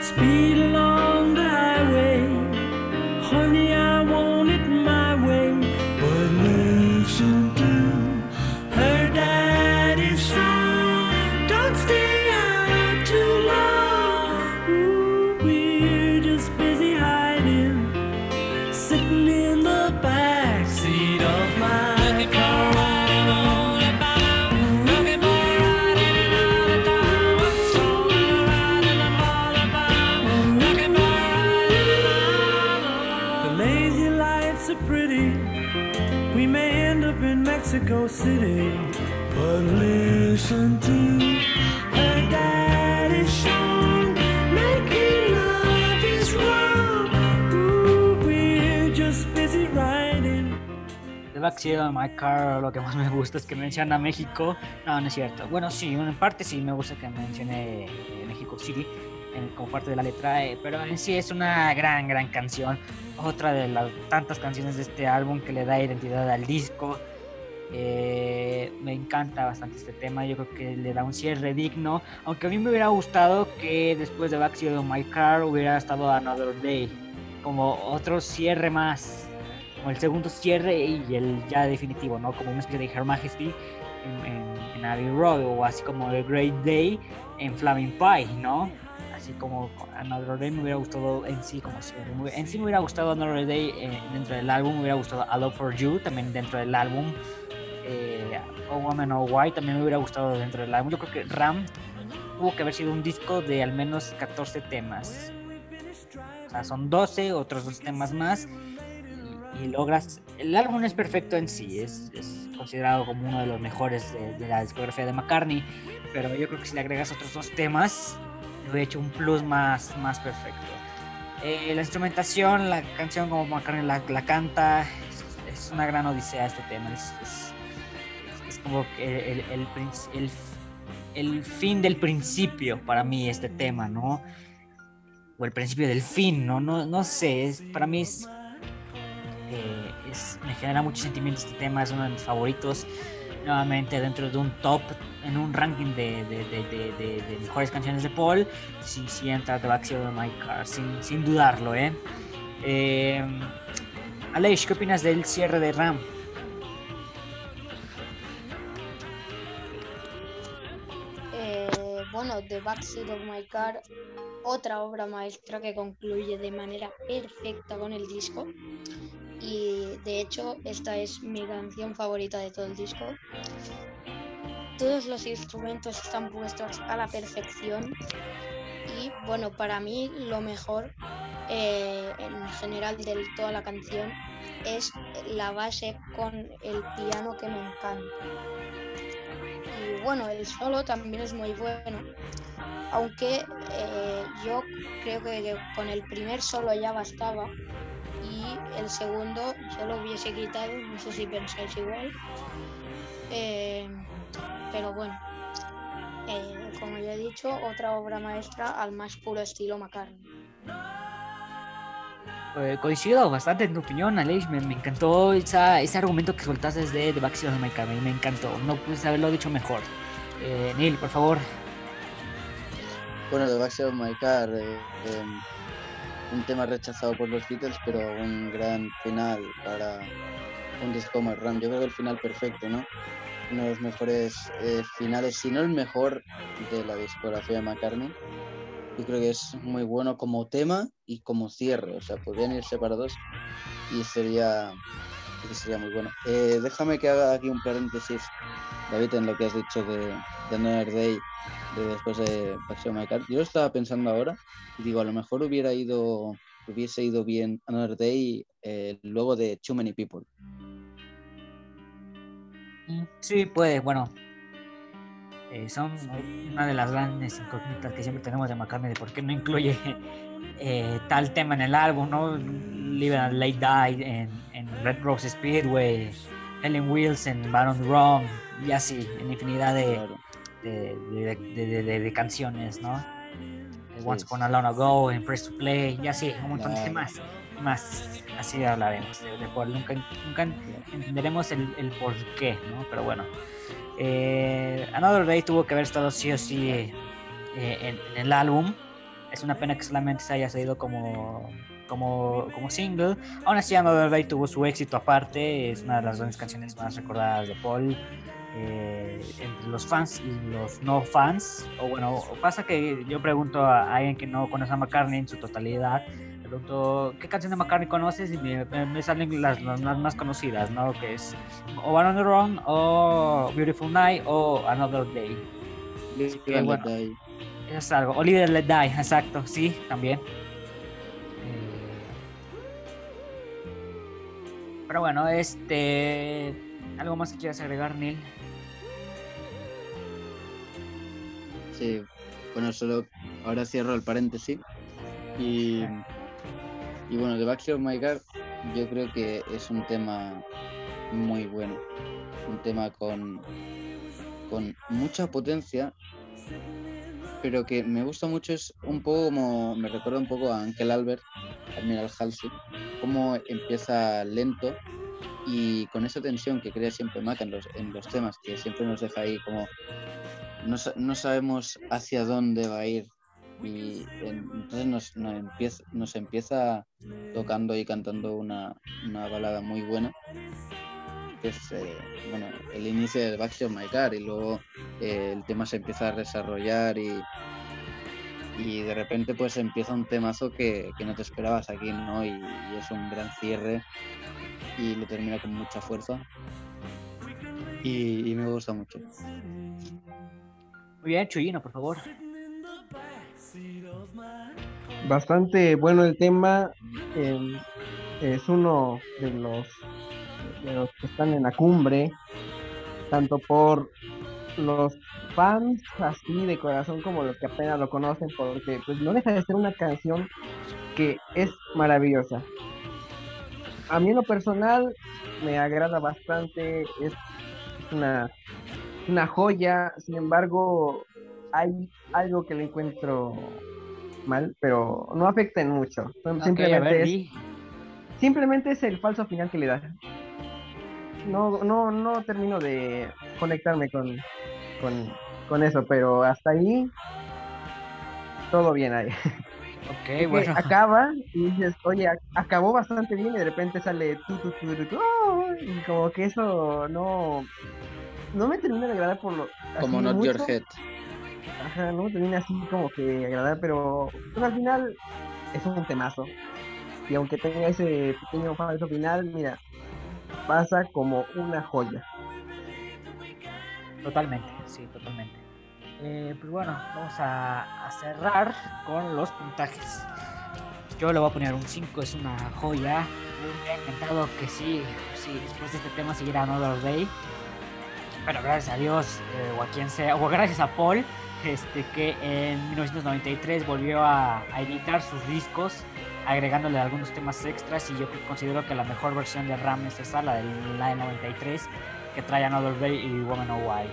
S6: Speed along the My Car,
S1: lo que más me gusta es que menciona México. No, no es cierto. Bueno, sí, en parte sí me gusta que mencione eh, México City. en- como parte de la letra, eh, pero en sí es una gran, gran canción. Otra de las tantas canciones de este álbum que le da identidad al disco. Eh, me encanta bastante este tema, yo creo que le da un cierre digno, aunque a mí me hubiera gustado que después de Backseat of My Car hubiera estado Another Day, como otro cierre más, como el segundo cierre y el ya definitivo, ¿no? Como una especie de Her Majesty en, en, en Abbey Road o así como The Great Day en Flaming Pie, ¿no? Así como Another Day me hubiera gustado en sí como cierre. En sí me hubiera gustado Another Day eh, dentro del álbum, me hubiera gustado A Love For You también dentro del álbum. Eh, Oh Woman Oh Why también me hubiera gustado dentro del álbum. Yo creo que Ram tuvo que haber sido un disco de al menos 14 temas. O sea, son 12, otros dos temas más. Y, logras. El álbum es perfecto en sí, es, considerado como uno de los mejores de, la discografía de McCartney. Pero yo creo que si le agregas otros dos temas, le hubiera hecho un plus más, más perfecto. Eh, la instrumentación, la canción como McCartney la, la canta, es, una gran odisea este tema. Es, es- como el, el, el fin del principio para mí este tema, ¿no? O el principio del fin, ¿no? No, no sé, es, para mí es, es- me genera mucho sentimiento este tema, es uno de mis favoritos. Nuevamente dentro de un top, en un ranking de, de, de, mejores canciones de Paul, sí, sí entra The Backseat of My sin, sin dudarlo, ¿eh? eh ¿qué opinas del cierre de Ram?
S5: Bueno, The Backseat of My Car, otra obra maestra que concluye de manera perfecta con el disco. Y de hecho, esta es mi canción favorita de todo el disco. Todos los instrumentos están puestos a la perfección. Y bueno, para mí lo mejor eh, en general de toda la canción es la base con el piano que me encanta. Y bueno, el solo también es muy bueno. Aunque eh, yo creo que con el primer solo ya bastaba. Y el segundo yo lo hubiese quitado, no sé si pensáis igual. Eh, pero bueno, eh, como ya he dicho, otra obra maestra al más puro estilo McCartney.
S1: Eh, coincido bastante en tu opinión, Alex. Me, encantó ese argumento que soltaste de The Backseat of My Car. Me, encantó. No puedes haberlo dicho mejor. Eh, Neil, por favor.
S2: Bueno, The Backseat of My Car, em, un tema rechazado por los Beatles, pero un gran final para un disco como el Ram. Yo creo que el final perfecto, ¿no? Uno de los mejores eh, finales, si no el mejor de la discografía de McCartney. Yo creo que es muy bueno como tema y como cierre, o sea, podrían ir separados y sería, sería muy bueno. Eh, déjame que haga aquí un paréntesis, David, en lo que has dicho de, de Another Day de después de Paseo My. Yo estaba pensando ahora y digo, a lo mejor hubiera ido, hubiese ido bien Another Day eh, luego de Too Many People.
S1: Mm, Sí, puede, bueno. Eh, son una de las grandes incógnitas que siempre tenemos de McCartney de por qué no incluye eh, tal tema en el álbum, ¿no? Live and Late Die en, en Red Rose Speedway, Helen Wheels en Baron Wrong, y así, en infinidad de, de, de- de- canciones, ¿no? Eh, Once Upon a Long Ago, en Press to Play, y así, un montón de más. Más, así hablaremos de, de Paul. Nunca, nunca entenderemos el, el por qué, ¿no? Pero bueno. Eh, Another Day tuvo que haber estado sí o sí eh, en, el álbum. Es una pena que solamente se haya salido como, como, como single. Aún así, Another Day tuvo su éxito aparte. Es una de las grandes canciones más recordadas de Paul. eh, entre los fans y los no fans. O bueno, pasa que yo pregunto a alguien que no conoce a McCartney en su totalidad. Pregunto, ¿qué canción de McCartney conoces? Y me, salen las, las más, conocidas, ¿no? Que es o One on the Run, o Beautiful Night, o Another Day.
S2: And
S1: bueno. Eso es algo. O Let Die, exacto, sí, también. Eh, Pero bueno, este. ¿Algo más que quieras agregar, Neil?
S2: Sí, bueno, solo ahora cierro el paréntesis. Y, y bueno, The Backseat of My Car, yo creo que es un tema muy bueno. Un tema con, con mucha potencia pero que me gusta mucho es un poco como, me recuerda un poco a Uncle Albert, Admiral Halsey, cómo empieza lento y con esa tensión que crea siempre Mac en los, en los temas, que siempre nos deja ahí como, no, no sabemos hacia dónde va a ir y en- entonces nos, nos empieza, nos empieza tocando y cantando una, una balada muy buena que es eh, bueno, el inicio del Backstreet My Car y luego eh, el tema se empieza a desarrollar y, y de repente pues empieza un temazo que, que no te esperabas aquí, ¿no? Y, y es un gran cierre y lo termina con mucha fuerza y, y me gusta mucho.
S1: Muy bien, Chuyino, por favor.
S3: Bastante bueno el tema. eh, es uno de los, de los que están en la cumbre, tanto por los fans así de corazón como los que apenas lo conocen, porque pues no deja de ser una canción que es maravillosa. A mí en lo personal me agrada bastante, es, es una, una joya, sin embargo hay algo que le encuentro mal, pero no afecta en mucho. Simplemente,
S1: ver,
S3: es, simplemente es el falso final que le da. No, no, no termino de conectarme con, con, con eso, pero hasta ahí todo bien ahí.
S1: Ok,
S3: Que
S1: bueno.
S3: acaba y dices, oye, ac- acabó bastante bien y de repente sale tu, tu, tu, tu, tu, ¡oh! y como que eso no, no me termina de agradar por lo
S2: Como Not Your
S3: mucho.
S2: Head.
S3: Ajá, no termina así como que agradar, pero pues, al final es un temazo. Y aunque tenga ese pequeño falso final, mira, pasa como una joya.
S1: Totalmente, sí, totalmente. Eh, pues bueno, vamos a, cerrar con los puntajes. Yo le voy a poner un 5, es una joya. Me hubiera encantado que sí, sí, después de este tema siguiera Another Day. Pero gracias a Dios, eh, o a quien sea, o gracias a Paul, este, que en 1993 volvió a, a editar sus discos, agregándole algunos temas extras. Y yo considero que la mejor versión de Ram es esa, la del, la del 93, que trae Another Day y Woman Oh Why.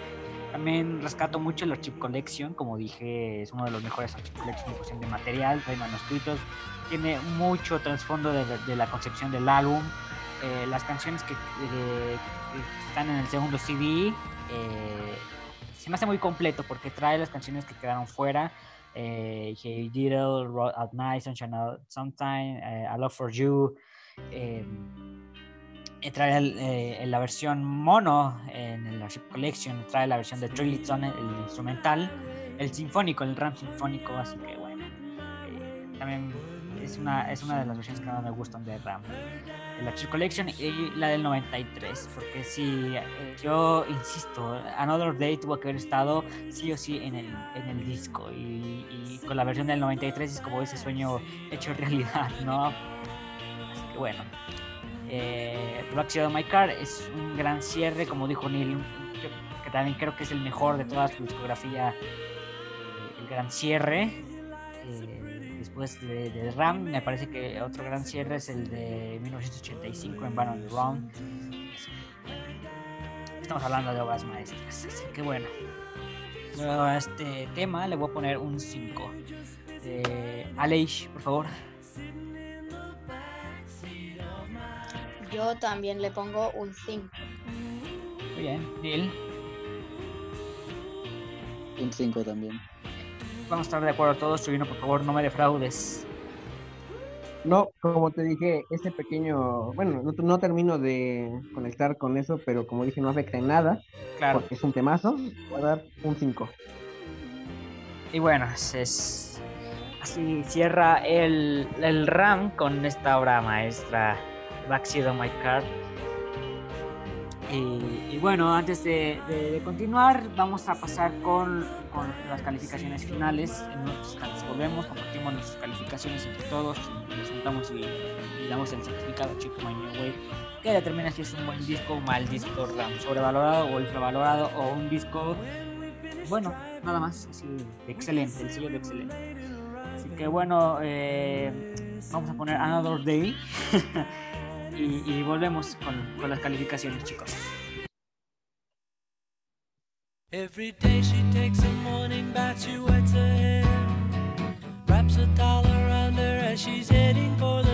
S1: También rescato mucho el Archive Collection, como dije, es uno de los mejores Archive Collection en cuestión de material, trae manuscritos, tiene mucho trasfondo de, de la concepción del álbum. Eh, las canciones que, eh, que están en el segundo CD eh, se me hace muy completo porque trae las canciones que quedaron fuera. Eh, Hey Diddle, at Night, Sunshine Sometime, eh, I Love for You. eh, eh, trae eh, la versión mono en el Archive Collection, trae la versión de Trilliton, el, el instrumental, el sinfónico, el RAM sinfónico, así que bueno, también es una, es una de las versiones que más me gustan de RAM. El Archive Collection y la del 93, porque sí, eh, yo insisto, Another Day tuvo que haber estado sí o sí en el, en el disco y, con la versión del 93 es como ese sueño hecho realidad, ¿no? Así que bueno. Eh, Black Shadow My Car es un gran cierre, como dijo Neil, que también creo que es el mejor de toda su discografía, eh, el gran cierre. Eh, después de, de Ram, me parece que otro gran cierre es el de 1985 en Van on the Run. Estamos hablando de obras maestras, así que bueno. Luego a este tema le voy a poner un 5. Eh, Aleix, por favor.
S5: Yo también le pongo un 5.
S1: Muy bien, Neil.
S2: Un 5 también.
S1: Vamos a estar de acuerdo todos, Chubino, por favor, no me defraudes.
S3: No, como te dije, ese pequeño, bueno, no, no termino de conectar con eso, pero como dije, no afecta en nada,
S1: Claro.
S3: porque es un temazo, voy a dar un 5.
S1: Y bueno, es- así cierra el, el RAM con esta obra maestra, Backseat on My Car. Y, y bueno, antes de, de- de continuar, vamos a pasar con, con las calificaciones finales. Canales volvemos, compartimos nuestras calificaciones entre todos, y resultamos y, y damos el certificado Chico My New Wave, que determina si es un buen disco o mal disco sobrevalorado o infravalorado, o un disco bueno, nada más, así, excelente, el sello de excelente. Así que bueno, eh, vamos a poner Another Day y, y volvemos con, con las calificaciones, chicos.
S6: Every day she takes a morning bath, she wets her hair, wraps a towel around her as she's heading for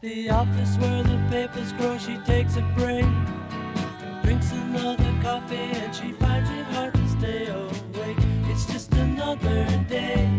S6: The office where the papers grow, she takes a break. Drinks another coffee and she finds it hard to stay awake. It's just another day.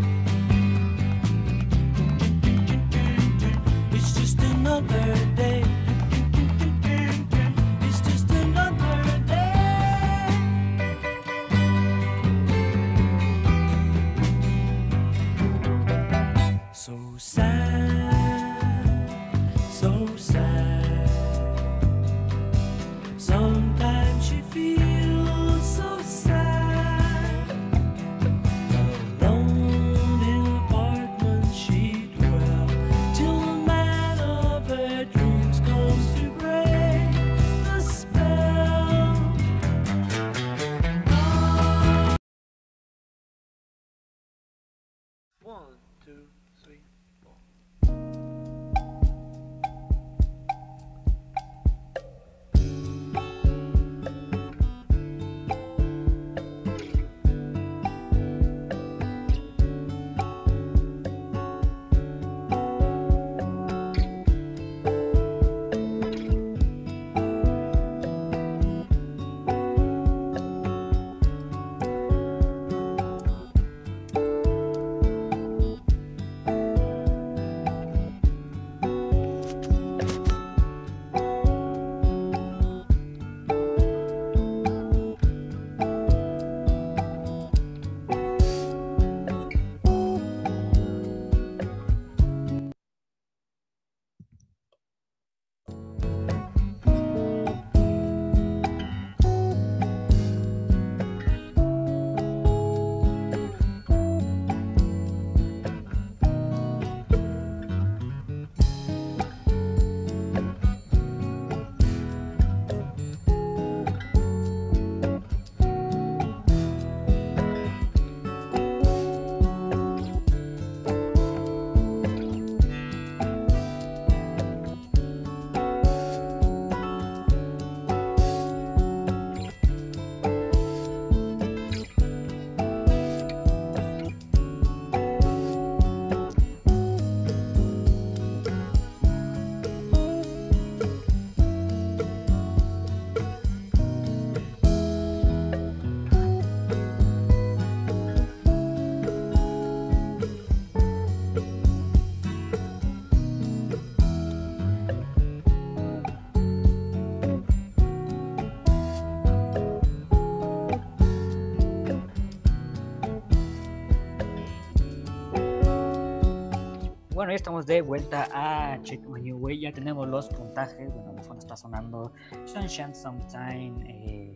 S1: Bueno, ya estamos de vuelta a Check My New Way. Ya tenemos los puntajes. Bueno, de fondo está sonando Sunshine Sometime. eh,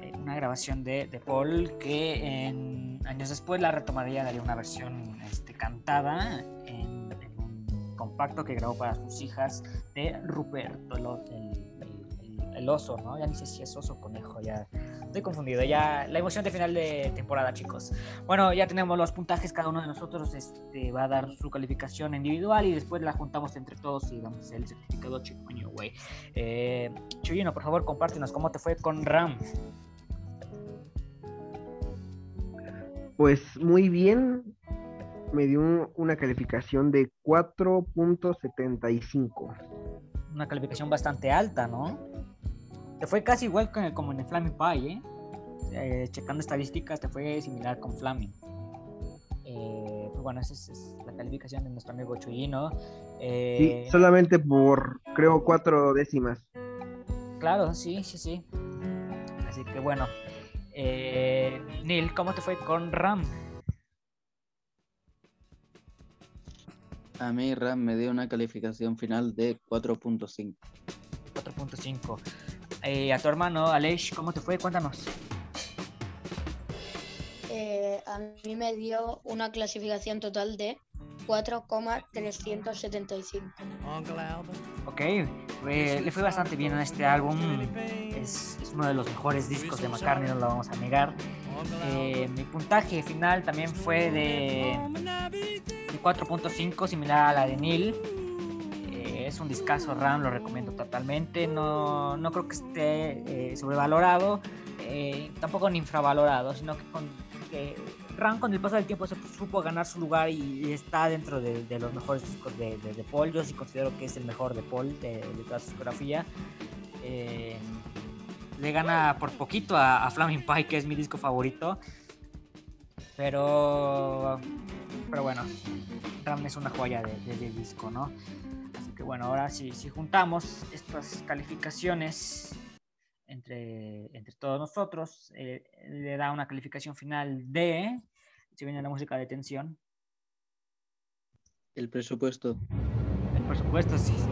S1: eh, una grabación de, de Paul que años después la retomaría, daría una versión este, cantada en, un compacto que grabó para sus hijas de Ruperto, el- el oso, ¿no? Ya ni sé si es oso o conejo, ya estoy confundido. Ya la emoción de final de temporada, chicos. Bueno, ya tenemos los puntajes, cada uno de nosotros este, va a dar su calificación individual y después la juntamos entre todos y damos el certificado New Way. Eh, Chuyino, por favor, compártenos cómo te fue con RAM.
S3: Pues muy bien, me dio un- una calificación de 4.75.
S1: Una calificación bastante alta, ¿no? Te fue casi igual que- como en el Flaming Pie, ¿eh? Eh, checando estadísticas, te fue similar con Flaming. Eh, pues bueno, esa es, es la calificación de nuestro amigo Chuyino. Eh,
S3: Sí, solamente por, creo, cuatro décimas.
S1: Claro, sí, sí, sí. Así que bueno. Eh, Neil, ¿cómo te fue con RAM?
S2: A mí RAM me dio una calificación final de 4.5.
S1: 4.5. Eh, a tu hermano, Aleix, ¿cómo te fue? Cuéntanos.
S5: Eh, a mí me dio una clasificación total de 4,375.
S1: Ok. fue- le fue bastante bien a este álbum. Es, es uno de los mejores discos de McCartney, no lo vamos a negar. Eh, mi puntaje final también fue de, de 4.5, similar a la de Neil. Es un discazo RAM, lo recomiendo totalmente. No, no creo que esté eh, sobrevalorado, eh, tampoco ni infravalorado, sino que RAM con el paso del tiempo se supo ganar su lugar y, está dentro de, los mejores discos de, de, de Paul. Yo sí considero que es el mejor de Paul de, toda su discografía. Eh, le gana por poquito a, Flaming Pie, que es mi disco favorito. Pero, pero bueno, RAM es una joya de disco, ¿no? Bueno, ahora si, si juntamos estas calificaciones entre, entre todos nosotros, eh, le da una calificación final de, si viene la música de tensión,
S2: El presupuesto.
S1: por supuesto, sí. sí.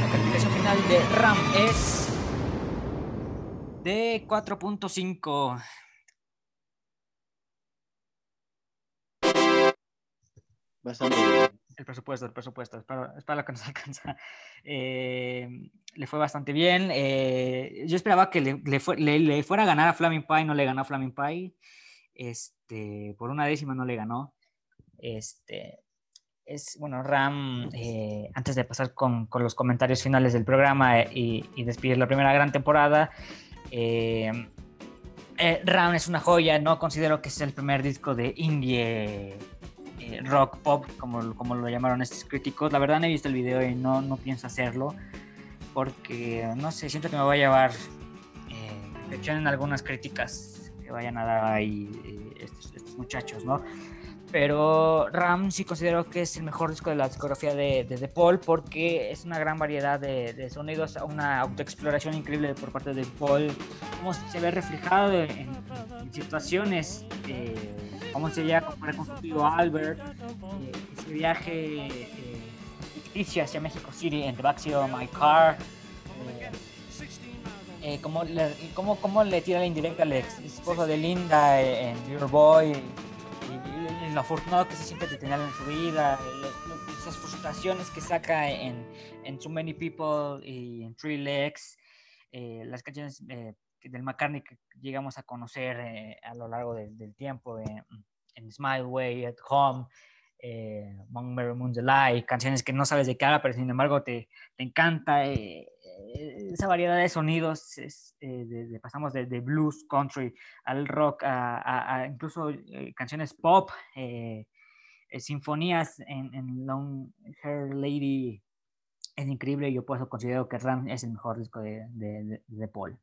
S1: La calificación final de RAM es de 4.5.
S2: Bastante bien.
S1: El presupuesto, el presupuesto, es para, es para lo que nos alcanza. Eh, le fue bastante bien. eh, yo esperaba que le, le fue- le- le fuera a ganar a Flaming Pie, no le ganó a Flaming Pie. Este, por una décima no le ganó. Este, es, bueno, Ram, eh, antes de pasar con, con los comentarios finales del programa y, y despedir la primera gran temporada, eh, eh, es una joya, no considero que sea el primer disco de indie eh, rock pop, como, como lo llamaron estos críticos. La verdad no he visto el video y no, no pienso hacerlo, porque no sé, siento que me va a llevar eh, echen algunas críticas que vayan a dar ahí eh, estos muchachos, ¿no? Pero Ram sí considero que es el mejor disco de la discografía de, de, de Paul porque es una gran variedad de, de sonidos, una autoexploración increíble por parte de Paul, cómo se ve reflejado en, en situaciones, eh, cómo se llega a comparar con su tío Albert, eh, ese viaje eh, ficticio hacia México City en The Backseat of My Car, eh, eh, cómo, le, cómo, cómo le tira la indirecta al ex esposo de Linda en Your Boy, y, y lo afortunado que se siente de en su vida, esas frustraciones que saca en, en So Many People y en Three Legs, eh, las canciones eh, del McCartney que llegamos a conocer eh, a lo largo del, tiempo, en Smile Way, At Home, Among Merry Moons Lie, canciones que no sabes de qué habla, pero sin embargo te, te encanta esa variedad de sonidos, es, eh, de, de- pasamos de, de blues, country, al rock, a, a- a incluso eh, canciones pop, eh, eh, sinfonías en, en Long Hair Lady, es increíble, yo por eso considero que Ram es el mejor disco de, de, Paul.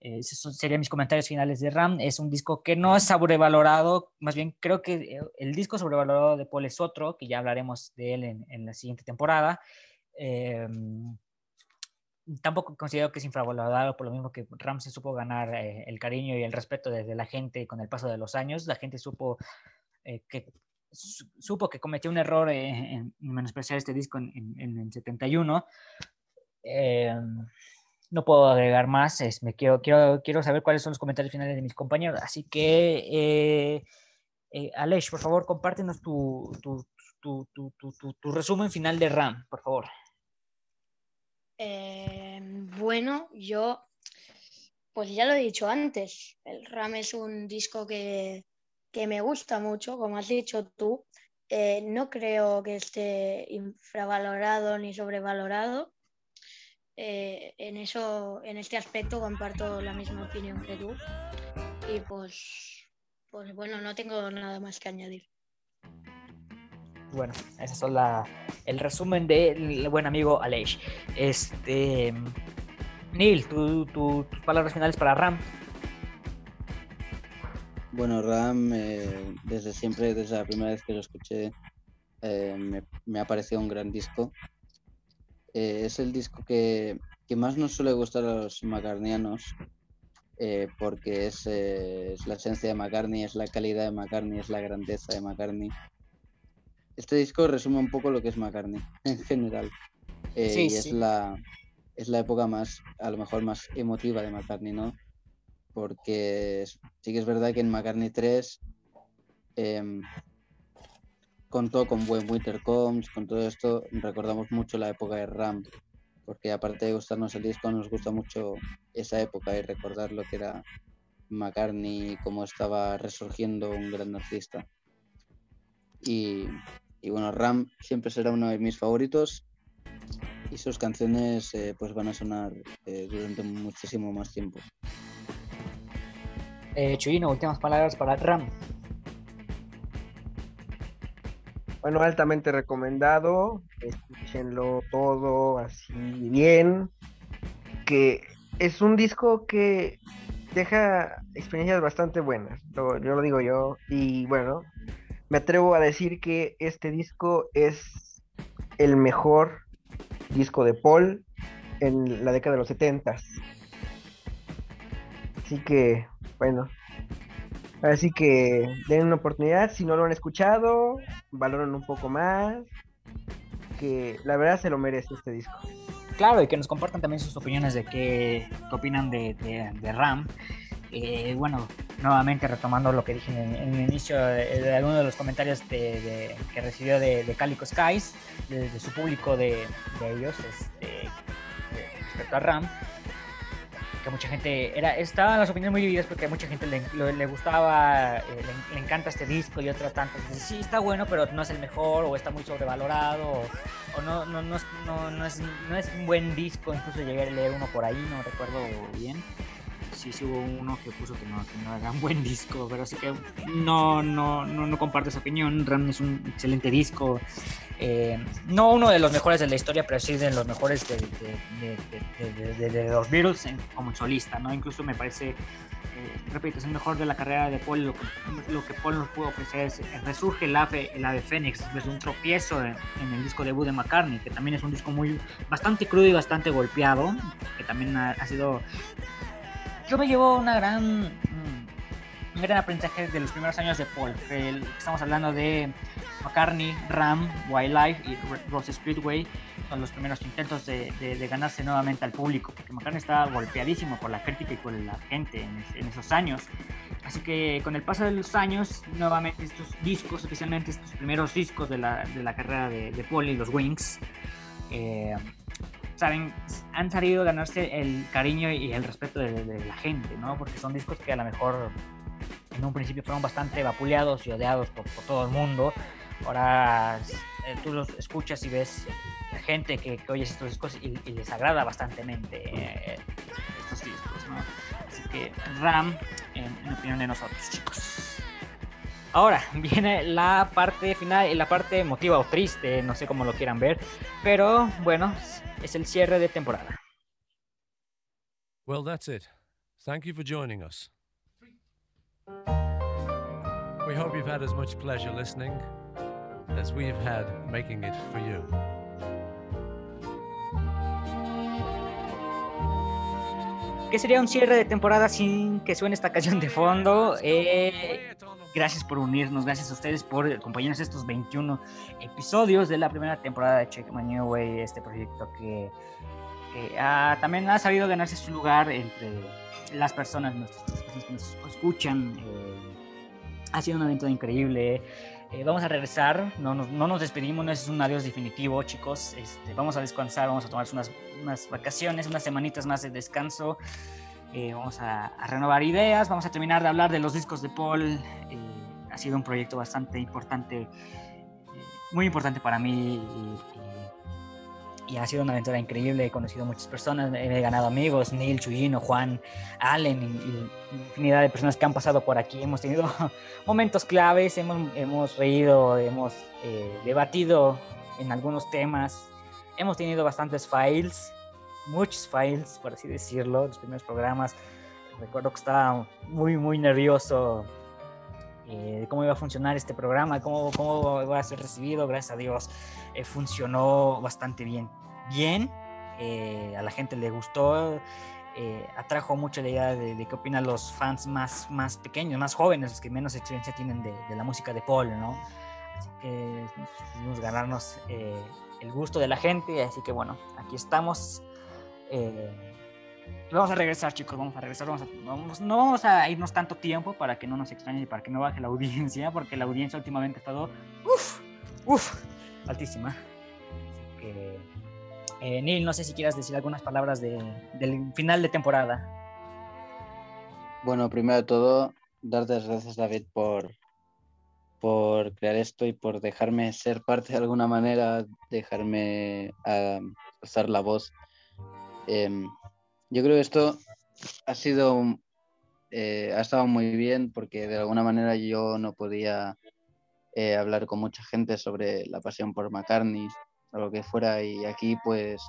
S1: Eh, esos serían mis comentarios finales de Ram. Es un disco que no es sobrevalorado, más bien creo que eh, el disco sobrevalorado de Paul es otro, que ya hablaremos de él en, en la siguiente temporada. Tampoco considero que es infravalorado, por lo mismo que Ram se supo ganar eh, el cariño y el respeto desde la gente con el paso de los años. La gente supo eh, que su- supo que cometió un error eh, en, en menospreciar este disco en, en- en el 71. Eh, no puedo agregar más, es, me quiero, quiero, quiero saber cuáles son los comentarios finales de mis compañeros. Así que, Aleix, por favor, compártenos tu, tu- tu- tu resumen final de RAM, por favor.
S5: Eh, bueno, yo, pues ya lo he dicho antes, el RAM es un disco que, que me gusta mucho, como has dicho tú. Eh, no creo que esté infravalorado ni sobrevalorado. Eh, en eso, en este aspecto comparto la misma opinión que tú. Y pues, pues bueno, no tengo nada más que añadir.
S1: Bueno, ese es el resumen del buen amigo Aleix. Este, Neil, tu- tu- tus palabras finales para RAM.
S2: Bueno, Ram, eh, desde siempre, desde la primera vez que lo escuché, eh, me, ha parecido un gran disco. Eh, es el disco que, más nos suele gustar a los macarnianos, porque es, es la esencia de McCartney, es la calidad de McCartney, es la grandeza de McCartney. Este disco resume un poco lo que es McCartney en general. eh,
S1: Sí,
S2: y es la, es la época más, a lo mejor más emotiva de McCartney, ¿no? porque sí que es verdad que en McCartney 3 em, contó con buen Winter Comes, con todo esto, recordamos mucho la época de Ram, porque aparte de gustarnos el disco, nos gusta mucho esa época y recordar lo que era McCartney y cómo estaba resurgiendo un gran artista. Y, y bueno, Ram siempre será uno de mis favoritos y sus canciones eh, pues van a sonar eh, durante muchísimo más tiempo.
S1: Eh, Chuyino, últimas palabras para Ram.
S3: Bueno, altamente recomendado. Escúchenlo todo así bien. Que es un disco que deja experiencias bastante buenas. lo- yo lo digo yo. Y bueno, me atrevo a decir que este disco es el mejor disco de Paul en la década de los 70 Así que, bueno. Así que den una oportunidad. Si no lo han escuchado, valoren un poco más. Que la verdad se lo merece este disco.
S1: Claro, y que nos compartan también sus opiniones de qué, opinan de- de RAM. Eh, bueno, nuevamente retomando lo que dije en, en el inicio de, de alguno de los comentarios que recibió de, Calico Skies, de, su público de, ellos, este, respecto a RAM, que mucha gente, era, estaban las opiniones muy divididas porque a mucha gente le, gustaba, eh, le, encanta este disco y otra tanto. Dice, sí, está bueno, pero no es el mejor, o está muy sobrevalorado, o, no, no, es, no es un buen disco, incluso llegué a leer uno por ahí, no recuerdo bien. Sí, sí hubo uno que puso que no, que no era un buen disco, pero así que no, no, no, no comparto esa opinión. Ram es un excelente disco. Eh, no uno de los mejores de la historia, pero sí de los mejores de, de, de- de- los Beatles como solista, ¿no? Incluso me parece, eh, repito, es el mejor de la carrera de Paul. Lo que, Paul nos pudo ofrecer es eh, resurge el ave, el ave Fénix de un tropiezo en, en el disco debut de McCartney, que también es un disco muy bastante crudo y bastante golpeado, que también ha sido yo me llevo una gran mm, un gran aprendizaje de los primeros años de Paul. Estamos hablando de McCartney, Ram, Wildlife y Ro- Rose Speedway. Son los primeros intentos de, ganarse nuevamente al público, porque McCartney estaba golpeadísimo por la crítica y por la gente en, es- en esos años. Así que con el paso de los años, nuevamente estos discos, especialmente estos primeros discos de la, de la carrera de, de Paul y los Wings, eh, saben, han sabido ganarse el cariño y el respeto de, de la gente, ¿no? Porque son discos que a lo mejor en un principio fueron bastante vapuleados y odiados por, por todo el mundo. Ahora eh, tú los escuchas y ves gente que, que oye estos discos y, y les agrada bastantemente eh, estos discos, ¿no? Así que Ram, en, en opinión de nosotros, chicos. Ahora viene la parte final y la parte emotiva o triste, no sé cómo lo quieran ver, pero bueno, es el cierre de temporada.
S7: Well, that's it. Thank you for joining us. We hope you've had as much pleasure listening as we've had making it for you.
S1: ¿Qué sería un cierre de temporada sin que suene esta canción de fondo? Eh, gracias por unirnos, gracias a ustedes por acompañarnos estos 21 episodios de la primera temporada de Check My New Way, este proyecto que, ah, también ha sabido ganarse su lugar entre las personas, nuestras- personas que nos escuchan. eh, ha sido una aventura increíble. Eh, vamos a regresar, no nos, no nos despedimos, no es un adiós definitivo, chicos. Este, vamos a descansar, vamos a tomarnos unas, unas vacaciones, unas semanitas más de descanso. Eh, vamos a, renovar ideas, vamos a terminar de hablar de los discos de Paul. eh, ha sido un proyecto bastante importante, eh, muy importante para mí y, ha sido una aventura increíble. He conocido muchas personas, he ganado amigos, Neil, Chuyino, Juan, Allen y, infinidad de personas que han pasado por aquí. Hemos tenido momentos claves, hemos, hemos reído, hemos debatido en algunos temas, hemos tenido bastantes files, muchos files, por así decirlo, los primeros programas. Recuerdo que estaba muy, muy nervioso eh, cómo iba a funcionar este programa, cómo, cómo iba a ser recibido. Gracias a Dios eh, funcionó bastante bien. Bien, eh, a la gente le gustó, eh, atrajo mucho la idea de, de qué opinan los fans más, más pequeños, más jóvenes, los que menos experiencia tienen de, de la música de Paul, ¿no? Así que pudimos ganarnos eh, el gusto de la gente, así que bueno, aquí estamos. Eh, Vamos a regresar, chicos, vamos a regresar. Vamos a- no vamos a irnos tanto tiempo para que no nos extrañe y para que no baje la audiencia, porque la audiencia últimamente ha estado, uff, uff, altísima. Así eh, Neil, no sé si quieras decir algunas palabras de- del final de temporada.
S2: Bueno, primero de todo, darte las gracias, David, por, por crear esto y por dejarme ser parte de alguna manera, dejarme ah, alzar la voz. Em, yo creo que esto ha sido, eh, ha estado muy bien porque de alguna manera yo no podía eh, hablar con mucha gente sobre la pasión por McCartney o lo que fuera y aquí pues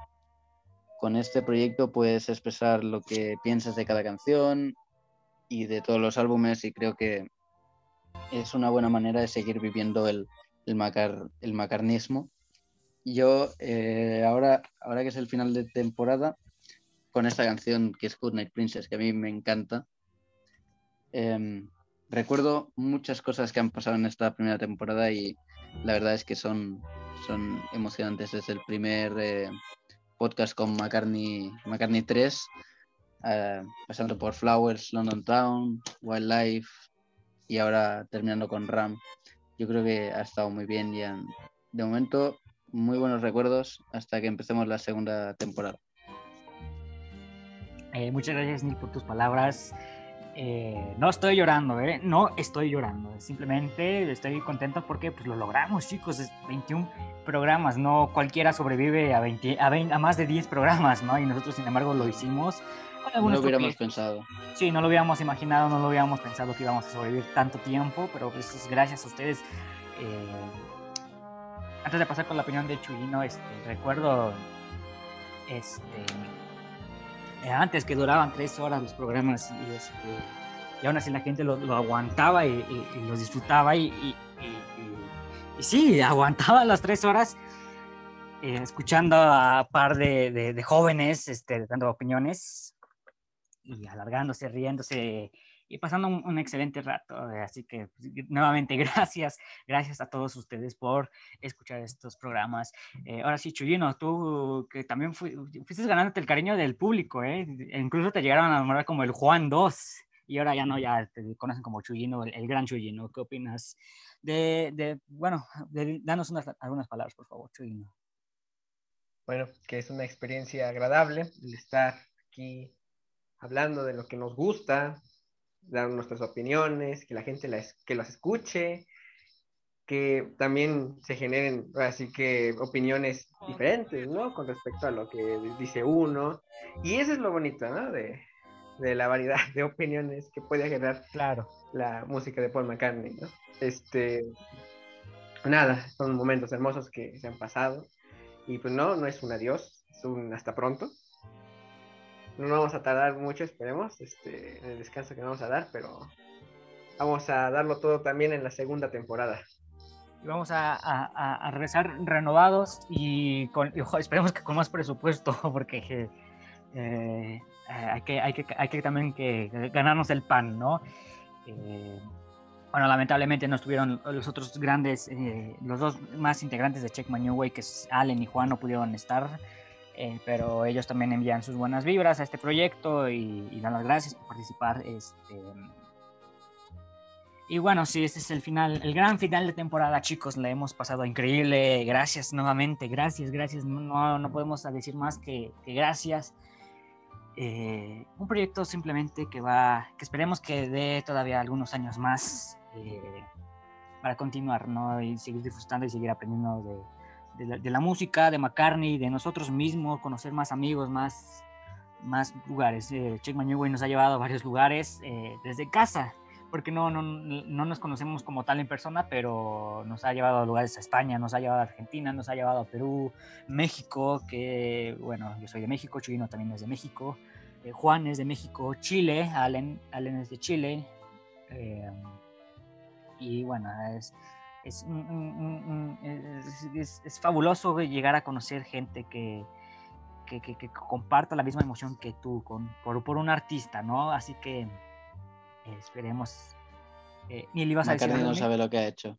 S2: con este proyecto puedes expresar lo que piensas de cada canción y de todos los álbumes y creo que es una buena manera de seguir viviendo el, el, macar, el macarnismo. Yo eh, ahora, ahora que es el final de temporada, con esta canción que es Good Night Princess, que a mí me encanta, em, recuerdo muchas cosas que han pasado en esta primera temporada y la verdad es que son, son emocionantes desde el primer eh, podcast con McCartney, McCartney 3 eh, pasando por Flowers, London Town, Wildlife y ahora terminando con Ram. Yo creo que ha estado muy bien y de momento muy buenos recuerdos hasta que empecemos la segunda temporada.
S1: Eh, muchas gracias, Neil, por tus palabras. Eh, no estoy llorando, ¿eh? No estoy llorando. Simplemente estoy contento porque pues, lo logramos, chicos. Es 21 programas, no cualquiera sobrevive a, 20, a, 20 a más de 10 programas, ¿no? Y nosotros, sin embargo, lo hicimos.
S2: No lo hubiéramos pensado.
S1: Sí, no lo hubiéramos imaginado, no lo hubiéramos pensado que íbamos a sobrevivir tanto tiempo, pero pues es gracias a ustedes. Eh, antes de pasar con la opinión de Chuyino, este, recuerdo este, antes que duraban tres horas los programas y, este, aún así la gente lo, aguantaba y, los disfrutaba y, sí, aguantaba las tres horas eh, escuchando a par de jóvenes este, dando opiniones y alargándose, riéndose y pasando un, un excelente rato. eh, Así que pues, nuevamente gracias, gracias a todos ustedes por escuchar estos programas. Eh, ahora sí, Chuyino, tú que también fui- fuiste ganándote el cariño del público, ¿eh? E incluso te llegaron a nombrar como el Juan 2 y ahora ya no, ya te conocen como Chuyino, el, el gran Chuyino. ¿Qué opinas? De, de bueno, de- danos unas, algunas palabras, por favor, Chuyino.
S3: Bueno, que es una experiencia agradable el estar aquí hablando de lo que nos gusta, dar nuestras opiniones, que la gente las, que las escuche, que también se generen así que opiniones diferentes, ¿no? Con respecto a lo que dice uno. Y eso es lo bonito, ¿no? De, de la variedad de opiniones que puede generar
S1: Claro.
S3: la música de Paul McCartney, ¿no? Este, nada, son momentos hermosos que se han pasado y pues no, no es un adiós, es un hasta pronto. No vamos a tardar mucho, esperemos, este, en el descanso que vamos a dar, pero vamos a darlo todo también en la segunda temporada.
S1: Vamos a, a- a- regresar renovados y, con, esperemos que con más presupuesto, porque eh, hay, que, hay, que, hay que también que ganarnos el pan, ¿no? Eh, bueno, lamentablemente no estuvieron los otros grandes, eh, los dos más integrantes de Check My New Way, que es Allen y Juan, no pudieron estar, eh, pero ellos también envían sus buenas vibras a este proyecto y, y dan las gracias por participar. Este, y bueno, sí, este es el final, el gran final de temporada, chicos. La hemos pasado increíble. Gracias nuevamente, gracias, gracias. No, no, podemos decir más que, que gracias. Eh, un proyecto simplemente que va, que esperemos que dé todavía algunos años más eh, para continuar, ¿no? Y seguir disfrutando y seguir aprendiendo de, de la, música, de McCartney, de nosotros mismos, conocer más amigos, más, más lugares. Eh, Check nos ha llevado a varios lugares eh, desde casa porque no, no, no nos conocemos como tal en persona, pero nos ha llevado a lugares a España, nos ha llevado a Argentina, nos ha llevado a Perú, México, que bueno, yo soy de México, Chuyino también es de México, eh, Juan es de México, Chile, Allen, Allen es de Chile, eh, y bueno, es, es, un- es, fabuloso llegar a conocer gente que, que, que- que comparta la misma emoción que tú con, por, por un artista, ¿no? Así que eh, esperemos. Eh, ibas a decir
S2: McCartney no sabe lo que ha hecho.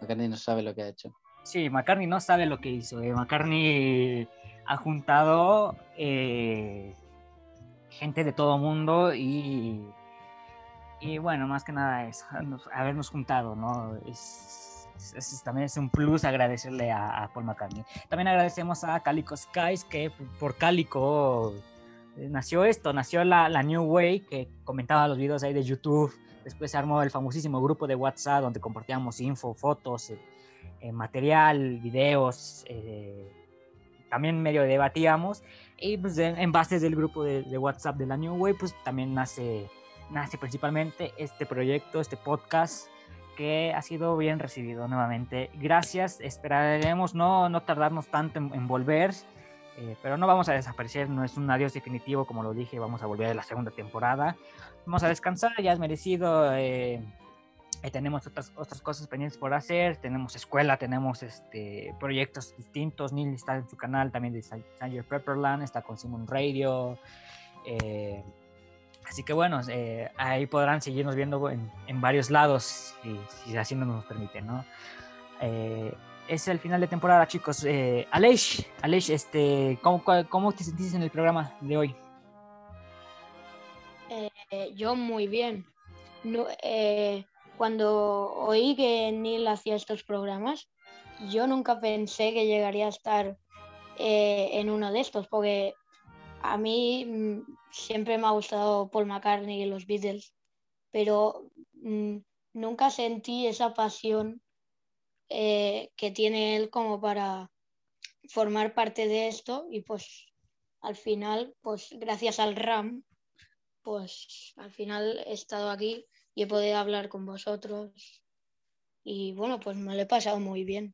S2: McCartney no sabe lo que ha hecho.
S1: Sí, McCartney no sabe lo que hizo. eh. McCartney ha juntado eh, gente de todo mundo y, y bueno, más que nada es nos- habernos juntado, ¿no? Es, también es un plus agradecerle a, Paul McCartney. También agradecemos a Calico Skies, que por Calico eh, nació esto, nació la, New Way, que comentaba los videos ahí de YouTube. Después se armó el famosísimo grupo de WhatsApp donde compartíamos info, fotos, eh, eh, material, videos. también medio debatíamos. Y pues en base del grupo de, de WhatsApp de la New Way, pues también nace, nace principalmente este proyecto, este podcast que ha sido bien recibido nuevamente. Gracias, esperaremos no, no tardarnos tanto en, volver, eh, pero no vamos a desaparecer, no es un adiós definitivo, como lo dije, vamos a volver a la segunda temporada. Vamos a descansar, ya es merecido. eh, eh, tenemos otras, otras cosas pendientes por hacer, tenemos escuela, tenemos este, proyectos distintos. Neil está en su canal también de Sanger Prepperland, está con Simon Radio. eh, así que bueno, eh, ahí podrán seguirnos viendo en, en varios lados, si, si así no nos permite, ¿no? Eh, es el final de temporada, chicos. Eh, Aleix, Aleix, este, ¿cómo, ¿cómo te sentiste en el programa de hoy?
S5: Eh, yo muy bien. No, eh, cuando oí que Neil hacía estos programas, yo nunca pensé que llegaría a estar eh, en uno de estos, porque a mí mm, siempre me ha gustado Paul McCartney y los Beatles, pero mm, nunca sentí esa pasión eh, que tiene él como para formar parte de esto y pues al final, pues gracias al RAM, pues al final he estado aquí y he podido hablar con vosotros y bueno, pues me lo he pasado muy bien.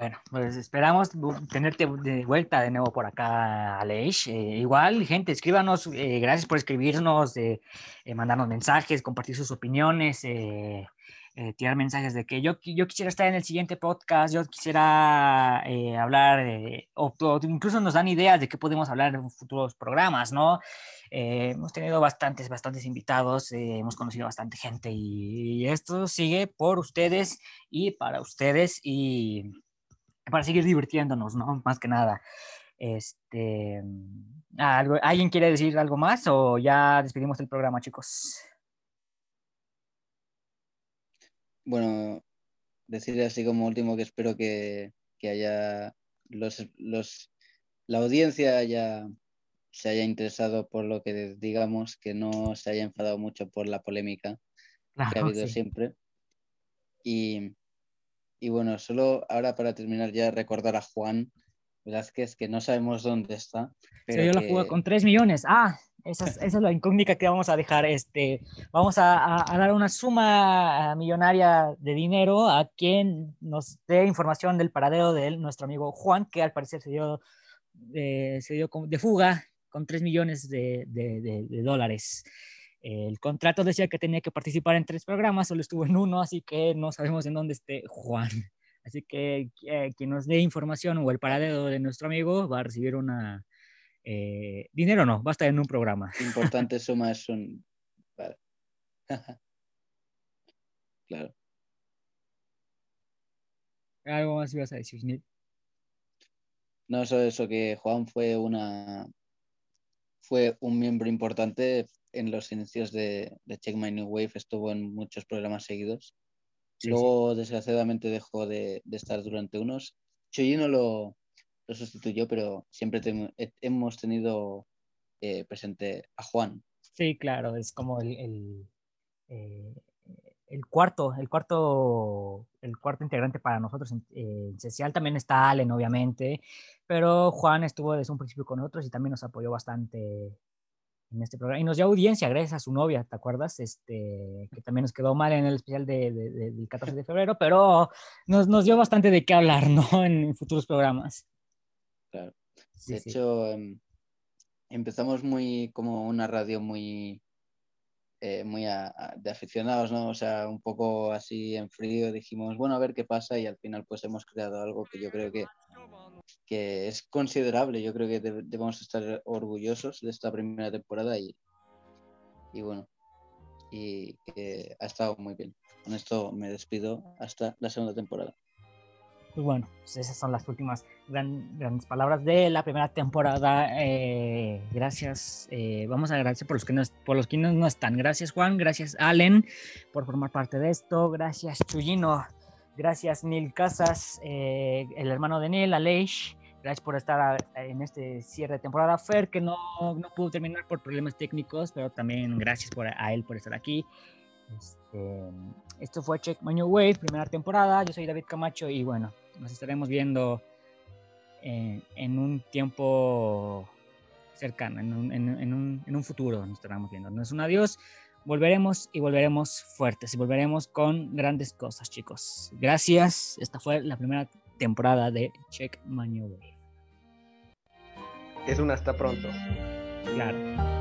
S1: Bueno, pues esperamos tenerte de vuelta de nuevo por acá, Aleix. Eh, igual, gente, escríbanos, eh, gracias por escribirnos, eh, eh, mandarnos mensajes, compartir sus opiniones, tirar mensajes de que yo, yo quisiera estar en el siguiente podcast, yo quisiera hablar, o, incluso nos dan ideas de qué podemos hablar en futuros programas, ¿no? Hemos tenido bastantes, bastantes invitados, hemos conocido bastante gente y, y esto sigue por ustedes y para ustedes y para seguir divirtiéndonos, ¿no? Más que nada. Este, ¿algo- ¿Alguien quiere decir algo más o ya despedimos el programa, chicos?
S2: Bueno, decir así como último que espero que, que haya los, los, la audiencia haya, se haya interesado por lo que digamos, que no se haya enfadado mucho por la polémica que ha habido
S1: sí.
S2: siempre. Y, y bueno, solo ahora para terminar ya recordar a Juan Velázquez, que no sabemos dónde está.
S1: Se
S2: Pero
S1: dio la
S2: que-
S1: fuga con 3 millones. Ah, esa es, esa es la incógnita que vamos a dejar. Este, vamos a, a- a dar una suma ah, millonaria de dinero a quien nos dé información del paradero de él, nuestro amigo Juan, que al parecer se dio, eh, se dio de fuga con 3 millones de, de- de- de dólares. El contrato decía que tenía que participar en tres programas, solo estuvo en uno, así que no sabemos en dónde esté Juan. Así que eh, quien nos dé información o el paradero de nuestro amigo va a recibir una, eh, dinero no, va a estar en un programa.
S2: importantes sumas son. Vale. claro.
S1: Algo más ibas a decir, Neil?
S2: No, solo eso que Juan fue una fue un miembro importante en los inicios de, de Check My New Wave, estuvo en muchos programas seguidos.
S1: Sí,
S2: Luego, desgraciadamente, dejó de, de estar durante unos. Choyino lo, lo sustituyó, pero siempre te- he- hemos tenido eh, presente a Juan.
S1: Sí, claro, es como el, el, eh, el cuarto, el cuarto, el cuarto integrante para nosotros. En, en Social también está Allen, obviamente, pero Juan estuvo desde un principio con nosotros y también nos apoyó bastante en este programa. Y nos dio audiencia gracias a su novia, ¿te acuerdas? Este, que también nos quedó mal en el especial de, de- de- del 14 de febrero, pero nos, nos dio bastante de qué hablar, ¿no? En futuros programas.
S2: Claro.
S1: Sí,
S2: de
S1: sí.
S2: hecho, em, empezamos muy como una radio muy, eh, muy de aficionados, ¿no? O sea, un poco así en frío, dijimos, bueno, a ver qué pasa y al final pues hemos creado algo que yo creo que, que es considerable. Yo creo que deb- debemos estar orgullosos de esta primera temporada y, y bueno, y que ha estado muy bien. Con esto me despido hasta la segunda temporada.
S1: Pues bueno, pues esas son las últimas gran- grandes palabras de la primera temporada. Eh, gracias. eh, vamos a agradecer por los que no, por los que no, están. Gracias Juan, gracias Allen por formar parte de esto. Gracias Chuyino, gracias Neil Casas, eh, el hermano de Neil, Aleix. Gracias por estar en este cierre de temporada. Fer, que no, no pudo terminar por problemas técnicos, pero también gracias por, a él por estar aquí. Este, esto fue Check My New Wave, primera temporada. Yo soy David Camacho y bueno, nos estaremos viendo eh, en un tiempo cercano, en un, en- en un- en un futuro nos estaremos viendo. No es un adiós, volveremos y volveremos fuertes y volveremos con grandes cosas, chicos. Gracias. Esta fue la primera temporada de Check My New Wave.
S3: Es un hasta pronto.
S1: Claro.